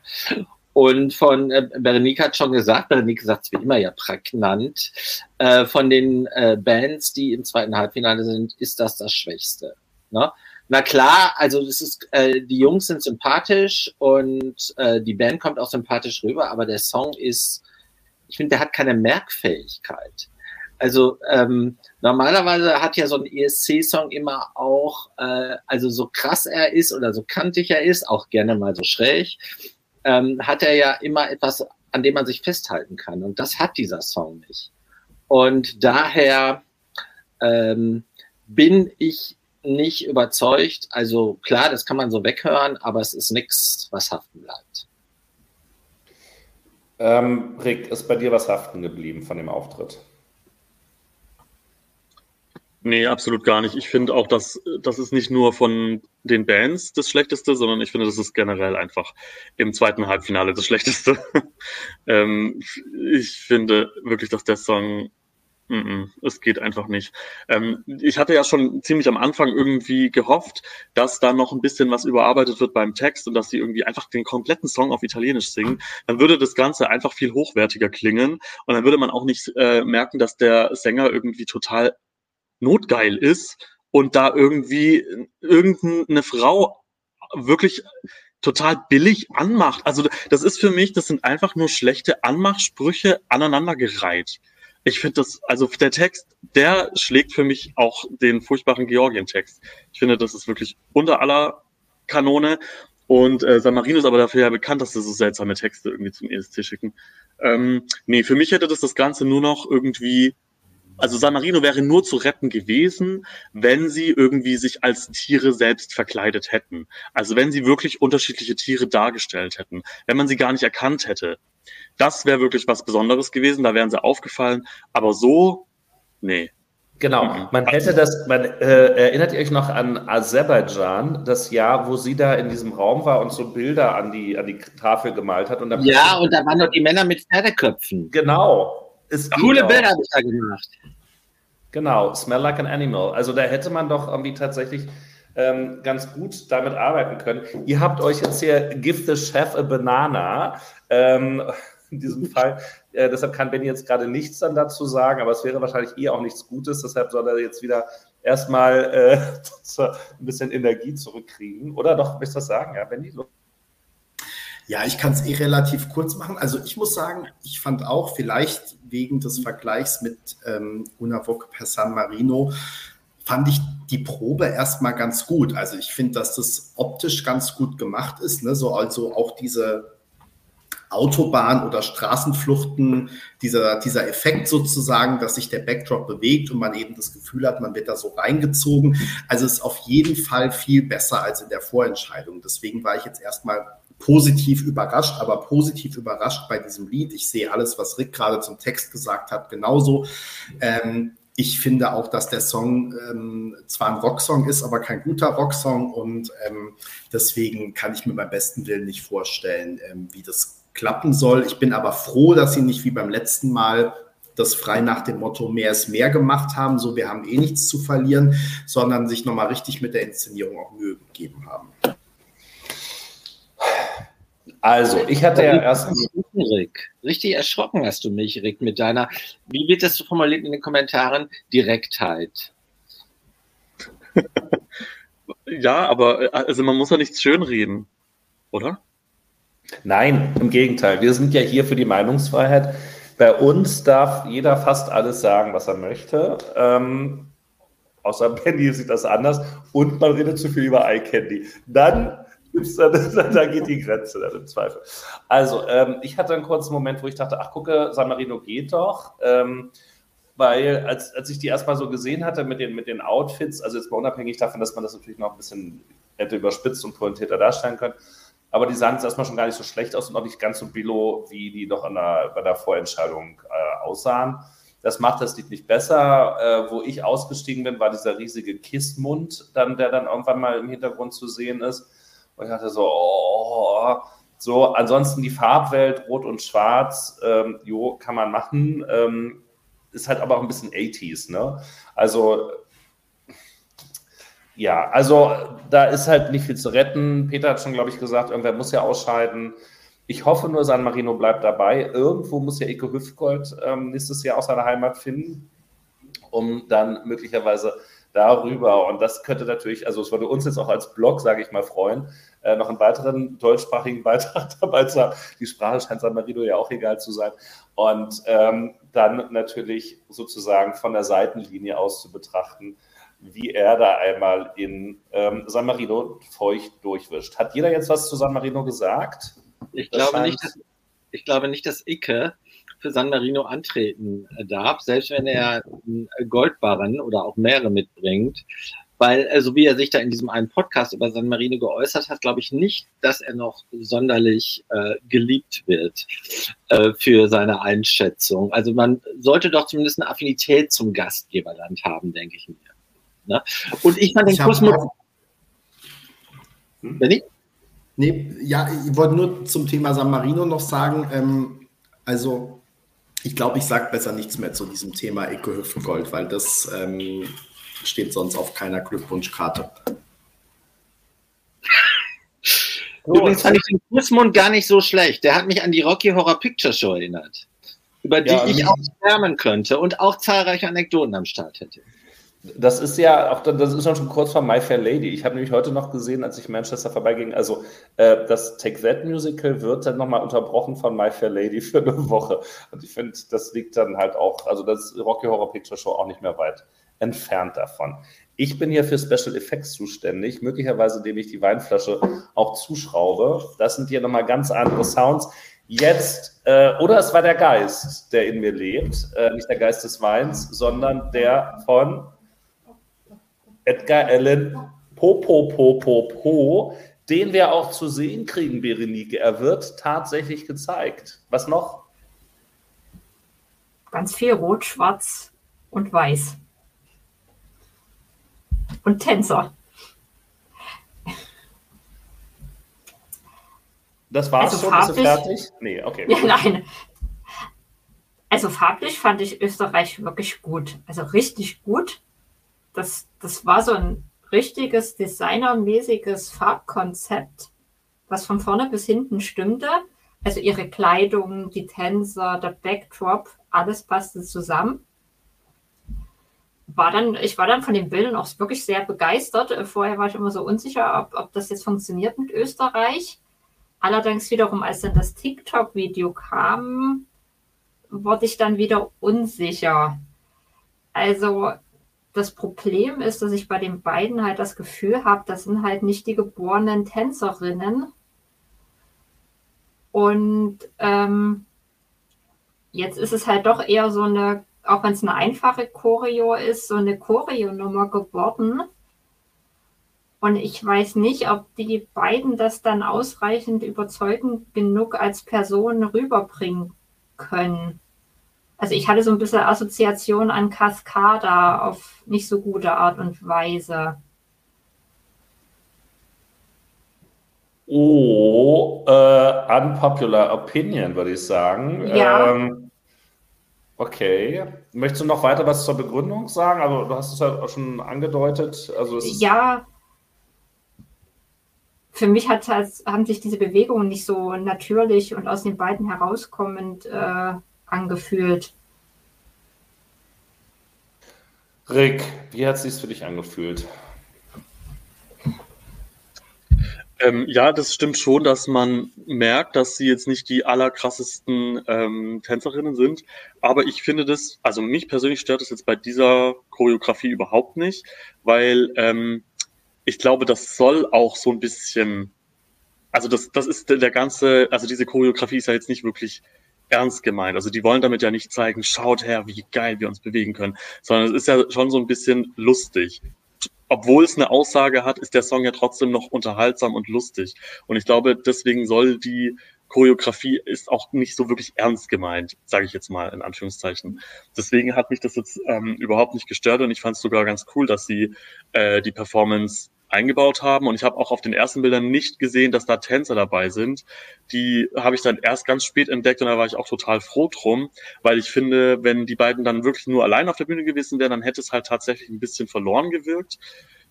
Und von äh, Berenike hat schon gesagt, Berenike sagt es wie immer ja prägnant, äh, von den äh, Bands, die im zweiten Halbfinale sind, ist das das Schwächste. Ne? Na klar, also das ist, äh, die Jungs sind sympathisch und äh, die Band kommt auch sympathisch rüber, aber der Song ist, ich finde, der hat keine Merkfähigkeit. Also ähm, normalerweise hat ja so ein ESC-Song immer auch, äh, also so krass er ist oder so kantig er ist, auch gerne mal so schräg, ähm, hat er ja immer etwas, an dem man sich festhalten kann. Und das hat dieser Song nicht. Und daher ähm, bin ich nicht überzeugt. Also klar, das kann man so weghören, aber es ist nichts, was haften bleibt. Ähm, Rick, ist bei dir was haften geblieben von dem Auftritt? Nee, absolut gar nicht. Ich finde auch, dass das ist nicht nur von den Bands das Schlechteste, sondern ich finde, das ist generell einfach im zweiten Halbfinale das Schlechteste. ähm, ich finde wirklich, dass der Song es geht einfach nicht. Ähm, ich hatte ja schon ziemlich am Anfang irgendwie gehofft, dass da noch ein bisschen was überarbeitet wird beim Text und dass sie irgendwie einfach den kompletten Song auf Italienisch singen. Dann würde das Ganze einfach viel hochwertiger klingen und dann würde man auch nicht äh, merken, dass der Sänger irgendwie total notgeil ist und da irgendwie irgendeine Frau wirklich total billig anmacht. Also das ist für mich, das sind einfach nur schlechte Anmachsprüche aneinandergereiht. Ich finde das, also der Text, der schlägt für mich auch den furchtbaren Georgien-Text. Ich finde, das ist wirklich unter aller Kanone. Und äh, San Marino ist aber dafür ja bekannt, dass sie so seltsame Texte irgendwie zum ESC schicken. Ähm, nee, für mich hätte das das Ganze nur noch irgendwie Also San Marino wäre nur zu retten gewesen, wenn sie irgendwie sich als Tiere selbst verkleidet hätten. Also wenn sie wirklich unterschiedliche Tiere dargestellt hätten, wenn man sie gar nicht erkannt hätte. Das wäre wirklich was Besonderes gewesen, da wären sie aufgefallen. Aber so, nee. Genau, mhm. man hätte das, man äh, erinnert ihr euch noch an Aserbaidschan, das Jahr, wo sie da in diesem Raum war und so Bilder an die, an die Tafel gemalt hat. Und ja, und da waren noch die Männer mit Pferdeköpfen. Genau. Es Coole Bilder habe ich da gemacht. Genau, Smell Like an Animal. Also da hätte man doch irgendwie tatsächlich ähm, ganz gut damit arbeiten können. Ihr habt euch jetzt hier Give the Chef a Banana. Ähm, in diesem Fall. Äh, deshalb kann Benny jetzt gerade nichts dann dazu sagen, aber es wäre wahrscheinlich eh auch nichts Gutes. Deshalb soll er jetzt wieder erstmal äh, ein bisschen Energie zurückkriegen. Oder doch, willst du das sagen? Ja, Benny? Ja, ich kann es eh relativ kurz machen. Also ich muss sagen, ich fand auch vielleicht wegen des Vergleichs mit ähm, Unavok per San Marino, fand ich die Probe erstmal ganz gut. Also ich finde, dass das optisch ganz gut gemacht ist. Ne? So, also auch diese Autobahn- oder Straßenfluchten, dieser, dieser Effekt sozusagen, dass sich der Backdrop bewegt und man eben das Gefühl hat, man wird da so reingezogen. Also ist auf jeden Fall viel besser als in der Vorentscheidung. Deswegen war ich jetzt erstmal positiv überrascht, aber positiv überrascht bei diesem Lied. Ich sehe alles, was Rick gerade zum Text gesagt hat, genauso. Ähm, ich finde auch, dass der Song ähm, zwar ein Rocksong ist, aber kein guter Rocksong und ähm, deswegen kann ich mir beim besten Willen nicht vorstellen, ähm, wie das klappen soll. Ich bin aber froh, dass sie nicht wie beim letzten Mal das frei nach dem Motto mehr ist mehr gemacht haben, so wir haben eh nichts zu verlieren, sondern sich nochmal richtig mit der Inszenierung auch Mühe gegeben haben. Also, ich hatte ja erst. Rick. Richtig erschrocken hast du mich, Rick, mit deiner, wie wird das formuliert in den Kommentaren? Direktheit. ja, aber also man muss ja nichts schönreden, oder? Nein, im Gegenteil. Wir sind ja hier für die Meinungsfreiheit. Bei uns darf jeder fast alles sagen, was er möchte. Ähm, außer Benny sieht das anders. Und man redet zu viel über Eye Candy. Dann dann, da geht die Grenze dann im Zweifel. Also, ähm, ich hatte einen kurzen Moment, wo ich dachte, ach gucke, San Marino geht doch. Ähm, weil als, als ich die erstmal so gesehen hatte mit den, mit den Outfits, also jetzt mal unabhängig davon, dass man das natürlich noch ein bisschen hätte überspitzt und pointierter darstellen können, aber die sahen jetzt erstmal schon gar nicht so schlecht aus und auch nicht ganz so billo, wie die noch der, bei der Vorentscheidung äh, aussahen. Das macht das Lied nicht besser. Äh, wo ich ausgestiegen bin, war dieser riesige Kissmund, dann, der dann irgendwann mal im Hintergrund zu sehen ist. Und ich dachte so, oh, so, ansonsten die Farbwelt, Rot und Schwarz, ähm, jo, kann man machen. Ähm, ist halt aber auch ein bisschen 80s, ne? Also, ja, also da ist halt nicht viel zu retten. Peter hat schon, glaube ich, gesagt, irgendwer muss ja ausscheiden. Ich hoffe nur, San Marino bleibt dabei. Irgendwo muss ja Eko Hüftgold ähm, nächstes Jahr aus seiner Heimat finden, um dann möglicherweise darüber. Und das könnte natürlich, also es würde uns jetzt auch als Blog, sage ich mal, freuen, äh, noch einen weiteren deutschsprachigen Beitrag dabei zu haben. Die Sprache scheint San Marino ja auch egal zu sein. Und ähm, dann natürlich sozusagen von der Seitenlinie aus zu betrachten, wie er da einmal in ähm, San Marino feucht durchwischt. Hat jeder jetzt was zu San Marino gesagt? Ich glaube, nicht, dass, ich glaube nicht, dass Icke für San Marino antreten darf, selbst wenn er einen Goldbarren oder auch mehrere mitbringt. Weil, so also wie er sich da in diesem einen Podcast über San Marino geäußert hat, glaube ich nicht, dass er noch sonderlich äh, geliebt wird äh, für seine Einschätzung. Also man sollte doch zumindest eine Affinität zum Gastgeberland haben, denke ich mir. Ne? Und ich fand den Kosmos. Hm? Benny? Nee, ja, ich wollte nur zum Thema San Marino noch sagen, ähm, also ich glaube, ich sage besser nichts mehr zu diesem Thema Eco-Hüftengold, weil das ähm, steht sonst auf keiner Glückwunschkarte. Übrigens fand ich den Kussmund gar nicht so schlecht. Der hat mich an die Rocky Horror Picture Show erinnert, über die ja, ich auch schwärmen könnte und auch zahlreiche Anekdoten am Start hätte. Das ist ja auch, das ist schon kurz vor My Fair Lady. Ich habe nämlich heute noch gesehen, als ich Manchester vorbeiging, also äh, das Take That Musical wird dann nochmal unterbrochen von My Fair Lady für eine Woche. Und ich finde, das liegt dann halt auch, also das Rocky Horror Picture Show auch nicht mehr weit entfernt davon. Ich bin hier für Special Effects zuständig, möglicherweise indem ich die Weinflasche auch zuschraube. Das sind hier nochmal ganz andere Sounds. Jetzt, äh, oder es war der Geist, der in mir lebt, äh, nicht der Geist des Weins, sondern der von Edgar Allan Popo Popo Po, den wir auch zu sehen kriegen, Berenike. Er wird tatsächlich gezeigt. Was noch? Ganz viel Rot, Schwarz und Weiß. Und Tänzer. Das war's Also schon? Bist du farblich- fertig? Nee, okay. Ja, nein. Also farblich fand ich Österreich wirklich gut. Also richtig gut. Das, das war so ein richtiges designermäßiges Farbkonzept, was von vorne bis hinten stimmte. Also ihre Kleidung, die Tänzer, der Backdrop, alles passte zusammen. War dann, ich war dann von den Bildern auch wirklich sehr begeistert. Äh, Vorher war ich immer so unsicher, ob, ob das jetzt funktioniert mit Österreich. Allerdings wiederum, als dann das TikTok-Video kam, wurde ich dann wieder unsicher. Also das Problem ist, dass ich bei den beiden halt das Gefühl habe, das sind halt nicht die geborenen Tänzerinnen. Und ähm, jetzt ist es halt doch eher so eine, auch wenn es eine einfache Choreo ist, so eine Choreo-Nummer geworden. Und ich weiß nicht, ob die beiden das dann ausreichend überzeugend genug als Person rüberbringen können. Also ich hatte so ein bisschen Assoziation an Cascada auf nicht so gute Art und Weise. Oh, äh, unpopular opinion, würde ich sagen. Ja. Ähm, okay. Möchtest du noch weiter was zur Begründung sagen? Also, du hast es ja auch schon angedeutet. Also, Ja, für mich hat, haben sich diese Bewegungen nicht so natürlich und aus den beiden herauskommend äh, angefühlt. Rick, wie hat es sich für dich angefühlt? Ähm, ja, das stimmt schon, dass man merkt, dass sie jetzt nicht die allerkrassesten ähm, Tänzerinnen sind. Aber ich finde das, also mich persönlich stört das jetzt bei dieser Choreografie überhaupt nicht, weil ähm, ich glaube, das soll auch so ein bisschen, also das, das ist der der ganze, also diese Choreografie ist ja jetzt nicht wirklich ernst gemeint. Also die wollen damit ja nicht zeigen, schaut her, wie geil wir uns bewegen können, sondern es ist ja schon so ein bisschen lustig obwohl es eine Aussage hat, ist der Song ja trotzdem noch unterhaltsam und lustig. Und ich glaube, deswegen soll die Choreografie ist auch nicht so wirklich ernst gemeint, sage ich jetzt mal in Anführungszeichen. Deswegen hat mich das jetzt ähm, überhaupt nicht gestört und ich fand es sogar ganz cool, dass sie äh, die Performance eingebaut haben. Und ich habe auch auf den ersten Bildern nicht gesehen, dass da Tänzer dabei sind. Die habe ich dann erst ganz spät entdeckt und da war ich auch total froh drum, weil ich finde, wenn die beiden dann wirklich nur allein auf der Bühne gewesen wären, dann hätte es halt tatsächlich ein bisschen verloren gewirkt.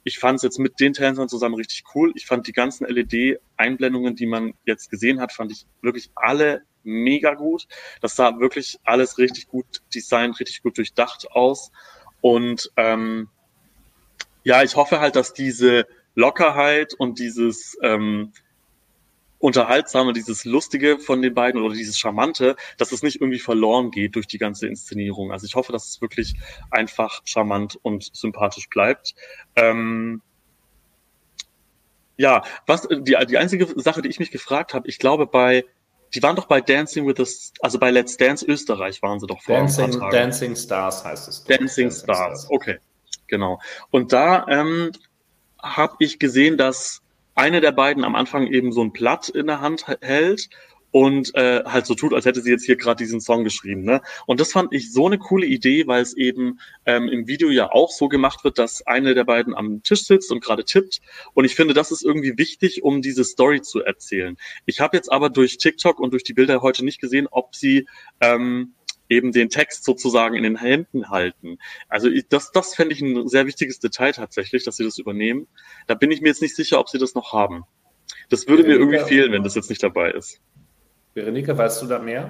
Ich fand es jetzt mit den Tänzern zusammen richtig cool. Ich fand die ganzen LED-Einblendungen, die man jetzt gesehen hat, fand ich wirklich alle mega gut. Das sah wirklich alles richtig gut designt, richtig gut durchdacht aus. Und ähm, ja, ich hoffe halt, dass diese Lockerheit und dieses ähm, Unterhaltsame, dieses Lustige von den beiden oder dieses Charmante, dass es nicht irgendwie verloren geht durch die ganze Inszenierung. Also ich hoffe, dass es wirklich einfach charmant und sympathisch bleibt. Ähm, ja, was die, die einzige Sache, die ich mich gefragt habe, ich glaube bei, die waren doch bei Dancing with the, also bei Let's Dance Österreich waren sie doch vor ein Dancing, paar Tagen. Dancing Stars heißt es. Dancing Stars. Okay, genau. Und da ähm, habe ich gesehen, dass eine der beiden am Anfang eben so ein Blatt in der Hand hält und äh, halt so tut, als hätte sie jetzt hier gerade diesen Song geschrieben. Ne? Und das fand ich so eine coole Idee, weil es eben ähm, im Video ja auch so gemacht wird, dass eine der beiden am Tisch sitzt und gerade tippt. Und ich finde, das ist irgendwie wichtig, um diese Story zu erzählen. Ich habe jetzt aber durch TikTok und durch die Bilder heute nicht gesehen, ob sie ähm, eben den Text sozusagen in den Händen halten. Also das, das fände ich ein sehr wichtiges Detail tatsächlich, dass sie das übernehmen. Da bin ich mir jetzt nicht sicher, ob sie das noch haben. Das würde mir irgendwie fehlen, wenn das jetzt nicht dabei ist. Berenike, weißt du da mehr?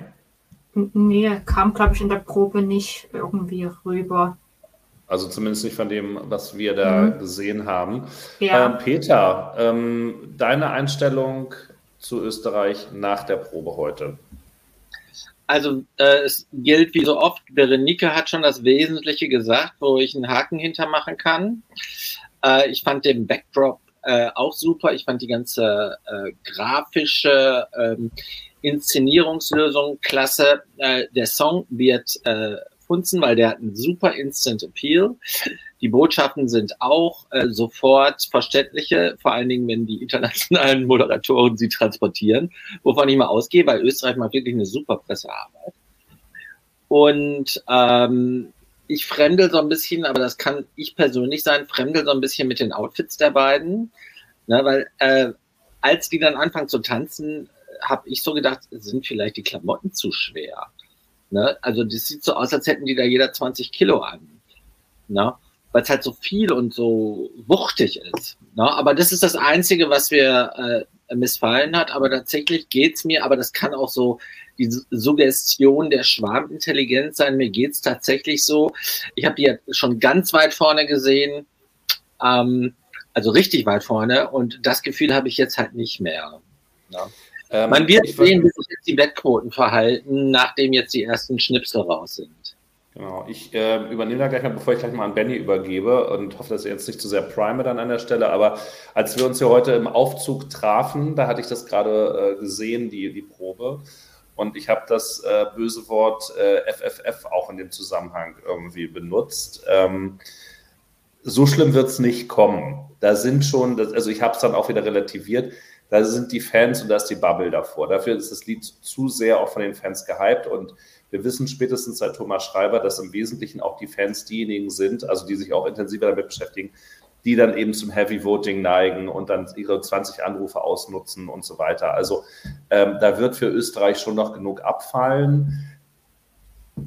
Nee, kam, glaube ich, in der Probe nicht irgendwie rüber. Also zumindest nicht von dem, was wir da Mhm. gesehen haben. Ja. Ähm, Peter, ähm, deine Einstellung zu Österreich nach der Probe heute? Also äh, es gilt wie so oft, Berenike hat schon das Wesentliche gesagt, wo ich einen Haken hintermachen kann. Äh, ich fand den Backdrop äh, auch super. Ich fand die ganze äh, grafische ähm, Inszenierungslösung klasse. Äh, der Song wird funzen, weil der hat einen super Instant Appeal. Die Botschaften sind auch äh, sofort verständliche, vor allen Dingen, wenn die internationalen Moderatoren sie transportieren, wovon ich mal ausgehe, weil Österreich macht wirklich eine super Pressearbeit. Und ähm, ich fremdel so ein bisschen, aber das kann ich persönlich sein, fremdel so ein bisschen mit den Outfits der beiden. Ne, weil äh, als die dann anfangen zu tanzen, habe ich so gedacht, sind vielleicht die Klamotten zu schwer. Ne? Also das sieht so aus, als hätten die da jeder 20 Kilo an. Ne? Weil es halt so viel und so wuchtig ist. Ne? Aber das ist das Einzige, was mir äh, missfallen hat. Aber tatsächlich geht's mir, aber das kann auch so die Suggestion der Schwarmintelligenz sein. Mir geht's tatsächlich so. Ich habe die ja schon ganz weit vorne gesehen. Ähm, also richtig weit vorne. Und das Gefühl habe ich jetzt halt nicht mehr. Ne? Ähm, Man wird sehen, wie sich jetzt die Wettquoten verhalten, nachdem jetzt die ersten Schnipsel raus sind. Genau, ich äh, übernehme da gleich mal, bevor ich gleich mal an Benny übergebe und hoffe, dass er jetzt nicht zu sehr prime dann an der Stelle. Aber als wir uns hier heute im Aufzug trafen, da hatte ich das gerade äh, gesehen, die, die Probe. Und ich habe das äh, böse Wort äh, FFF auch in dem Zusammenhang irgendwie benutzt. Ähm, so schlimm wird es nicht kommen. Da sind schon, also ich habe es dann auch wieder relativiert da sind die Fans und da ist die Bubble davor. Dafür ist das Lied zu sehr auch von den Fans gehypt und wir wissen spätestens seit Thomas Schreiber, dass im Wesentlichen auch die Fans diejenigen sind, also die sich auch intensiver damit beschäftigen, die dann eben zum Heavy Voting neigen und dann ihre 20 Anrufe ausnutzen und so weiter. Also ähm, da wird für Österreich schon noch genug abfallen.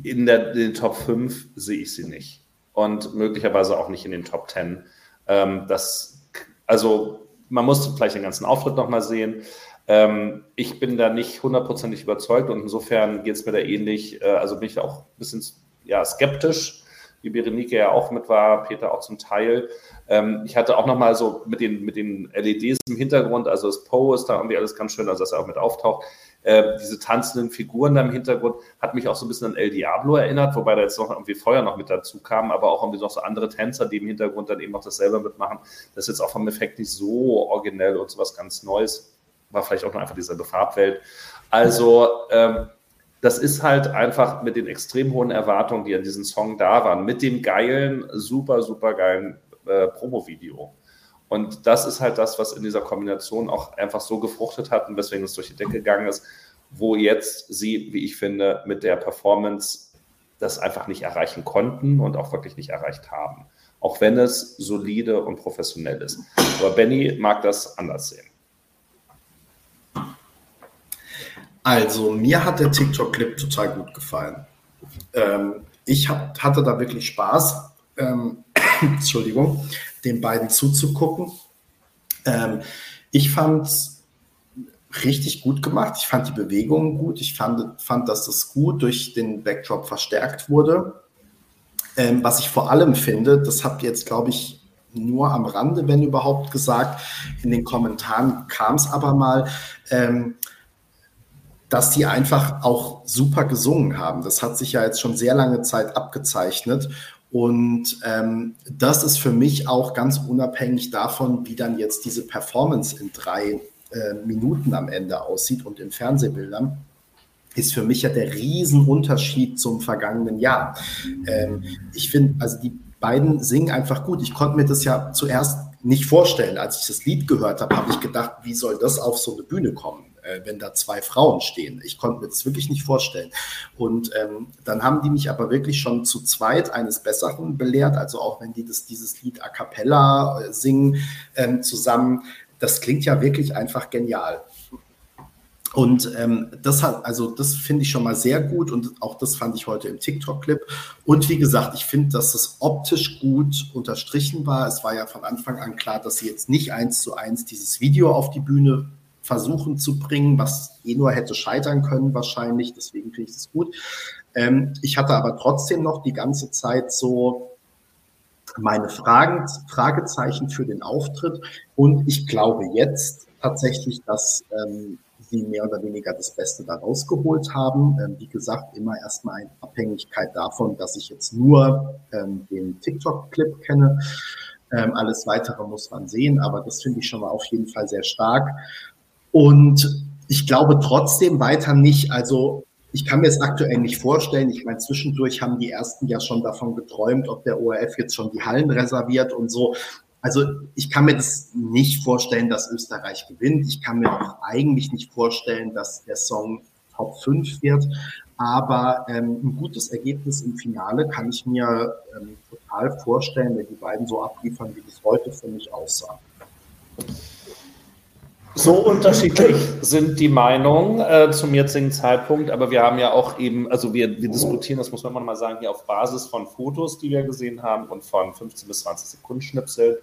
In, der, in den Top 5 sehe ich sie nicht. Und möglicherweise auch nicht in den Top 10. Ähm, das, also man muss vielleicht den ganzen Auftritt nochmal sehen. Ähm, ich bin da nicht hundertprozentig überzeugt und insofern geht es mir da ähnlich. Äh, also bin ich auch ein bisschen ja, skeptisch, wie Berenike ja auch mit war, Peter auch zum Teil. Ähm, ich hatte auch nochmal so mit den, mit den LEDs im Hintergrund, also das Poe ist da irgendwie alles ganz schön, also dass er auch mit auftaucht. Äh, diese tanzenden Figuren da im Hintergrund hat mich auch so ein bisschen an El Diablo erinnert, wobei da jetzt noch irgendwie Feuer noch mit dazu kam, aber auch irgendwie noch so andere Tänzer, die im Hintergrund dann eben auch das selber mitmachen. Das ist jetzt auch vom Effekt nicht so originell und sowas ganz Neues. War vielleicht auch nur einfach dieselbe Farbwelt. Also, ähm, das ist halt einfach mit den extrem hohen Erwartungen, die an diesem Song da waren, mit dem geilen, super, super geilen äh, Promo-Video. Und das ist halt das, was in dieser Kombination auch einfach so gefruchtet hat und weswegen es durch die Decke gegangen ist, wo jetzt sie, wie ich finde, mit der Performance das einfach nicht erreichen konnten und auch wirklich nicht erreicht haben. Auch wenn es solide und professionell ist. Aber Benny mag das anders sehen. Also, mir hat der TikTok-Clip total gut gefallen. Ähm, ich hab, hatte da wirklich Spaß. Ähm, Entschuldigung den beiden zuzugucken. Ähm, ich fand es richtig gut gemacht. Ich fand die Bewegungen gut. Ich fand, fand, dass das gut durch den Backdrop verstärkt wurde. Ähm, was ich vor allem finde, das habt ihr jetzt, glaube ich, nur am Rande, wenn überhaupt, gesagt. In den Kommentaren kam es aber mal. Ähm, dass die einfach auch super gesungen haben. Das hat sich ja jetzt schon sehr lange Zeit abgezeichnet. Und ähm, das ist für mich auch ganz unabhängig davon, wie dann jetzt diese Performance in drei äh, Minuten am Ende aussieht und in Fernsehbildern, ist für mich ja der Riesenunterschied zum vergangenen Jahr. Ähm, ich finde, also die beiden singen einfach gut. Ich konnte mir das ja zuerst nicht vorstellen. Als ich das Lied gehört habe, habe ich gedacht, wie soll das auf so eine Bühne kommen? Äh, wenn da zwei Frauen stehen. Ich konnte mir das wirklich nicht vorstellen. Und ähm, dann haben die mich aber wirklich schon zu zweit eines Besseren belehrt. Also auch wenn die das, dieses Lied a cappella äh, singen ähm, zusammen, das klingt ja wirklich einfach genial. Und ähm, das hat, also das finde ich schon mal sehr gut und auch das fand ich heute im TikTok-Clip. Und wie gesagt, ich finde, dass das optisch gut unterstrichen war. Es war ja von Anfang an klar, dass sie jetzt nicht eins zu eins dieses Video auf die Bühne versuchen zu bringen, was eh nur hätte scheitern können wahrscheinlich. Deswegen finde ich es gut. Ähm, ich hatte aber trotzdem noch die ganze Zeit so meine Fragen, Fragezeichen für den Auftritt. Und ich glaube jetzt tatsächlich, dass ähm, sie mehr oder weniger das Beste da rausgeholt haben. Ähm, wie gesagt, immer erstmal in Abhängigkeit davon, dass ich jetzt nur ähm, den TikTok-Clip kenne. Ähm, alles Weitere muss man sehen, aber das finde ich schon mal auf jeden Fall sehr stark. Und ich glaube trotzdem weiter nicht, also ich kann mir es aktuell nicht vorstellen. Ich meine, zwischendurch haben die ersten ja schon davon geträumt, ob der ORF jetzt schon die Hallen reserviert und so. Also ich kann mir das nicht vorstellen, dass Österreich gewinnt. Ich kann mir auch eigentlich nicht vorstellen, dass der Song Top 5 wird. Aber ähm, ein gutes Ergebnis im Finale kann ich mir ähm, total vorstellen, wenn die beiden so abliefern, wie das heute für mich aussah. So unterschiedlich sind die Meinungen äh, zum jetzigen Zeitpunkt, aber wir haben ja auch eben, also wir, wir diskutieren, das muss man mal sagen, hier auf Basis von Fotos, die wir gesehen haben und von 15 bis 20 Sekunden Schnipsel.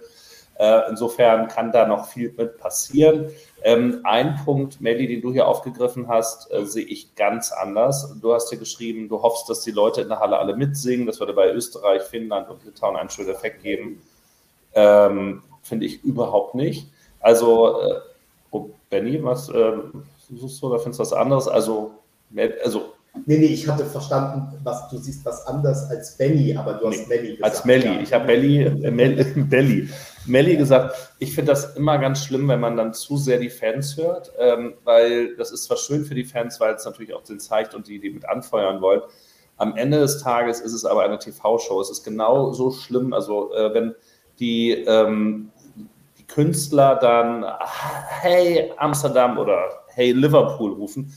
Äh, insofern kann da noch viel mit passieren. Ähm, ein Punkt, Melly, den du hier aufgegriffen hast, äh, sehe ich ganz anders. Du hast hier geschrieben, du hoffst, dass die Leute in der Halle alle mitsingen. Das würde bei Österreich, Finnland und Litauen einen schönen Effekt geben. Ähm, Finde ich überhaupt nicht. Also äh, Oh, Benny, was äh, suchst du oder findest du was anderes? Also, also Nee, nee, ich hatte verstanden, was du siehst was anders als Benny, aber du hast nee, Melli gesagt. Als Melli. Ja. Ich habe Melli, äh, Melli, Melli gesagt. Ich finde das immer ganz schlimm, wenn man dann zu sehr die Fans hört, ähm, weil das ist zwar schön für die Fans, weil es natürlich auch den zeigt und die, die mit anfeuern wollen. Am Ende des Tages ist es aber eine TV-Show. Es ist genau so schlimm. Also, äh, wenn die ähm, Künstler dann Hey Amsterdam oder Hey Liverpool rufen.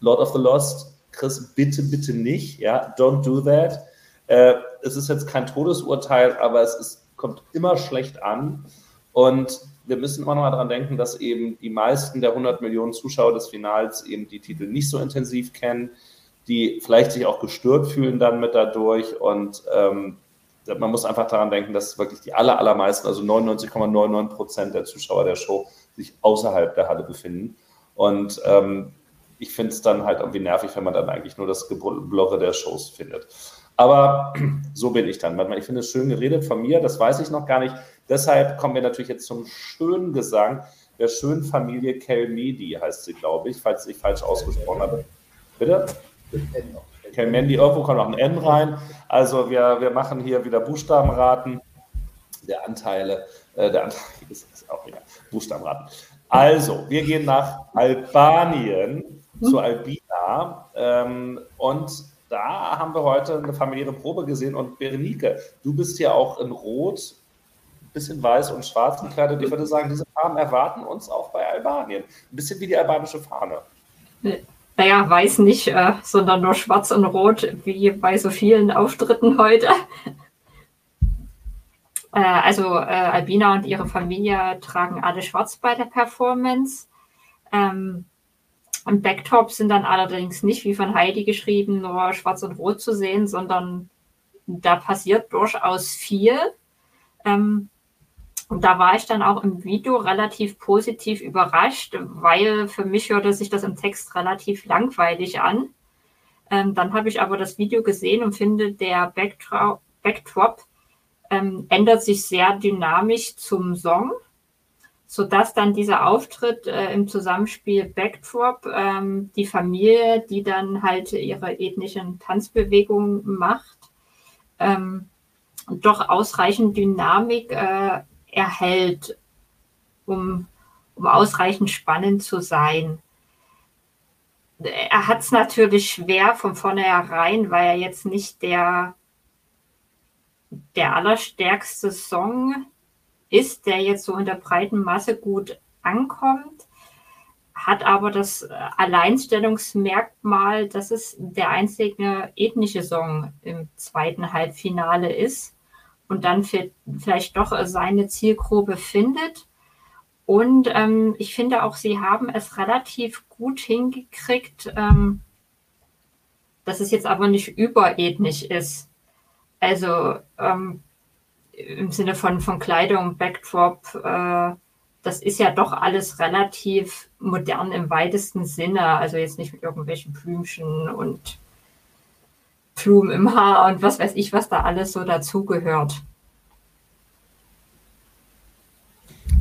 Lord of the Lost, Chris, bitte, bitte nicht. Ja, don't do that. Äh, es ist jetzt kein Todesurteil, aber es ist, kommt immer schlecht an. Und wir müssen immer noch mal daran denken, dass eben die meisten der 100 Millionen Zuschauer des Finals eben die Titel nicht so intensiv kennen, die vielleicht sich auch gestört fühlen dann mit dadurch. Und ähm, man muss einfach daran denken, dass wirklich die aller, allermeisten, also 99,99 Prozent der Zuschauer der Show sich außerhalb der Halle befinden. Und ähm, ich finde es dann halt irgendwie nervig, wenn man dann eigentlich nur das Geblurre der Shows findet. Aber so bin ich dann. Ich finde es schön geredet von mir, das weiß ich noch gar nicht. Deshalb kommen wir natürlich jetzt zum schönen Gesang der schönen Familie Kelmedi, heißt sie, glaube ich, falls ich falsch ausgesprochen habe. Bitte? Kelmendi, irgendwo kommt noch ein N rein. Also wir, wir machen hier wieder Buchstabenraten der Anteile. Äh, der Anteil ist, ist auch wieder Buchstabenraten. Also, wir gehen nach Albanien mhm. zu Albina ähm, und da haben wir heute eine familiäre Probe gesehen und Berenike, du bist ja auch in Rot, bisschen weiß und schwarz gekleidet. Ich würde sagen, diese Farben erwarten uns auch bei Albanien. Ein bisschen wie die albanische Fahne. Naja, weiß nicht, äh, sondern nur schwarz und rot, wie bei so vielen Auftritten heute. äh, also äh, Albina und ihre Familie tragen alle schwarz bei der Performance. Ähm, und Backtops sind dann allerdings nicht, wie von Heidi geschrieben, nur schwarz und rot zu sehen, sondern da passiert durchaus viel. Ähm, und da war ich dann auch im Video relativ positiv überrascht, weil für mich hörte sich das im Text relativ langweilig an. Ähm, dann habe ich aber das Video gesehen und finde, der Backdrop, Backdrop ähm, ändert sich sehr dynamisch zum Song, sodass dann dieser Auftritt äh, im Zusammenspiel Backdrop, ähm, die Familie, die dann halt ihre ethnischen Tanzbewegungen macht, ähm, doch ausreichend Dynamik äh, erhält, um, um ausreichend spannend zu sein. Er hat es natürlich schwer von vornherein, weil er jetzt nicht der, der allerstärkste Song ist, der jetzt so in der breiten Masse gut ankommt, hat aber das Alleinstellungsmerkmal, dass es der einzige ethnische Song im zweiten Halbfinale ist und dann vielleicht doch seine Zielgruppe findet. Und ähm, ich finde auch, sie haben es relativ gut hingekriegt, ähm, dass es jetzt aber nicht überethnisch ist. Also ähm, im Sinne von, von Kleidung, Backdrop, äh, das ist ja doch alles relativ modern im weitesten Sinne. Also jetzt nicht mit irgendwelchen Blümchen und Blumen im Haar und was weiß ich, was da alles so dazugehört.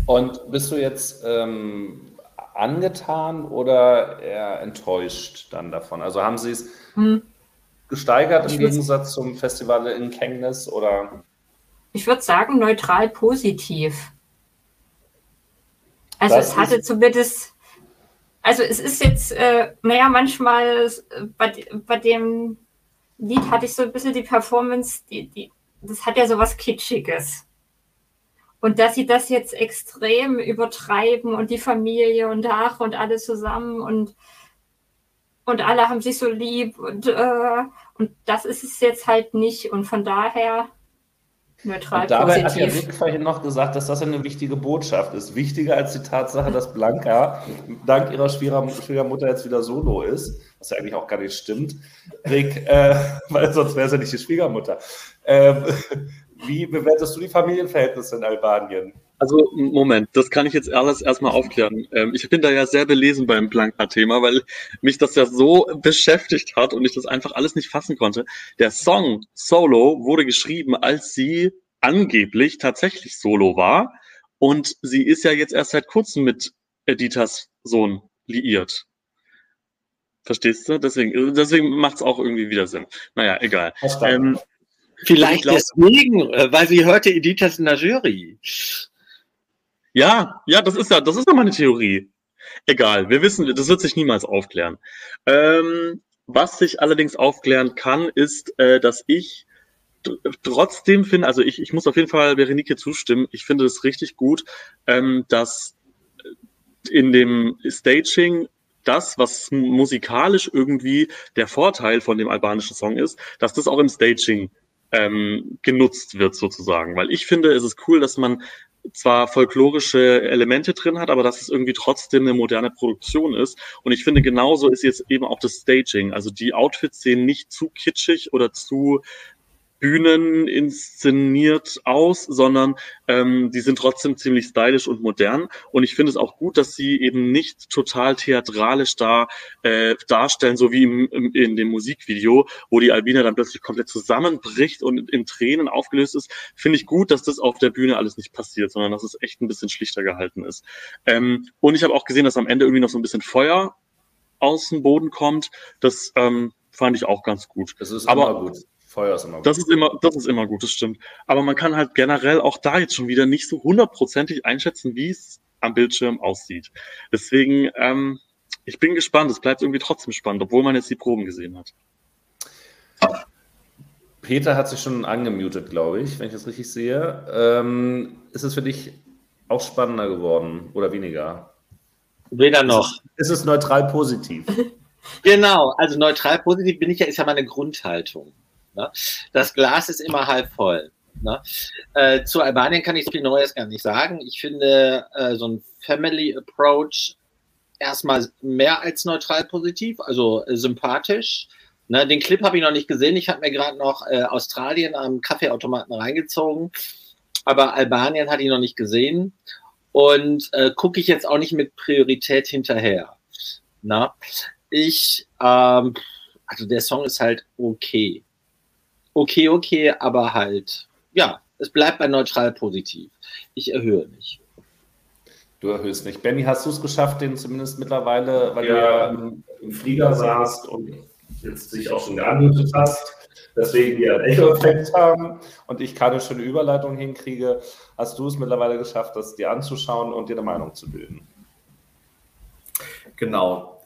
Und bist du jetzt ähm, angetan oder eher enttäuscht dann davon? Also haben Sie es hm. gesteigert im Gegensatz zum Festival in Kengnes oder? ich würde sagen, neutral positiv. Also Das es hatte zumindest, also es ist jetzt, äh, naja, manchmal bei, bei dem Lied hatte ich so ein bisschen die Performance, die, die, das hat ja so was Kitschiges. Und dass sie das jetzt extrem übertreiben und die Familie und ach und alle zusammen und, und alle haben sich so lieb und, äh, und das ist es jetzt halt nicht. Und von daher neutral Und dabei hat ja positiv. Rick vorhin noch gesagt, dass das eine wichtige Botschaft ist. Wichtiger als die Tatsache, dass Blanca dank ihrer Schwieger- Schwiegermutter jetzt wieder solo ist, was ja eigentlich auch gar nicht stimmt. Rick, äh, weil sonst wäre sie nicht die Schwiegermutter. Ähm, wie bewertest du die Familienverhältnisse in Albanien? Also, Moment, das kann ich jetzt alles erstmal aufklären. Ähm, ich bin da ja sehr belesen beim Blanca-Thema, weil mich das ja so beschäftigt hat und ich das einfach alles nicht fassen konnte. Der Song Solo wurde geschrieben, als sie angeblich tatsächlich Solo war. Und sie ist ja jetzt erst seit kurzem mit Editas Sohn liiert. Verstehst du? Deswegen, deswegen macht es auch irgendwie wieder Sinn. Naja, egal. Ähm, Vielleicht Ich glaub- deswegen, äh, weil sie hörte Editas in der Jury. Ja, ja, das ist ja, das ist ja meine Theorie. Egal, wir wissen, das wird sich niemals aufklären. Ähm, was sich allerdings aufklären kann, ist, äh, dass ich tr- trotzdem finde, also ich, ich muss auf jeden Fall Berenike zustimmen, ich finde es richtig gut, ähm, dass in dem Staging das, was musikalisch irgendwie der Vorteil von dem albanischen Song ist, dass das auch im Staging ähm, genutzt wird sozusagen. Weil ich finde, es ist cool, dass man zwar folklorische Elemente drin hat, aber dass es irgendwie trotzdem eine moderne Produktion ist. Und ich finde, genauso ist jetzt eben auch das Staging. Also die Outfits sehen nicht zu kitschig oder zu Bühnen inszeniert aus, sondern ähm, die sind trotzdem ziemlich stylisch und modern. Und ich finde es auch gut, dass sie eben nicht total theatralisch da äh, darstellen, so wie im, im, in dem Musikvideo, wo die Albina dann plötzlich komplett zusammenbricht und in Tränen aufgelöst ist. Finde ich gut, dass das auf der Bühne alles nicht passiert, sondern dass es echt ein bisschen schlichter gehalten ist. Ähm, und ich habe auch gesehen, dass am Ende irgendwie noch so ein bisschen Feuer aus dem Boden kommt. Das ähm, fand ich auch ganz gut. Das ist aber- immer gut. Feuer ist immer gut. Das ist immer, das ist immer gut, das stimmt. Aber man kann halt generell auch da jetzt schon wieder nicht so hundertprozentig einschätzen, wie es am Bildschirm aussieht. Deswegen, ähm, ich bin gespannt. Es bleibt irgendwie trotzdem spannend, obwohl man jetzt die Proben gesehen hat. Peter hat sich schon angemutet, glaube ich, wenn ich das richtig sehe. Ähm, ist es für dich auch spannender geworden oder weniger? Weder noch. Ist es neutral positiv? Genau, also neutral positiv bin ich ja, ist ja meine Grundhaltung. Ne? Das Glas ist immer halb voll. Ne? Äh, zu Albanien kann ich viel Neues gar nicht sagen. Ich finde äh, so ein Family Approach erstmal mehr als neutral positiv, also äh, sympathisch. Ne, den Clip habe ich noch nicht gesehen. Ich habe mir gerade noch äh, Australien am Kaffeeautomaten reingezogen, aber Albanien hatte ich noch nicht gesehen und äh, gucke ich jetzt auch nicht mit Priorität hinterher. Na? Ich, ähm, also der Song ist halt okay. Okay, okay, aber halt, ja, es bleibt bei neutral positiv. Ich erhöhe nicht. Du erhöhst nicht. Benny, hast du es geschafft, den zumindest mittlerweile, weil Ja. du ja im, im Flieger saßt und jetzt dich auch schon geanmutet hast, deswegen wir einen Echo-Effekt haben und ich keine schöne Überleitung hinkriege, hast du es mittlerweile geschafft, das dir anzuschauen und dir eine Meinung zu bilden. Genau.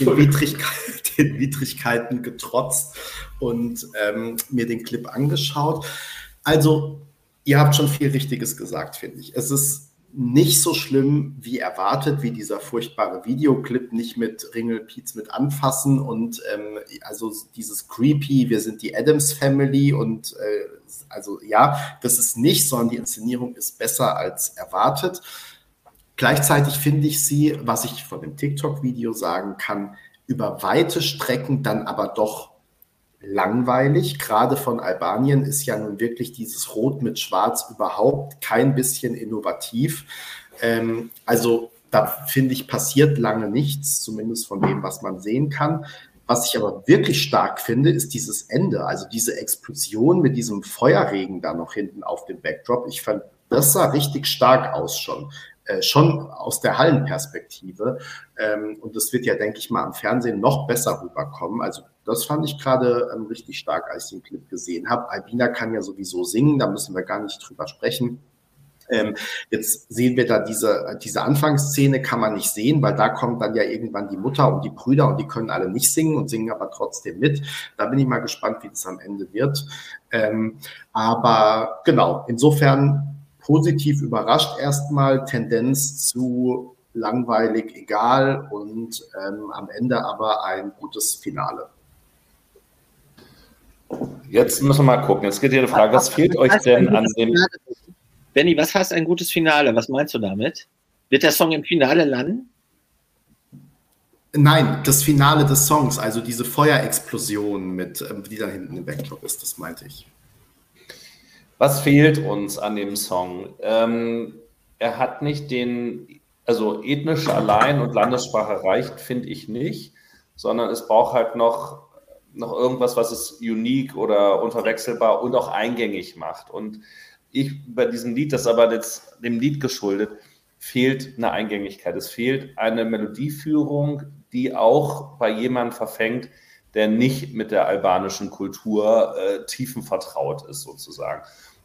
Den, Widrigkeit, den Widrigkeiten getrotzt und ähm, mir den Clip angeschaut. Also, ihr habt schon viel Richtiges gesagt, finde ich. Es ist nicht so schlimm wie erwartet, wie dieser furchtbare Videoclip, nicht mit Ringelpiez mit anfassen und ähm, also dieses creepy, wir sind die Adams Family und äh, also ja, das ist nicht, sondern die Inszenierung ist besser als erwartet. Gleichzeitig finde ich sie, was ich von dem TikTok-Video sagen kann, über weite Strecken dann aber doch langweilig. Gerade von Albanien ist ja nun wirklich dieses Rot mit Schwarz überhaupt kein bisschen innovativ. Ähm, also da finde ich, passiert lange nichts, zumindest von dem, was man sehen kann. Was ich aber wirklich stark finde, ist dieses Ende, also diese Explosion mit diesem Feuerregen da noch hinten auf dem Backdrop. Ich fand, das sah richtig stark aus schon. Äh, schon aus der Hallenperspektive. Ähm, und das wird ja, denke ich mal, am Fernsehen noch besser rüberkommen. Also das fand ich gerade ähm, richtig stark, als ich den Clip gesehen habe. Albina kann ja sowieso singen, da müssen wir gar nicht drüber sprechen. Ähm, jetzt sehen wir da diese, diese Anfangsszene, kann man nicht sehen, weil da kommt dann ja irgendwann die Mutter und die Brüder und die können alle nicht singen und singen aber trotzdem mit. Da bin ich mal gespannt, wie das am Ende wird. Ähm, aber genau, insofern positiv überrascht erstmal, Tendenz zu langweilig, egal und ähm, am Ende aber ein gutes Finale. Jetzt müssen wir mal gucken. Jetzt geht hier eine Frage, was fehlt euch denn an dem... Benny, was heißt ein gutes Finale? Was meinst du damit? Wird der Song im Finale landen? Nein, das Finale des Songs, also diese Feuerexplosion mit, ähm, die da hinten im Backlog ist, das meinte ich. Was fehlt uns an dem Song? Ähm, er hat nicht den, also ethnisch allein und Landessprache reicht, finde ich nicht, sondern es braucht halt noch, noch irgendwas, was es unique oder unverwechselbar und auch eingängig macht. Und ich bei diesem Lied, das aber jetzt dem Lied geschuldet, fehlt eine Eingängigkeit. Es fehlt eine Melodieführung, die auch bei jemandem verfängt, der nicht mit der albanischen Kultur äh, tiefen vertraut ist, sozusagen.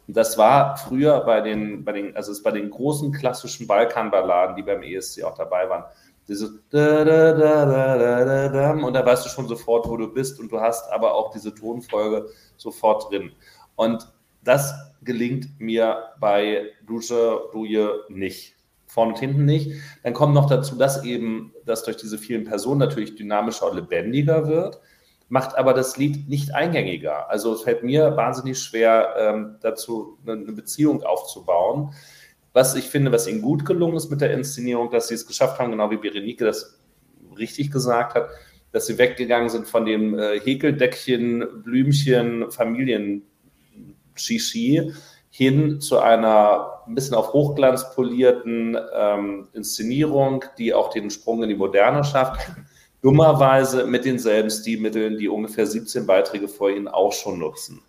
Und das war früher bei den, bei den, also es bei den großen klassischen Balkanballaden, die beim ESC auch dabei waren, diese da, da, da, da, und da weißt du schon sofort, wo du bist und du hast aber auch diese Tonfolge sofort drin. Und das gelingt mir bei Dusche, Duje nicht. Vorne und hinten nicht. Dann kommt noch dazu, dass eben das durch diese vielen Personen natürlich dynamischer und lebendiger wird, macht aber das Lied nicht eingängiger. Also es fällt mir wahnsinnig schwer, ähm, dazu eine Beziehung aufzubauen. Was ich finde, was ihnen gut gelungen ist mit der Inszenierung, dass sie es geschafft haben, genau wie Berenike das richtig gesagt hat, dass sie weggegangen sind von dem äh, Häkeldeckchen, Blümchen, Familien Shishi hin zu einer ein bisschen auf Hochglanz polierten ähm, Inszenierung, die auch den Sprung in die Moderne schafft. Dummerweise mit denselben Stilmitteln, die ungefähr 17 Beiträge vor ihnen auch schon nutzen.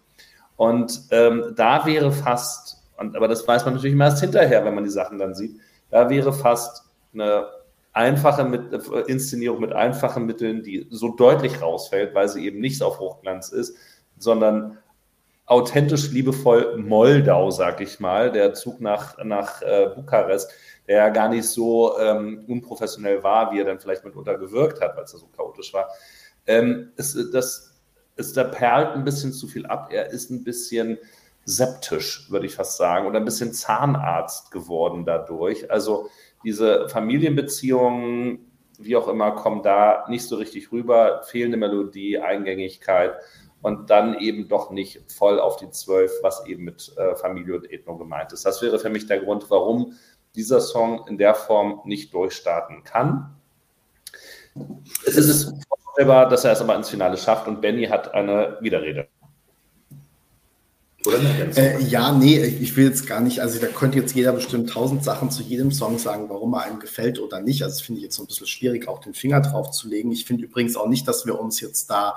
Und ähm, da wäre fast, und, aber das weiß man natürlich immer erst hinterher, wenn man die Sachen dann sieht, da wäre fast eine einfache mit, äh, Inszenierung mit einfachen Mitteln, die so deutlich rausfällt, weil sie eben nicht auf Hochglanz ist, sondern authentisch liebevoll Moldau, sag ich mal, der Zug nach, nach äh, Bukarest, der ja gar nicht so ähm, unprofessionell war, wie er dann vielleicht mitunter gewirkt hat, weil es ja so chaotisch war. Ähm, es, das, es, da perlt ein bisschen zu viel ab. Er ist ein bisschen septisch, würde ich fast sagen, oder ein bisschen Zahnarzt geworden dadurch. Also diese Familienbeziehungen, wie auch immer, kommen da nicht so richtig rüber. Fehlende Melodie, Eingängigkeit und dann eben doch nicht voll auf die zwölf, was eben mit äh, Familie und Ethno gemeint ist. Das wäre für mich der Grund, warum dieser Song in der Form nicht durchstarten kann. Es ist vorstellbar, dass er es aber ins Finale schafft und Benny hat eine Widerrede. Äh, ja, nee, ich will jetzt gar nicht, also da könnte jetzt jeder bestimmt tausend Sachen zu jedem Song sagen, warum er einem gefällt oder nicht. Also finde ich jetzt so ein bisschen schwierig, auch den Finger drauf zu legen. Ich finde übrigens auch nicht, dass wir uns jetzt da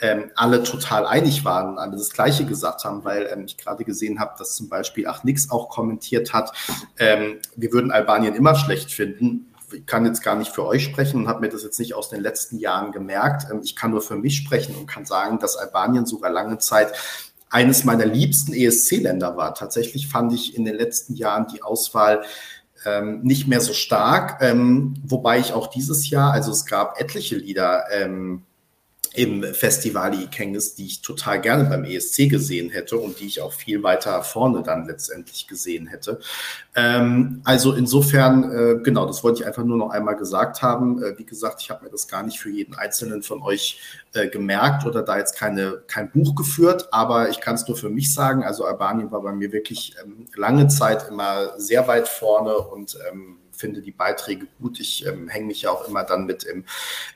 ähm, alle total einig waren, alle das Gleiche gesagt haben, weil ähm, ich gerade gesehen habe, dass zum Beispiel Ach Nix auch kommentiert hat, ähm, wir würden Albanien immer schlecht finden. Ich kann jetzt gar nicht für euch sprechen und habe mir das jetzt nicht aus den letzten Jahren gemerkt. Ähm, ich kann nur für mich sprechen und kann sagen, dass Albanien sogar lange Zeit eines meiner liebsten ESC-Länder war. Tatsächlich fand ich in den letzten Jahren die Auswahl ähm, nicht mehr so stark, ähm, wobei ich auch dieses Jahr, also es gab etliche Lieder, ähm, im Festival Ikenges, die ich total gerne beim ESC gesehen hätte und die ich auch viel weiter vorne dann letztendlich gesehen hätte. Ähm, also insofern, äh, genau, das wollte ich einfach nur noch einmal gesagt haben. Äh, wie gesagt, ich habe mir das gar nicht für jeden einzelnen von euch äh, gemerkt oder da jetzt keine, kein Buch geführt, aber ich kann es nur für mich sagen. Also Albanien war bei mir wirklich ähm, lange Zeit immer sehr weit vorne und ähm, finde die Beiträge gut. Ich ähm, hänge mich ja auch immer dann mit im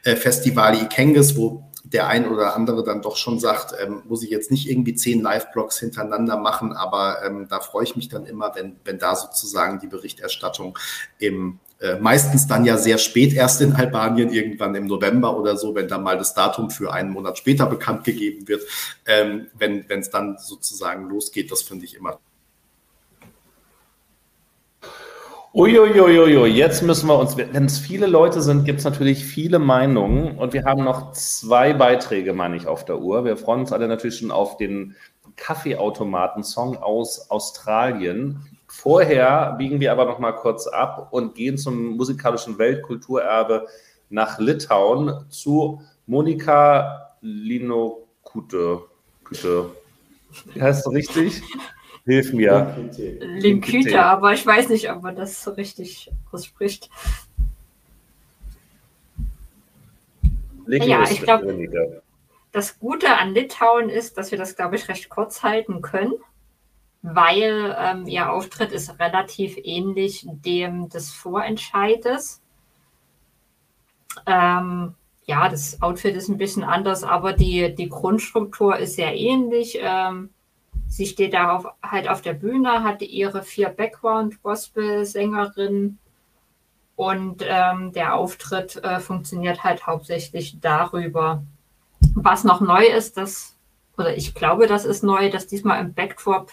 äh, Festival Ikenges, wo der ein oder andere dann doch schon sagt, ähm, muss ich jetzt nicht irgendwie zehn Live-Blogs hintereinander machen, aber ähm, da freue ich mich dann immer, wenn, wenn da sozusagen die Berichterstattung im äh, meistens dann ja sehr spät erst in Albanien, irgendwann im November oder so, wenn dann mal das Datum für einen Monat später bekannt gegeben wird, ähm, wenn es dann sozusagen losgeht, das finde ich immer Uiuiuiui, jetzt müssen wir uns, wenn es viele Leute sind, gibt es natürlich viele Meinungen und wir haben noch zwei Beiträge, meine ich, auf der Uhr. Wir freuen uns alle natürlich schon auf den Kaffeeautomaten-Song aus Australien. Vorher biegen wir aber noch mal kurz ab und gehen zum musikalischen Weltkulturerbe nach Litauen zu Monika Linokute. Wie heißt du richtig? Hilf mir. Linküte, aber ich weiß nicht, ob man das so richtig ausspricht. Ja, ich glaube, das Gute an Litauen ist, dass wir das, glaube ich, recht kurz halten können, weil ähm, ihr Auftritt ist relativ ähnlich dem des Vorentscheides. Ähm, ja, das Outfit ist ein bisschen anders, aber die, die Grundstruktur ist sehr ähnlich. Ähm, Sie steht darauf halt auf der Bühne, hatte ihre vier Background-Gospel-Sängerinnen und ähm, der Auftritt äh, funktioniert halt hauptsächlich darüber. Was noch neu ist, dass, oder ich glaube, das ist neu, dass diesmal im Backdrop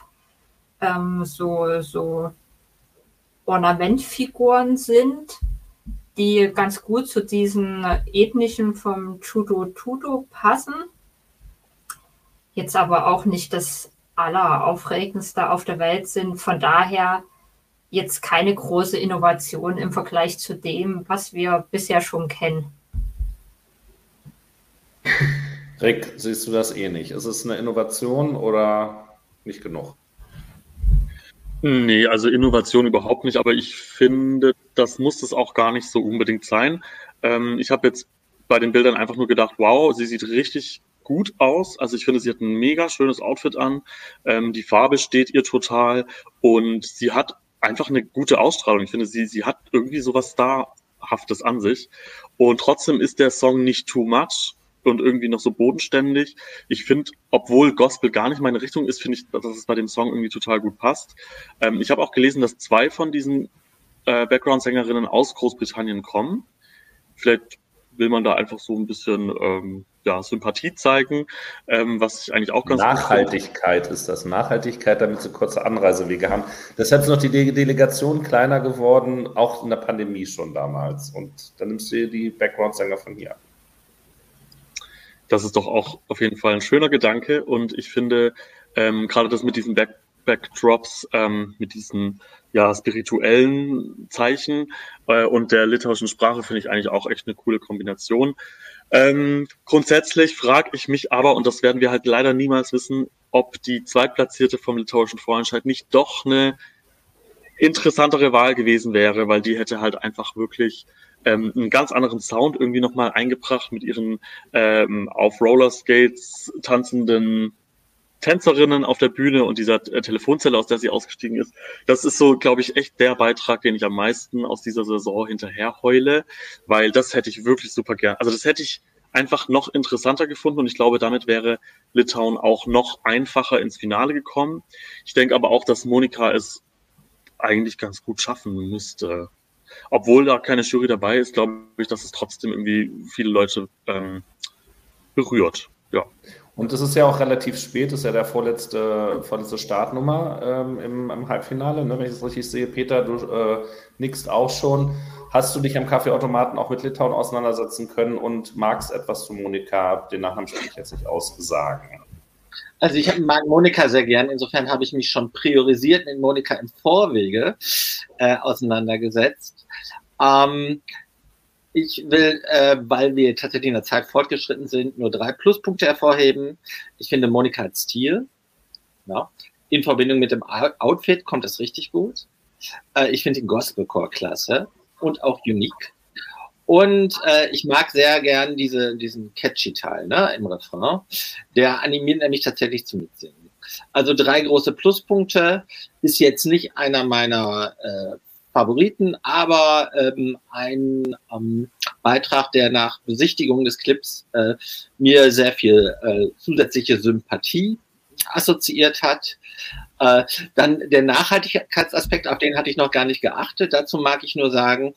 ähm, so, so Ornamentfiguren sind, die ganz gut zu diesen ethnischen vom Chudo Tudo passen. Jetzt aber auch nicht das alleraufregendste auf der Welt sind. Von daher jetzt keine große Innovation im Vergleich zu dem, was wir bisher schon kennen. Rick, siehst du das ähnlich? Ist es eine Innovation oder nicht genug? Nee, also Innovation überhaupt nicht, aber ich finde, das muss es auch gar nicht so unbedingt sein. Ähm, ich habe jetzt bei den Bildern einfach nur gedacht, wow, sie sieht richtig gut aus. Also ich finde, sie hat ein mega schönes Outfit an. Ähm, die Farbe steht ihr total und sie hat einfach eine gute Ausstrahlung. Ich finde, sie, sie hat irgendwie sowas Starhaftes an sich. Und trotzdem ist der Song nicht too much und irgendwie noch so bodenständig. Ich finde, obwohl Gospel gar nicht meine Richtung ist, finde ich, dass es bei dem Song irgendwie total gut passt. Ähm, ich habe auch gelesen, dass zwei von diesen äh, Background-Sängerinnen aus Großbritannien kommen. Vielleicht will man da einfach so ein bisschen ähm, ja, Sympathie zeigen, ähm, was ich eigentlich auch ganz Nachhaltigkeit ist das. Nachhaltigkeit, damit sie kurze Anreisewege haben. Deshalb ist noch die De Delegation kleiner geworden, auch in der Pandemie schon damals. Und dann nimmst du die Background-Sänger von hier. Das ist doch auch auf jeden Fall ein schöner Gedanke. Und ich finde, ähm, gerade das mit diesen Back Backdrops, ähm, mit diesen ja, spirituellen Zeichen äh, und der litauischen Sprache finde ich eigentlich auch echt eine coole Kombination. Ähm, grundsätzlich frage ich mich aber, und das werden wir halt leider niemals wissen, ob die Zweitplatzierte vom litauischen Vorentscheid nicht doch eine interessantere Wahl gewesen wäre, weil die hätte halt einfach wirklich ähm, einen ganz anderen Sound irgendwie nochmal eingebracht mit ihren ähm, auf Rollerskates tanzenden Tänzerinnen auf der Bühne und dieser äh, Telefonzelle, aus der sie ausgestiegen ist. Das ist so, glaube ich, echt der Beitrag, den ich am meisten aus dieser Saison hinterher heule, weil das hätte ich wirklich super gern. Also das hätte ich einfach noch interessanter gefunden und ich glaube, damit wäre Litauen auch noch einfacher ins Finale gekommen. Ich denke aber auch, dass Monika es eigentlich ganz gut schaffen müsste. Obwohl da keine Jury dabei ist, glaube ich, dass es trotzdem irgendwie viele Leute ähm, berührt. Ja. Und es ist ja auch relativ spät, das ist ja der vorletzte, vorletzte Startnummer ähm, im, im, Halbfinale, ne, wenn ich das richtig sehe. Peter, du äh, nickst auch schon. Hast du dich am Kaffeeautomaten auch mit Litauen auseinandersetzen können und magst etwas zu Monika, den Nachnamen spreche ich jetzt nicht aussagen? Also ich mag Monika sehr gern, insofern habe ich mich schon priorisiert mit Monika im Vorwege äh, auseinandergesetzt. Ähm, ich will, äh, weil wir tatsächlich in der Zeit fortgeschritten sind, nur drei Pluspunkte hervorheben. Ich finde, Monika hat Stil. Ja. In Verbindung mit dem Outfit kommt das richtig gut. Äh, ich finde den Gospelcore klasse und auch unique. Und äh, ich mag sehr gern diese, diesen catchy Teil ne, im Refrain. Der animiert nämlich tatsächlich zum Mitsingen. Also drei große Pluspunkte. Ist jetzt nicht einer meiner äh, Favoriten, aber ähm, ein ähm, Beitrag, der nach Besichtigung des Clips äh, mir sehr viel äh, zusätzliche Sympathie assoziiert hat. Äh, dann der Nachhaltigkeitsaspekt, auf den hatte ich noch gar nicht geachtet. Dazu mag ich nur sagen,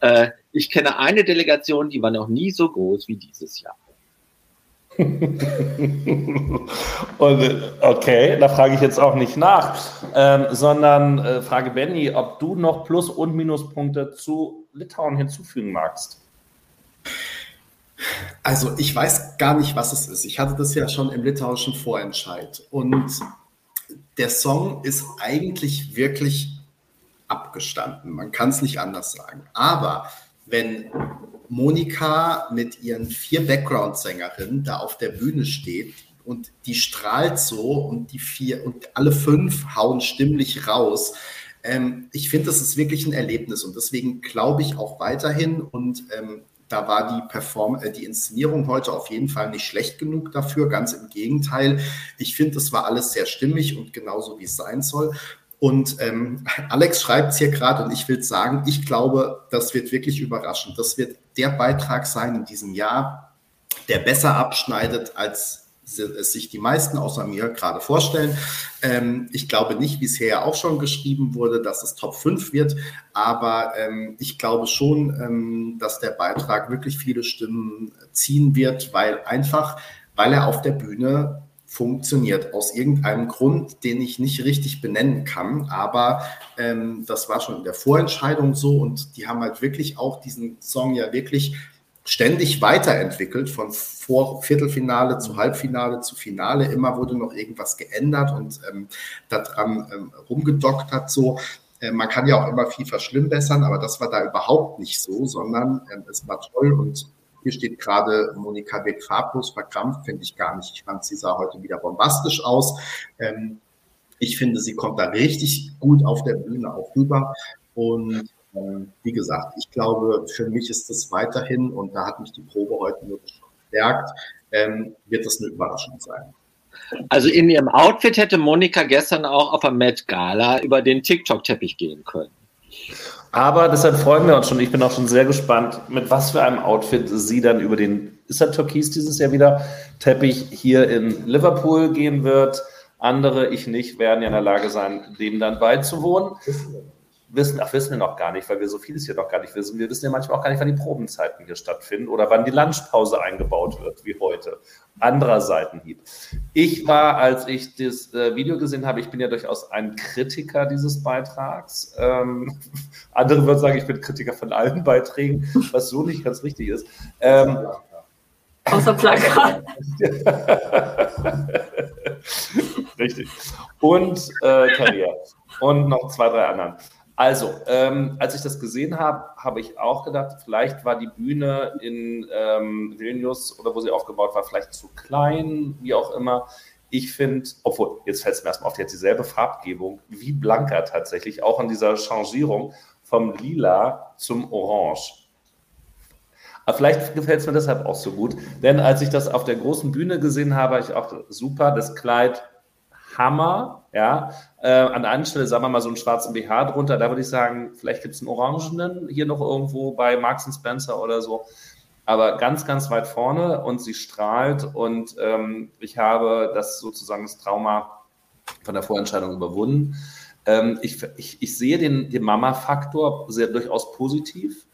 äh, ich kenne eine Delegation, die war noch nie so groß wie dieses Jahr. Und, okay, da frage ich jetzt auch nicht nach, ähm, sondern äh, frage Benny, ob du noch Plus- und Minuspunkte zu Litauen hinzufügen magst. Also ich weiß gar nicht, was es ist. Ich hatte das ja schon im litauischen Vorentscheid. Und der Song ist eigentlich wirklich abgestanden. Man kann es nicht anders sagen. Aber wenn Monika mit ihren vier Background-Sängerinnen da auf der Bühne steht und die strahlt so und die vier und alle fünf hauen stimmlich raus. Ähm, ich finde, das ist wirklich ein Erlebnis und deswegen glaube ich auch weiterhin und ähm, da war die Perform äh, die Inszenierung heute auf jeden Fall nicht schlecht genug dafür, ganz im Gegenteil. Ich finde, es war alles sehr stimmig und genauso wie es sein soll. Und ähm, Alex schreibt es hier gerade und ich will sagen, ich glaube, das wird wirklich überraschend. Das wird der Beitrag sein in diesem Jahr, der besser abschneidet, als es sich die meisten außer mir gerade vorstellen. Ähm, ich glaube nicht, wie es hier ja auch schon geschrieben wurde, dass es Top 5 wird, aber ähm, ich glaube schon, ähm, dass der Beitrag wirklich viele Stimmen ziehen wird, weil einfach, weil er auf der Bühne funktioniert, aus irgendeinem Grund, den ich nicht richtig benennen kann. Aber ähm, das war schon in der Vorentscheidung so und die haben halt wirklich auch diesen Song ja wirklich ständig weiterentwickelt, von Vor Viertelfinale zu Halbfinale zu Finale. Immer wurde noch irgendwas geändert und ähm, daran ähm, rumgedoktert so. Äh, man kann ja auch immer viel verschlimmbessern, aber das war da überhaupt nicht so, sondern ähm, es war toll und hier steht gerade Monika Beck farblos verkrampft, finde ich gar nicht. Ich fand, sie sah heute wieder bombastisch aus. Ähm, ich finde, sie kommt da richtig gut auf der Bühne auch rüber und ähm, wie gesagt, ich glaube, für mich ist das weiterhin, und da hat mich die Probe heute wirklich bestärkt, ähm, wird das eine Überraschung sein. Also in ihrem Outfit hätte Monika gestern auch auf der Met Gala über den TikTok-Teppich gehen können. Aber deshalb freuen wir uns schon. Ich bin auch schon sehr gespannt, mit was für einem Outfit sie dann über den, ist er Türkis dieses Jahr wieder, Teppich hier in Liverpool gehen wird. Andere, ich nicht, werden ja in der Lage sein, dem dann beizuwohnen wissen, ach, wissen wir noch gar nicht, weil wir so vieles hier noch gar nicht wissen. Wir wissen ja manchmal auch gar nicht, wann die Probenzeiten hier stattfinden oder wann die Lunchpause eingebaut wird, wie heute. Anderer Seitenhieb. Ich war, als ich das äh, Video gesehen habe, ich bin ja durchaus ein Kritiker dieses Beitrags. Ähm, andere würden sagen, ich bin Kritiker von allen Beiträgen, was so nicht ganz richtig ist. Ähm, Außer Plakat. richtig. Und äh, Karriere. Und noch zwei, drei anderen. Also, ähm, als ich das gesehen habe, habe ich auch gedacht, vielleicht war die Bühne in ähm, Vilnius oder wo sie aufgebaut war, vielleicht zu klein, wie auch immer. Ich finde, obwohl, jetzt fällt es mir erstmal auf, die hat dieselbe Farbgebung wie Blanca tatsächlich, auch an dieser Changierung vom Lila zum Orange. Aber vielleicht gefällt es mir deshalb auch so gut, denn als ich das auf der großen Bühne gesehen habe, habe ich auch super, das Kleid Hammer, ja. Äh, an der einen Stelle, sagen wir mal, so einen schwarzen BH drunter, da würde ich sagen, vielleicht gibt es einen orangenen hier noch irgendwo bei Marks Spencer oder so. Aber ganz, ganz weit vorne und sie strahlt und ähm, ich habe das sozusagen das Trauma von der Vorentscheidung überwunden. Ähm, ich, ich, ich, sehe den, den Mama-Faktor sehr durchaus positiv.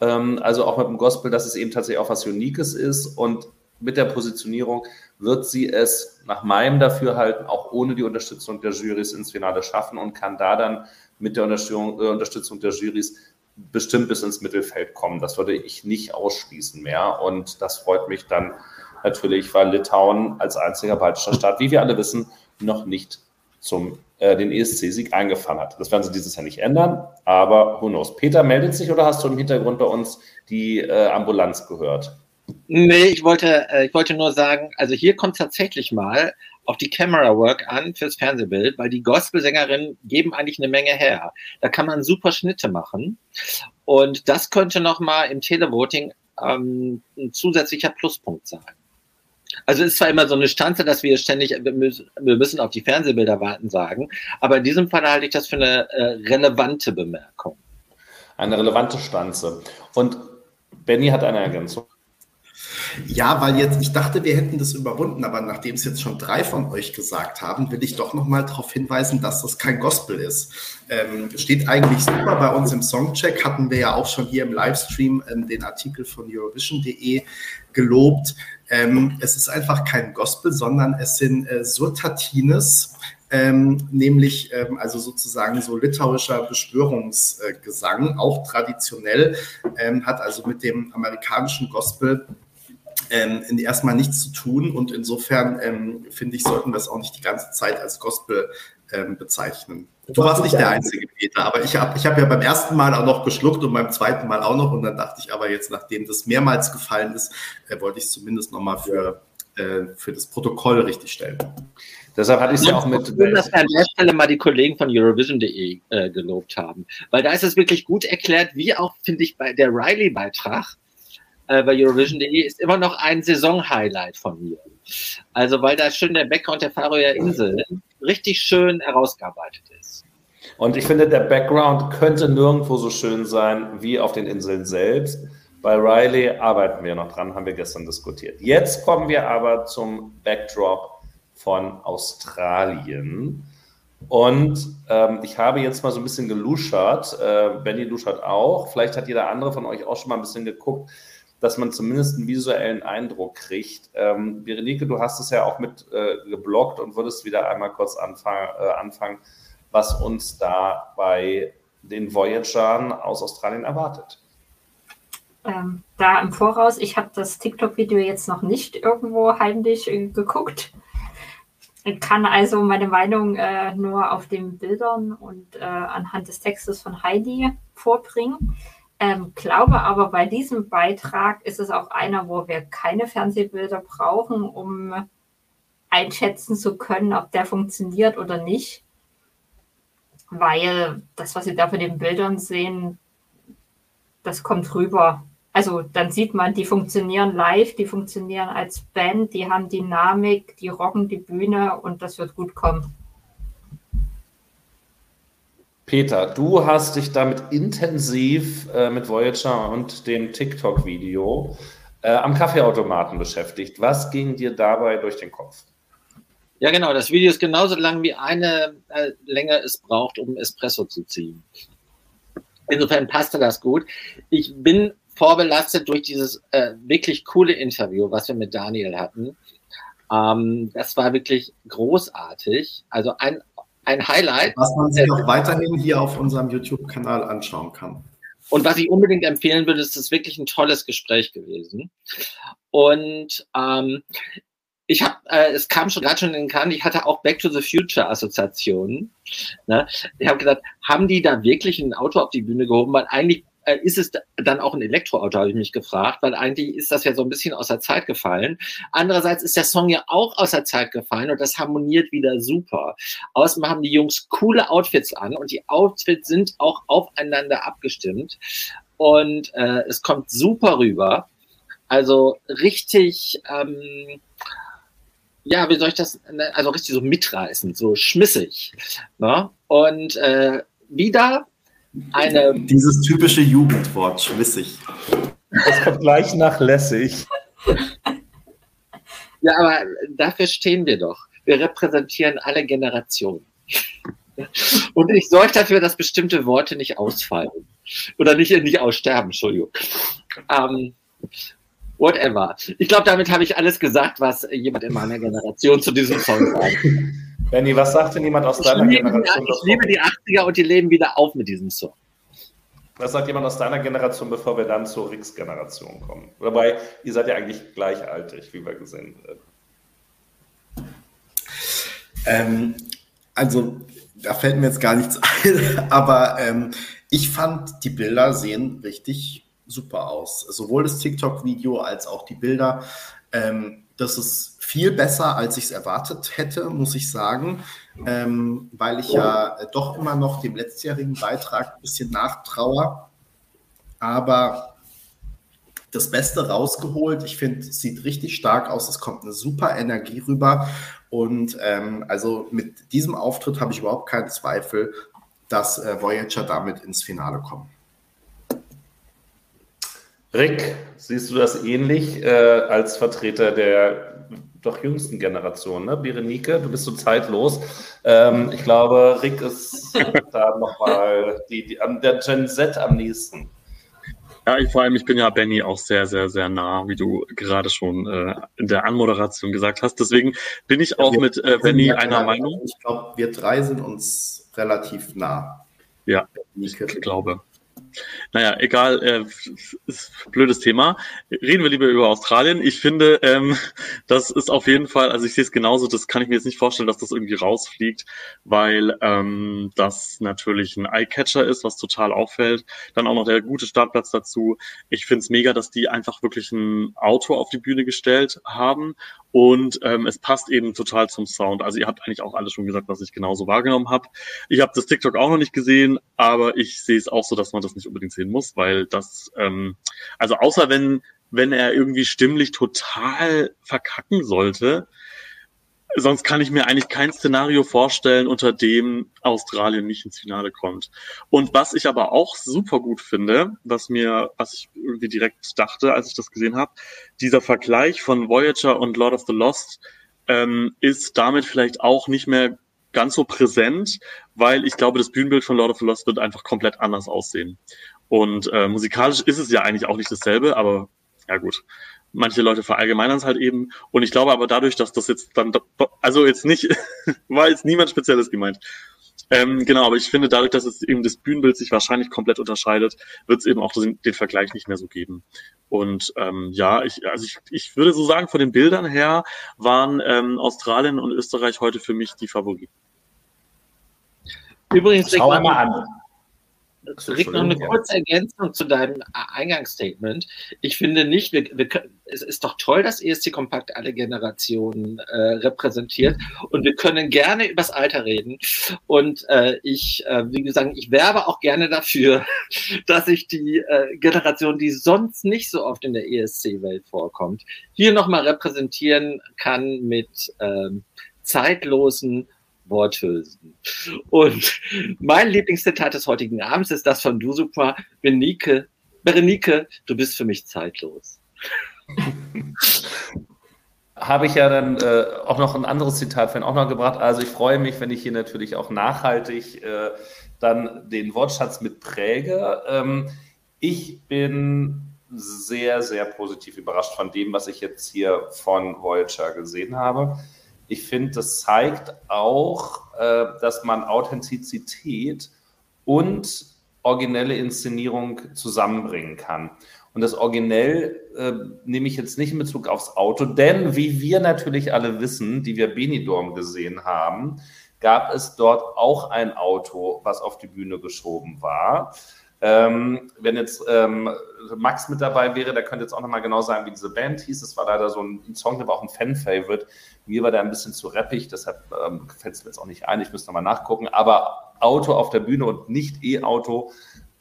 Ähm, also auch mit dem Gospel, dass es eben tatsächlich auch was Unikes ist und mit der Positionierung wird sie es nach meinem Dafürhalten auch ohne die Unterstützung der Jurys ins Finale schaffen und kann da dann mit der Unterstützung, äh, Unterstützung der Jurys bestimmt bis ins Mittelfeld kommen. Das würde ich nicht ausschließen mehr. Und das freut mich dann natürlich, weil Litauen als einziger baltischer Staat, wie wir alle wissen, noch nicht zum äh, den ESC-Sieg eingefahren hat. Das werden sie dieses Jahr nicht ändern, aber who knows. Peter meldet sich oder hast du im Hintergrund bei uns die äh, Ambulanz gehört? Nee, ich wollte, äh, ich wollte nur sagen, also hier kommt tatsächlich mal auf die Camera Work an fürs Fernsehbild, weil die Gospelsängerinnen geben eigentlich eine Menge her. Da kann man super Schnitte machen. Und das könnte nochmal im Televoting ähm, ein zusätzlicher Pluspunkt sein. Also es ist zwar immer so eine Stanze, dass wir ständig, wir müssen auf die Fernsehbilder warten sagen, aber in diesem Fall halte ich das für eine äh, relevante Bemerkung. Eine relevante Stanze. Und Benny hat eine Ergänzung. Ja, weil jetzt, ich dachte, wir hätten das überwunden, aber nachdem es jetzt schon drei von euch gesagt haben, will ich doch nochmal darauf hinweisen, dass das kein Gospel ist. Ähm, steht eigentlich super bei uns im Songcheck, hatten wir ja auch schon hier im Livestream ähm, den Artikel von Eurovision.de gelobt. Ähm, es ist einfach kein Gospel, sondern es sind äh, Surtatines, ähm, nämlich ähm, also sozusagen so litauischer Beschwörungsgesang, auch traditionell, ähm, hat also mit dem amerikanischen Gospel ähm, erstmal nichts zu tun und insofern ähm, finde ich, sollten wir es auch nicht die ganze Zeit als Gospel ähm, bezeichnen. Du warst nicht der einzige Peter, aber ich habe ich hab ja beim ersten Mal auch noch geschluckt und beim zweiten Mal auch noch und dann dachte ich aber jetzt, nachdem das mehrmals gefallen ist, äh, wollte ich es zumindest nochmal für, äh, für das Protokoll richtig stellen. Deshalb hatte ich es ja auch mit. Schön, dass wir an der Stelle mal die Kollegen von Eurovision.de äh, gelobt haben. Weil da ist es wirklich gut erklärt, wie auch, finde ich, bei der Riley-Beitrag äh, bei Eurovision.de ist immer noch ein Saison-Highlight von mir. Also, weil da schön der Background der Färöer Inseln richtig schön herausgearbeitet ist. Und ich finde, der Background könnte nirgendwo so schön sein wie auf den Inseln selbst. Bei Riley arbeiten wir noch dran, haben wir gestern diskutiert. Jetzt kommen wir aber zum Backdrop von Australien. Und ähm, ich habe jetzt mal so ein bisschen geluschert. Äh, Benny luschert auch. Vielleicht hat jeder andere von euch auch schon mal ein bisschen geguckt, dass man zumindest einen visuellen Eindruck kriegt. Ähm, Berenike, du hast es ja auch mit äh, geblockt und würdest wieder einmal kurz anfangen, äh, anfangen, was uns da bei den Voyagern aus Australien erwartet. Ähm, da im Voraus, ich habe das TikTok-Video jetzt noch nicht irgendwo heimlich äh, geguckt kann also meine Meinung äh, nur auf den Bildern und äh, anhand des Textes von Heidi vorbringen. Ähm, glaube aber, bei diesem Beitrag ist es auch einer, wo wir keine Fernsehbilder brauchen, um einschätzen zu können, ob der funktioniert oder nicht. Weil das, was Sie da von den Bildern sehen, das kommt rüber also dann sieht man, die funktionieren live, die funktionieren als Band, die haben Dynamik, die rocken die Bühne und das wird gut kommen. Peter, du hast dich damit intensiv äh, mit Voyager und dem TikTok-Video äh, am Kaffeeautomaten beschäftigt. Was ging dir dabei durch den Kopf? Ja, genau. Das Video ist genauso lang wie eine äh, Länge es braucht, um Espresso zu ziehen. Insofern passte das gut. Ich bin vorbelastet durch dieses äh, wirklich coole Interview, was wir mit Daniel hatten. Ähm, das war wirklich großartig. Also ein, ein Highlight. Was man sich auch weiterhin hier auf unserem YouTube-Kanal anschauen kann. Und was ich unbedingt empfehlen würde, ist, es ist wirklich ein tolles Gespräch gewesen. Und ähm, ich habe, äh, es kam schon gerade schon in den Kahn, ich hatte auch Back to the Future Assoziationen. Ne? Ich habe gesagt, haben die da wirklich ein Auto auf die Bühne gehoben? Weil eigentlich äh, ist es dann auch ein Elektroauto, habe ich mich gefragt, weil eigentlich ist das ja so ein bisschen aus der Zeit gefallen. Andererseits ist der Song ja auch aus der Zeit gefallen und das harmoniert wieder super. Außerdem haben die Jungs coole Outfits an und die Outfits sind auch aufeinander abgestimmt und äh, es kommt super rüber. Also richtig, ähm, ja, wie soll ich das, also richtig so mitreißend, so schmissig. Ne? Und äh, wieder eine. Dieses typische Jugendwort, schwissig. Das kommt gleich nach lässig. Ja, aber dafür stehen wir doch. Wir repräsentieren alle Generationen. Und ich sorge dafür, dass bestimmte Worte nicht ausfallen. Oder nicht, nicht aussterben, Entschuldigung. Ähm, whatever. Ich glaube, damit habe ich alles gesagt, was jemand in meiner Generation zu diesem Song sagt. Benny, was sagt denn jemand aus ich deiner Generation? Die, ich liebe die 80er und die leben wieder auf mit diesem Song. Was sagt jemand aus deiner Generation, bevor wir dann zur Rix-Generation kommen? Wobei, ihr seid ja eigentlich gleichaltrig, wie wir gesehen haben. Ähm, also, da fällt mir jetzt gar nichts ein, aber ähm, ich fand, die Bilder sehen richtig super aus. Sowohl das TikTok-Video als auch die Bilder. Ähm, das ist viel besser, als ich es erwartet hätte, muss ich sagen, ähm, weil ich ja doch immer noch dem letztjährigen Beitrag ein bisschen nachtraue. Aber das Beste rausgeholt. Ich finde, es sieht richtig stark aus. Es kommt eine super Energie rüber. Und ähm, also mit diesem Auftritt habe ich überhaupt keinen Zweifel, dass äh, Voyager damit ins Finale kommen. Rick, siehst du das ähnlich äh, als Vertreter der doch jüngsten Generation, ne? Berenike, du bist so zeitlos. Ähm, ich glaube, Rick ist da nochmal die, die, der Gen Z am nächsten. Ja, ich, vor allem, ich bin ja Benny auch sehr, sehr, sehr nah, wie du gerade schon äh, in der Anmoderation gesagt hast. Deswegen bin ich auch ja, mit äh, Benny einer ja, Meinung. Ich glaube, wir drei sind uns relativ nah. Ja, ich glaube. Naja, egal, äh, ist blödes Thema. Reden wir lieber über Australien. Ich finde, ähm, das ist auf jeden Fall, also ich sehe es genauso, das kann ich mir jetzt nicht vorstellen, dass das irgendwie rausfliegt, weil ähm, das natürlich ein Eyecatcher ist, was total auffällt. Dann auch noch der gute Startplatz dazu. Ich finde es mega, dass die einfach wirklich ein Auto auf die Bühne gestellt haben und ähm, es passt eben total zum Sound. Also ihr habt eigentlich auch alles schon gesagt, was ich genauso wahrgenommen habe. Ich habe das TikTok auch noch nicht gesehen, aber ich sehe es auch so, dass man das nicht unbedingt sehen muss, weil das, ähm, also außer wenn, wenn er irgendwie stimmlich total verkacken sollte, sonst kann ich mir eigentlich kein Szenario vorstellen, unter dem Australien nicht ins Finale kommt. Und was ich aber auch super gut finde, was mir, was ich irgendwie direkt dachte, als ich das gesehen habe, dieser Vergleich von Voyager und Lord of the Lost ähm, ist damit vielleicht auch nicht mehr ganz so präsent, weil ich glaube, das Bühnenbild von Lord of the Lost wird einfach komplett anders aussehen. Und äh, musikalisch ist es ja eigentlich auch nicht dasselbe, aber ja gut manche Leute verallgemeinern es halt eben. Und ich glaube aber dadurch, dass das jetzt dann, also jetzt nicht, war jetzt niemand Spezielles gemeint. Ähm, genau, aber ich finde, dadurch, dass es eben das Bühnenbild sich wahrscheinlich komplett unterscheidet, wird es eben auch den, den, Vergleich nicht mehr so geben. Und ähm, ja, ich, also ich, ich würde so sagen, von den Bildern her waren ähm, Australien und Österreich heute für mich die Favoriten. Übrigens, schau mal an. Rick, noch eine kurze Ergänzung zu deinem Eingangsstatement. Ich finde nicht, wir, wir können, es ist doch toll, dass ESC Kompakt alle Generationen äh, repräsentiert und wir können gerne übers Alter reden. Und äh, ich, äh, wie gesagt, ich werbe auch gerne dafür, dass ich die äh, Generation, die sonst nicht so oft in der ESC-Welt vorkommt, hier nochmal repräsentieren kann mit ähm, zeitlosen Worthülsen. Und mein Lieblingszitat des heutigen Abends ist das von Dusupa. Berenike, Berenike, du bist für mich zeitlos. Habe ich ja dann äh, auch noch ein anderes Zitat von auch noch gebracht. Also ich freue mich, wenn ich hier natürlich auch nachhaltig äh, dann den Wortschatz mit präge. Ähm, ich bin sehr, sehr positiv überrascht von dem, was ich jetzt hier von Voyager gesehen habe ich finde, das zeigt auch, äh, dass man Authentizität und originelle Inszenierung zusammenbringen kann. Und das originell äh, nehme ich jetzt nicht in Bezug aufs Auto, denn wie wir natürlich alle wissen, die wir Benidorm gesehen haben, gab es dort auch ein Auto, was auf die Bühne geschoben war. Ähm, wenn jetzt ähm, Max mit dabei wäre, der könnte jetzt auch nochmal genau sagen, wie diese Band hieß. Das war leider so ein Song, der war auch ein Fan-Favorite. Mir war der ein bisschen zu rappig, deshalb ähm, fällt es mir jetzt auch nicht ein. Ich müsste nochmal nachgucken. Aber Auto auf der Bühne und nicht E-Auto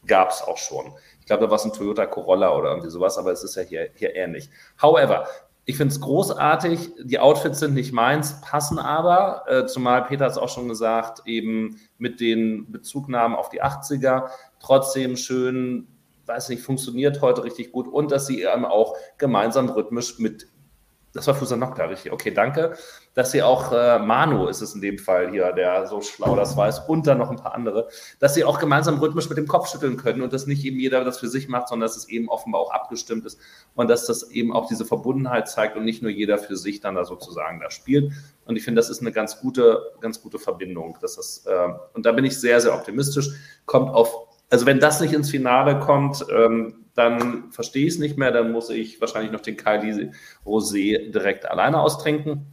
gab es auch schon. Ich glaube, da war es ein Toyota Corolla oder irgendwie sowas, aber es ist ja hier, hier ähnlich. However, ich finde es großartig. Die Outfits sind nicht meins, passen aber, äh, zumal Peter es auch schon gesagt, eben mit den Bezugnahmen auf die 80er. Trotzdem schön, weiß nicht, funktioniert heute richtig gut und dass sie eben auch gemeinsam rhythmisch mit das war Fusanokta, richtig. Okay, danke. Dass sie auch, äh, Manu ist es in dem Fall hier, der so schlau das weiß, und dann noch ein paar andere, dass sie auch gemeinsam rhythmisch mit dem Kopf schütteln können und dass nicht eben jeder das für sich macht, sondern dass es eben offenbar auch abgestimmt ist und dass das eben auch diese Verbundenheit zeigt und nicht nur jeder für sich dann da sozusagen da spielt. Und ich finde, das ist eine ganz gute, ganz gute Verbindung. Dass das, äh, und da bin ich sehr, sehr optimistisch. Kommt auf, also wenn das nicht ins Finale kommt, ähm, dann verstehe ich es nicht mehr, dann muss ich wahrscheinlich noch den Kylie Rosé direkt alleine austrinken.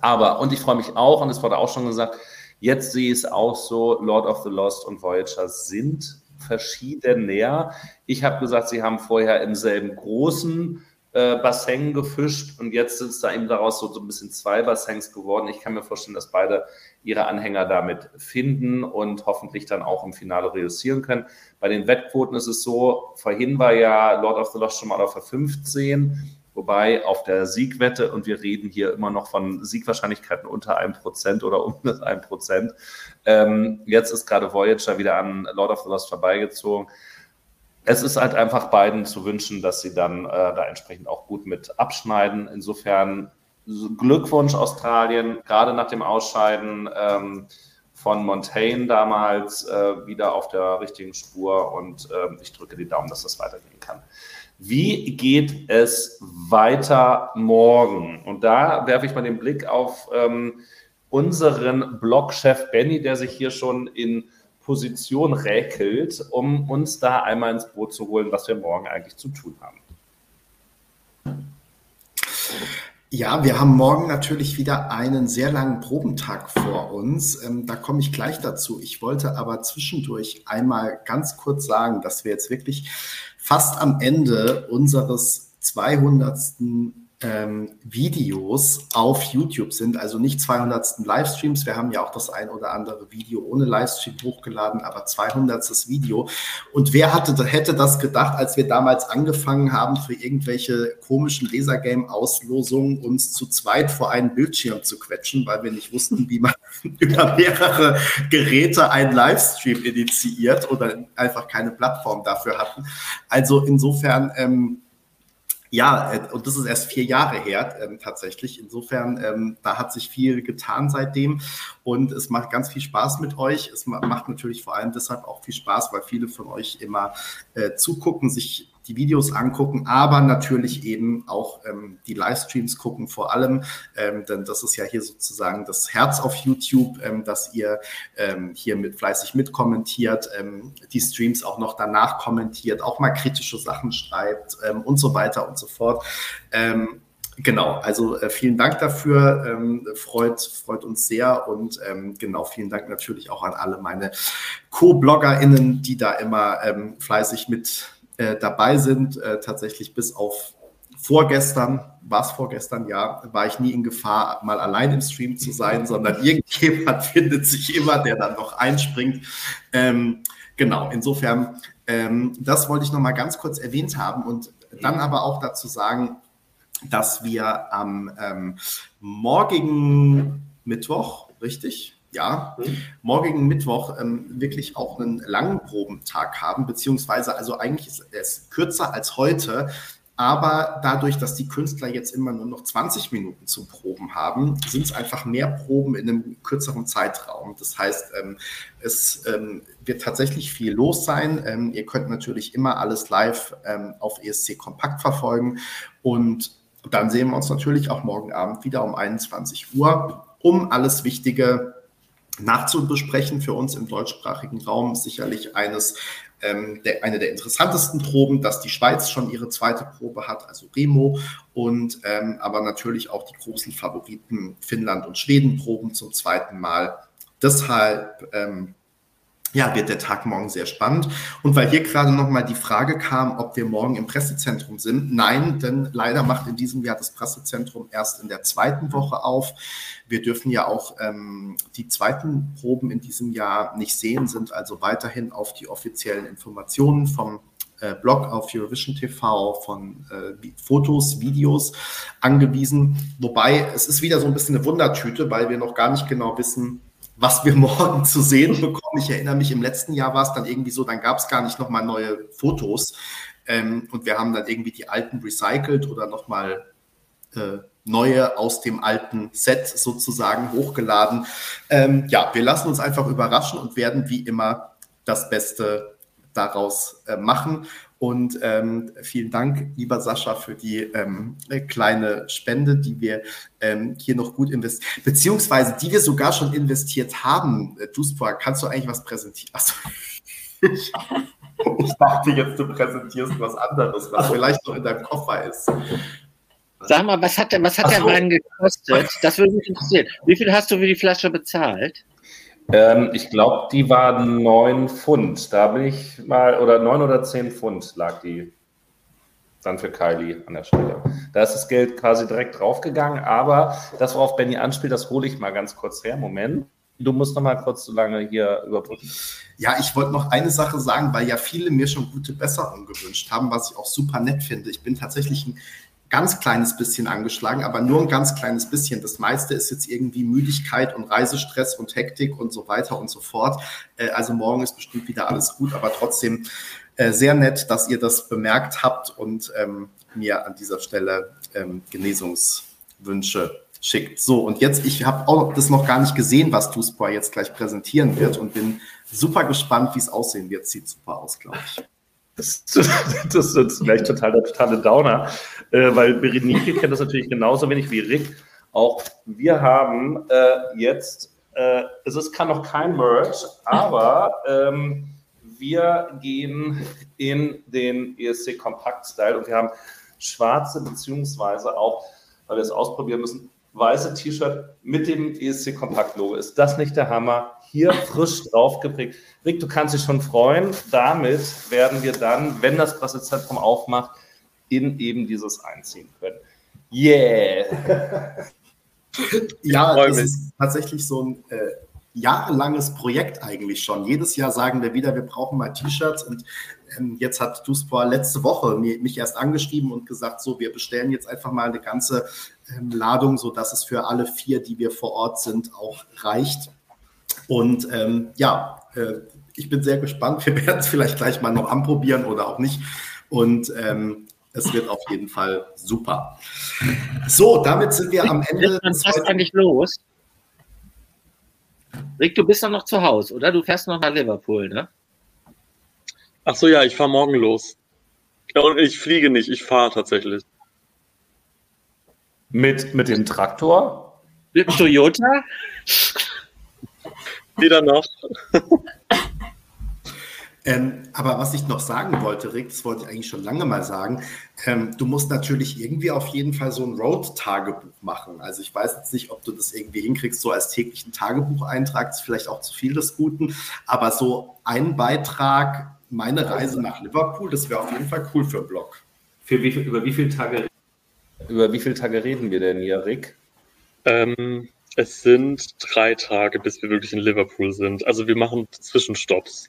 Aber, und ich freue mich auch, und es wurde auch schon gesagt, jetzt sehe ich es auch so, Lord of the Lost und Voyager sind verschieden näher. Ich habe gesagt, sie haben vorher im selben großen äh, Bassin gefischt und jetzt sind es da eben daraus so, so ein bisschen zwei Bassins geworden. Ich kann mir vorstellen, dass beide ihre Anhänger damit finden und hoffentlich dann auch im Finale reüssieren können. Bei den Wettquoten ist es so, vorhin war ja Lord of the Lost schon mal auf der 15, wobei auf der Siegwette, und wir reden hier immer noch von Siegwahrscheinlichkeiten unter einem Prozent oder um das ein Prozent, ähm, jetzt ist gerade Voyager wieder an Lord of the Lost vorbeigezogen es ist halt einfach beiden zu wünschen, dass sie dann äh, da entsprechend auch gut mit abschneiden. Insofern Glückwunsch Australien, gerade nach dem Ausscheiden ähm, von Montaigne damals äh, wieder auf der richtigen Spur und äh, ich drücke die Daumen, dass das weitergehen kann. Wie geht es weiter morgen? Und da werfe ich mal den Blick auf ähm, unseren Blogchef Benny, der sich hier schon in Position räkelt, um uns da einmal ins Boot zu holen, was wir morgen eigentlich zu tun haben. Ja, wir haben morgen natürlich wieder einen sehr langen Probentag vor uns. Ähm, da komme ich gleich dazu. Ich wollte aber zwischendurch einmal ganz kurz sagen, dass wir jetzt wirklich fast am Ende unseres 200 ähm, Videos auf YouTube sind, also nicht 200. Livestreams. Wir haben ja auch das ein oder andere Video ohne Livestream hochgeladen, aber 200. Video. Und wer hatte, hätte das gedacht, als wir damals angefangen haben, für irgendwelche komischen Lasergame-Auslosungen uns zu zweit vor einen Bildschirm zu quetschen, weil wir nicht wussten, wie man über mehrere Geräte einen Livestream initiiert oder einfach keine Plattform dafür hatten. Also insofern, ähm, ja, äh, und das ist erst vier Jahre her ähm, tatsächlich. Insofern, ähm, da hat sich viel getan seitdem und es macht ganz viel Spaß mit euch. Es macht natürlich vor allem deshalb auch viel Spaß, weil viele von euch immer äh, zugucken, sich die Videos angucken, aber natürlich eben auch ähm, die Livestreams gucken vor allem, ähm, denn das ist ja hier sozusagen das Herz auf YouTube, ähm, dass ihr ähm, hier mit fleißig mitkommentiert, ähm, die Streams auch noch danach kommentiert, auch mal kritische Sachen schreibt ähm, und so weiter und so fort. Genau, also äh, vielen Dank dafür, ähm, freut, freut uns sehr und ähm, genau, vielen Dank natürlich auch an alle meine Co-BloggerInnen, die da immer ähm, fleißig mit äh, dabei sind. Äh, tatsächlich bis auf vorgestern, war es vorgestern, ja, war ich nie in Gefahr, mal allein im Stream zu sein, sondern irgendjemand findet sich immer, der dann noch einspringt. Ähm, genau, insofern, ähm, das wollte ich noch mal ganz kurz erwähnt haben und dann aber auch dazu sagen, dass wir am ähm, morgigen Mittwoch, richtig? Ja, mhm. morgigen Mittwoch ähm, wirklich auch einen langen Probentag haben, beziehungsweise also eigentlich ist es kürzer als heute, aber dadurch, dass die Künstler jetzt immer nur noch 20 Minuten zu Proben haben, sind es einfach mehr Proben in einem kürzeren Zeitraum. Das heißt, ähm, es ähm, wird tatsächlich viel los sein. Ähm, ihr könnt natürlich immer alles live ähm, auf ESC Kompakt verfolgen und dann sehen wir uns natürlich auch morgen Abend wieder um 21 Uhr, um alles Wichtige nachzubesprechen für uns im deutschsprachigen Raum. Sicherlich eines, ähm, der, eine der interessantesten Proben, dass die Schweiz schon ihre zweite Probe hat, also Remo, und ähm, aber natürlich auch die großen Favoriten Finnland und Schweden proben zum zweiten Mal. Deshalb ähm, ja, wird der Tag morgen sehr spannend. Und weil hier gerade nochmal die Frage kam, ob wir morgen im Pressezentrum sind. Nein, denn leider macht in diesem Jahr das Pressezentrum erst in der zweiten Woche auf. Wir dürfen ja auch ähm, die zweiten Proben in diesem Jahr nicht sehen, sind also weiterhin auf die offiziellen Informationen vom äh, Blog auf Eurovision TV von äh, Fotos, Videos angewiesen. Wobei es ist wieder so ein bisschen eine Wundertüte, weil wir noch gar nicht genau wissen, was wir morgen zu sehen bekommen. Ich erinnere mich, im letzten Jahr war es dann irgendwie so, dann gab es gar nicht nochmal neue Fotos. Ähm, und wir haben dann irgendwie die alten recycelt oder nochmal äh, neue aus dem alten Set sozusagen hochgeladen. Ähm, ja, wir lassen uns einfach überraschen und werden wie immer das Beste daraus äh, machen. Und ähm, vielen Dank, lieber Sascha, für die ähm, kleine Spende, die wir ähm, hier noch gut investieren, beziehungsweise die wir sogar schon investiert haben. Äh, Duspor, kannst du eigentlich was präsentieren? Achso. Ich, ich dachte jetzt, du präsentierst was anderes, was vielleicht noch in deinem Koffer ist. Sag mal, was hat der, was hat der Wein gekostet? Das würde mich interessieren. Wie viel hast du für die Flasche bezahlt? Ähm, ich glaube, die war 9 Pfund. Da bin ich mal, oder 9 oder 10 Pfund lag die dann für Kylie an der Stelle. Da ist das Geld quasi direkt draufgegangen, aber das, worauf Benny anspielt, das hole ich mal ganz kurz her. Moment. Du musst noch mal kurz so lange hier überbrücken. Ja, ich wollte noch eine Sache sagen, weil ja viele mir schon gute Besserung gewünscht haben, was ich auch super nett finde. Ich bin tatsächlich ein ganz kleines bisschen angeschlagen, aber nur ein ganz kleines bisschen. Das meiste ist jetzt irgendwie Müdigkeit und Reisestress und Hektik und so weiter und so fort. Äh, also morgen ist bestimmt wieder alles gut, aber trotzdem Äh, sehr nett, dass ihr das bemerkt habt und ähm, mir an dieser Stelle ähm, Genesungswünsche schickt. So, und jetzt, ich habe auch das noch gar nicht gesehen, was Tuspor jetzt gleich präsentieren wird und bin super gespannt, wie es aussehen wird. Sieht super aus, glaube ich. Das, das, ist vielleicht total der totale Downer, äh, weil Berenike kennt das natürlich genauso wenig wie Rick. Auch wir haben äh, jetzt, äh, es ist, kann noch kein Merch, aber ähm, wir gehen in den ESC Kompakt Style und wir haben schwarze beziehungsweise auch, weil wir es ausprobieren müssen, weiße T-Shirt mit dem ESC Kompakt Logo. Ist das nicht der Hammer? Hier frisch drauf geprägt. Rick, du kannst dich schon freuen. Damit werden wir dann, wenn das Pressezentrum aufmacht, in eben dieses einziehen können. Yeah! ja, das ist tatsächlich so ein äh, jahrelanges Projekt eigentlich schon. Jedes Jahr sagen wir wieder, wir brauchen mal T-Shirts und ähm, jetzt hat Duspor letzte Woche mich erst angeschrieben und gesagt, so, wir bestellen jetzt einfach mal eine ganze ähm, Ladung, sodass es für alle vier, die wir vor Ort sind, auch reicht. Und ähm, ja, äh, ich bin sehr gespannt. Wir werden es vielleicht gleich mal noch anprobieren oder auch nicht. Und ähm, es wird auf jeden Fall super. So, damit sind wir am Ende. Was ist eigentlich los? Rick, du bist doch noch zu Hause, oder? Du fährst noch nach Liverpool, ne? Ach so, ja, ich fahre morgen los. Ja, und ich fliege nicht, ich fahre tatsächlich. Mit, mit dem Traktor? Mit dem Toyota? Wieder noch. Ähm, aber was ich noch sagen wollte, Rick, das wollte ich eigentlich schon lange mal sagen, ähm, du musst natürlich irgendwie auf jeden Fall so ein Road-Tagebuch machen. Also ich weiß jetzt nicht, ob du das irgendwie hinkriegst, so als täglichen Tagebucheintrag, das ist vielleicht auch zu viel des Guten, aber so ein Beitrag, meine Reise nach Liverpool, das wäre auf jeden Fall cool für einen Blog. Für wie, über wie viele Tage über wie viele Tage reden wir denn hier, Rick? Ähm, es sind drei Tage, bis wir wirklich in Liverpool sind. Also wir machen Zwischenstopps.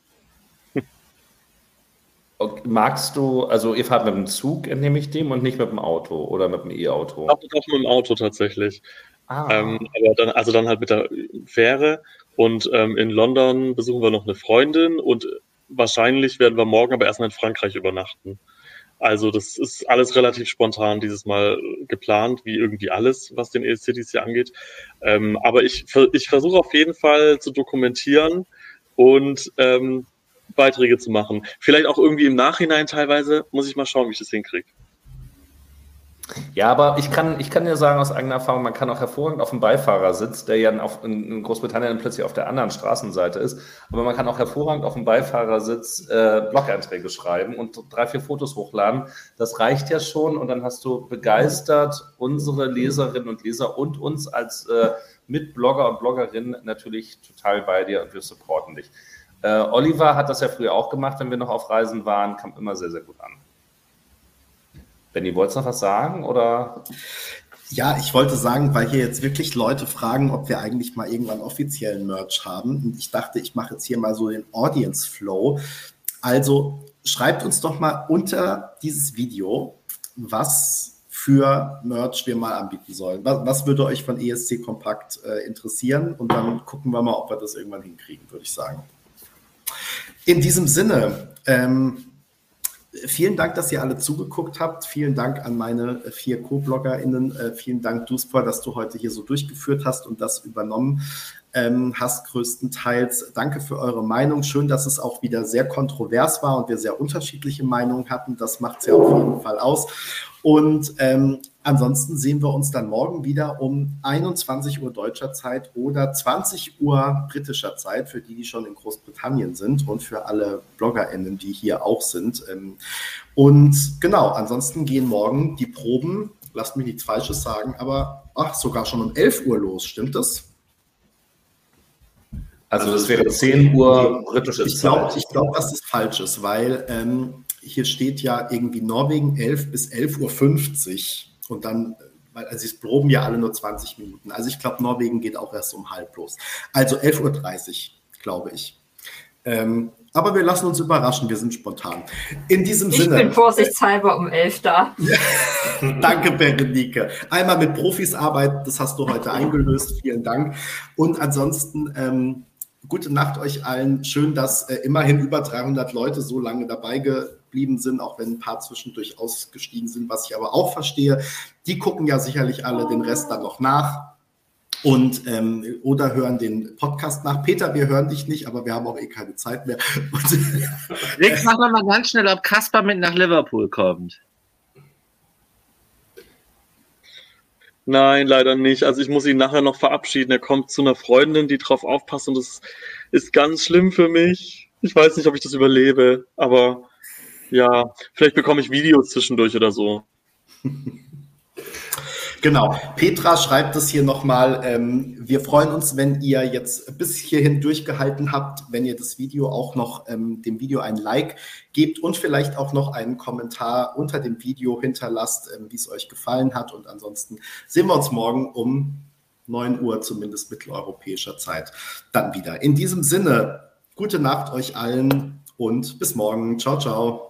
Okay, magst du, also ihr fahrt mit dem Zug, entnehme ich dem, und nicht mit dem Auto oder mit dem E-Auto? Auch, auch mit dem Auto tatsächlich. Ah. Ähm, aber dann, also dann halt mit der Fähre. Und ähm, in London besuchen wir noch eine Freundin und wahrscheinlich werden wir morgen aber erstmal in Frankreich übernachten. Also das ist alles relativ spontan dieses Mal geplant, wie irgendwie alles, was den ESC dieses Jahr angeht. Ähm, aber ich, ich versuche auf jeden Fall zu dokumentieren und ähm, Beiträge zu machen. Vielleicht auch irgendwie im Nachhinein teilweise. Muss ich mal schauen, wie ich das hinkriege. Ja, aber ich kann, ich kann dir sagen aus eigener Erfahrung, man kann auch hervorragend auf dem Beifahrersitz, der ja in Großbritannien plötzlich auf der anderen Straßenseite ist, aber man kann auch hervorragend auf dem Beifahrersitz äh, Blog-Einträge schreiben und drei, vier Fotos hochladen. Das reicht ja schon und dann hast du begeistert unsere Leserinnen und Leser und uns als äh, Mitblogger und Bloggerinnen natürlich total bei dir und wir supporten dich. Äh, Oliver hat das ja früher auch gemacht, wenn wir noch auf Reisen waren, kam immer sehr, sehr gut an. Benny, wolltest du noch was sagen? Oder? Ja, ich wollte sagen, weil hier jetzt wirklich Leute fragen, ob wir eigentlich mal irgendwann offiziellen Merch haben. Und ich dachte, ich mache jetzt hier mal so den Audience Flow. Also schreibt uns doch mal unter dieses Video, was für Merch wir mal anbieten sollen. Was, was würde euch von ESC Kompakt äh, interessieren? Und dann gucken wir mal, ob wir das irgendwann hinkriegen, würde ich sagen. In diesem Sinne, ähm, vielen Dank, dass ihr alle zugeguckt habt. Vielen Dank an meine vier Co-BloggerInnen. Äh, vielen Dank, Duspor, dass du heute hier so durchgeführt hast und das übernommen ähm, hast größtenteils. Danke für eure Meinung. Schön, dass es auch wieder sehr kontrovers war und wir sehr unterschiedliche Meinungen hatten. Das macht es ja auf jeden Fall aus. Und ähm, ansonsten sehen wir uns dann morgen wieder um 21 Uhr deutscher Zeit oder 20 Uhr britischer Zeit, für die, die schon in Großbritannien sind und für alle BloggerInnen, die hier auch sind. Ähm, und genau, ansonsten gehen morgen die Proben, lasst mich nichts Falsches sagen, aber ach, sogar schon um 11 Uhr los, stimmt das? Also das wäre 10 Uhr britische ich glaub, Zeit. Ich glaube, dass das falsch ist, weil ähm, hier steht ja irgendwie Norwegen 11 bis 11.50 Uhr und dann, weil also sie proben ja alle nur 20 Minuten. Also ich glaube, Norwegen geht auch erst um halb los. Also 11.30 Uhr, glaube ich. Ähm, aber wir lassen uns überraschen, wir sind spontan. In diesem ich Sinne. Ich bin vorsichtshalber um 11 da. Danke, Berenike. Einmal mit Profis arbeiten, das hast du heute eingelöst. Vielen Dank. Und ansonsten ähm, gute Nacht euch allen. Schön, dass äh, immerhin über 300 Leute so lange dabei geblieben sind, auch wenn ein paar zwischendurch ausgestiegen sind, was ich aber auch verstehe. Die gucken ja sicherlich alle den Rest dann noch nach und ähm, oder hören den Podcast nach. Peter, wir hören dich nicht, aber wir haben auch eh keine Zeit mehr. Rick, mach noch mal ganz schnell, ob Kasper mit nach Liverpool kommt. Nein, leider nicht. Also ich muss ihn nachher noch verabschieden. Er kommt zu einer Freundin, die drauf aufpasst und das ist ganz schlimm für mich. Ich weiß nicht, ob ich das überlebe, aber ja, vielleicht bekomme ich Videos zwischendurch oder so. Genau. Petra schreibt es hier nochmal. Ähm, wir freuen uns, wenn ihr jetzt bis hierhin durchgehalten habt, wenn ihr das Video auch noch ähm, dem Video ein Like gebt und vielleicht auch noch einen Kommentar unter dem Video hinterlasst, ähm, wie es euch gefallen hat. Und ansonsten sehen wir uns morgen um 9 Uhr, zumindest mitteleuropäischer Zeit, dann wieder. In diesem Sinne, gute Nacht euch allen und bis morgen. Ciao, ciao.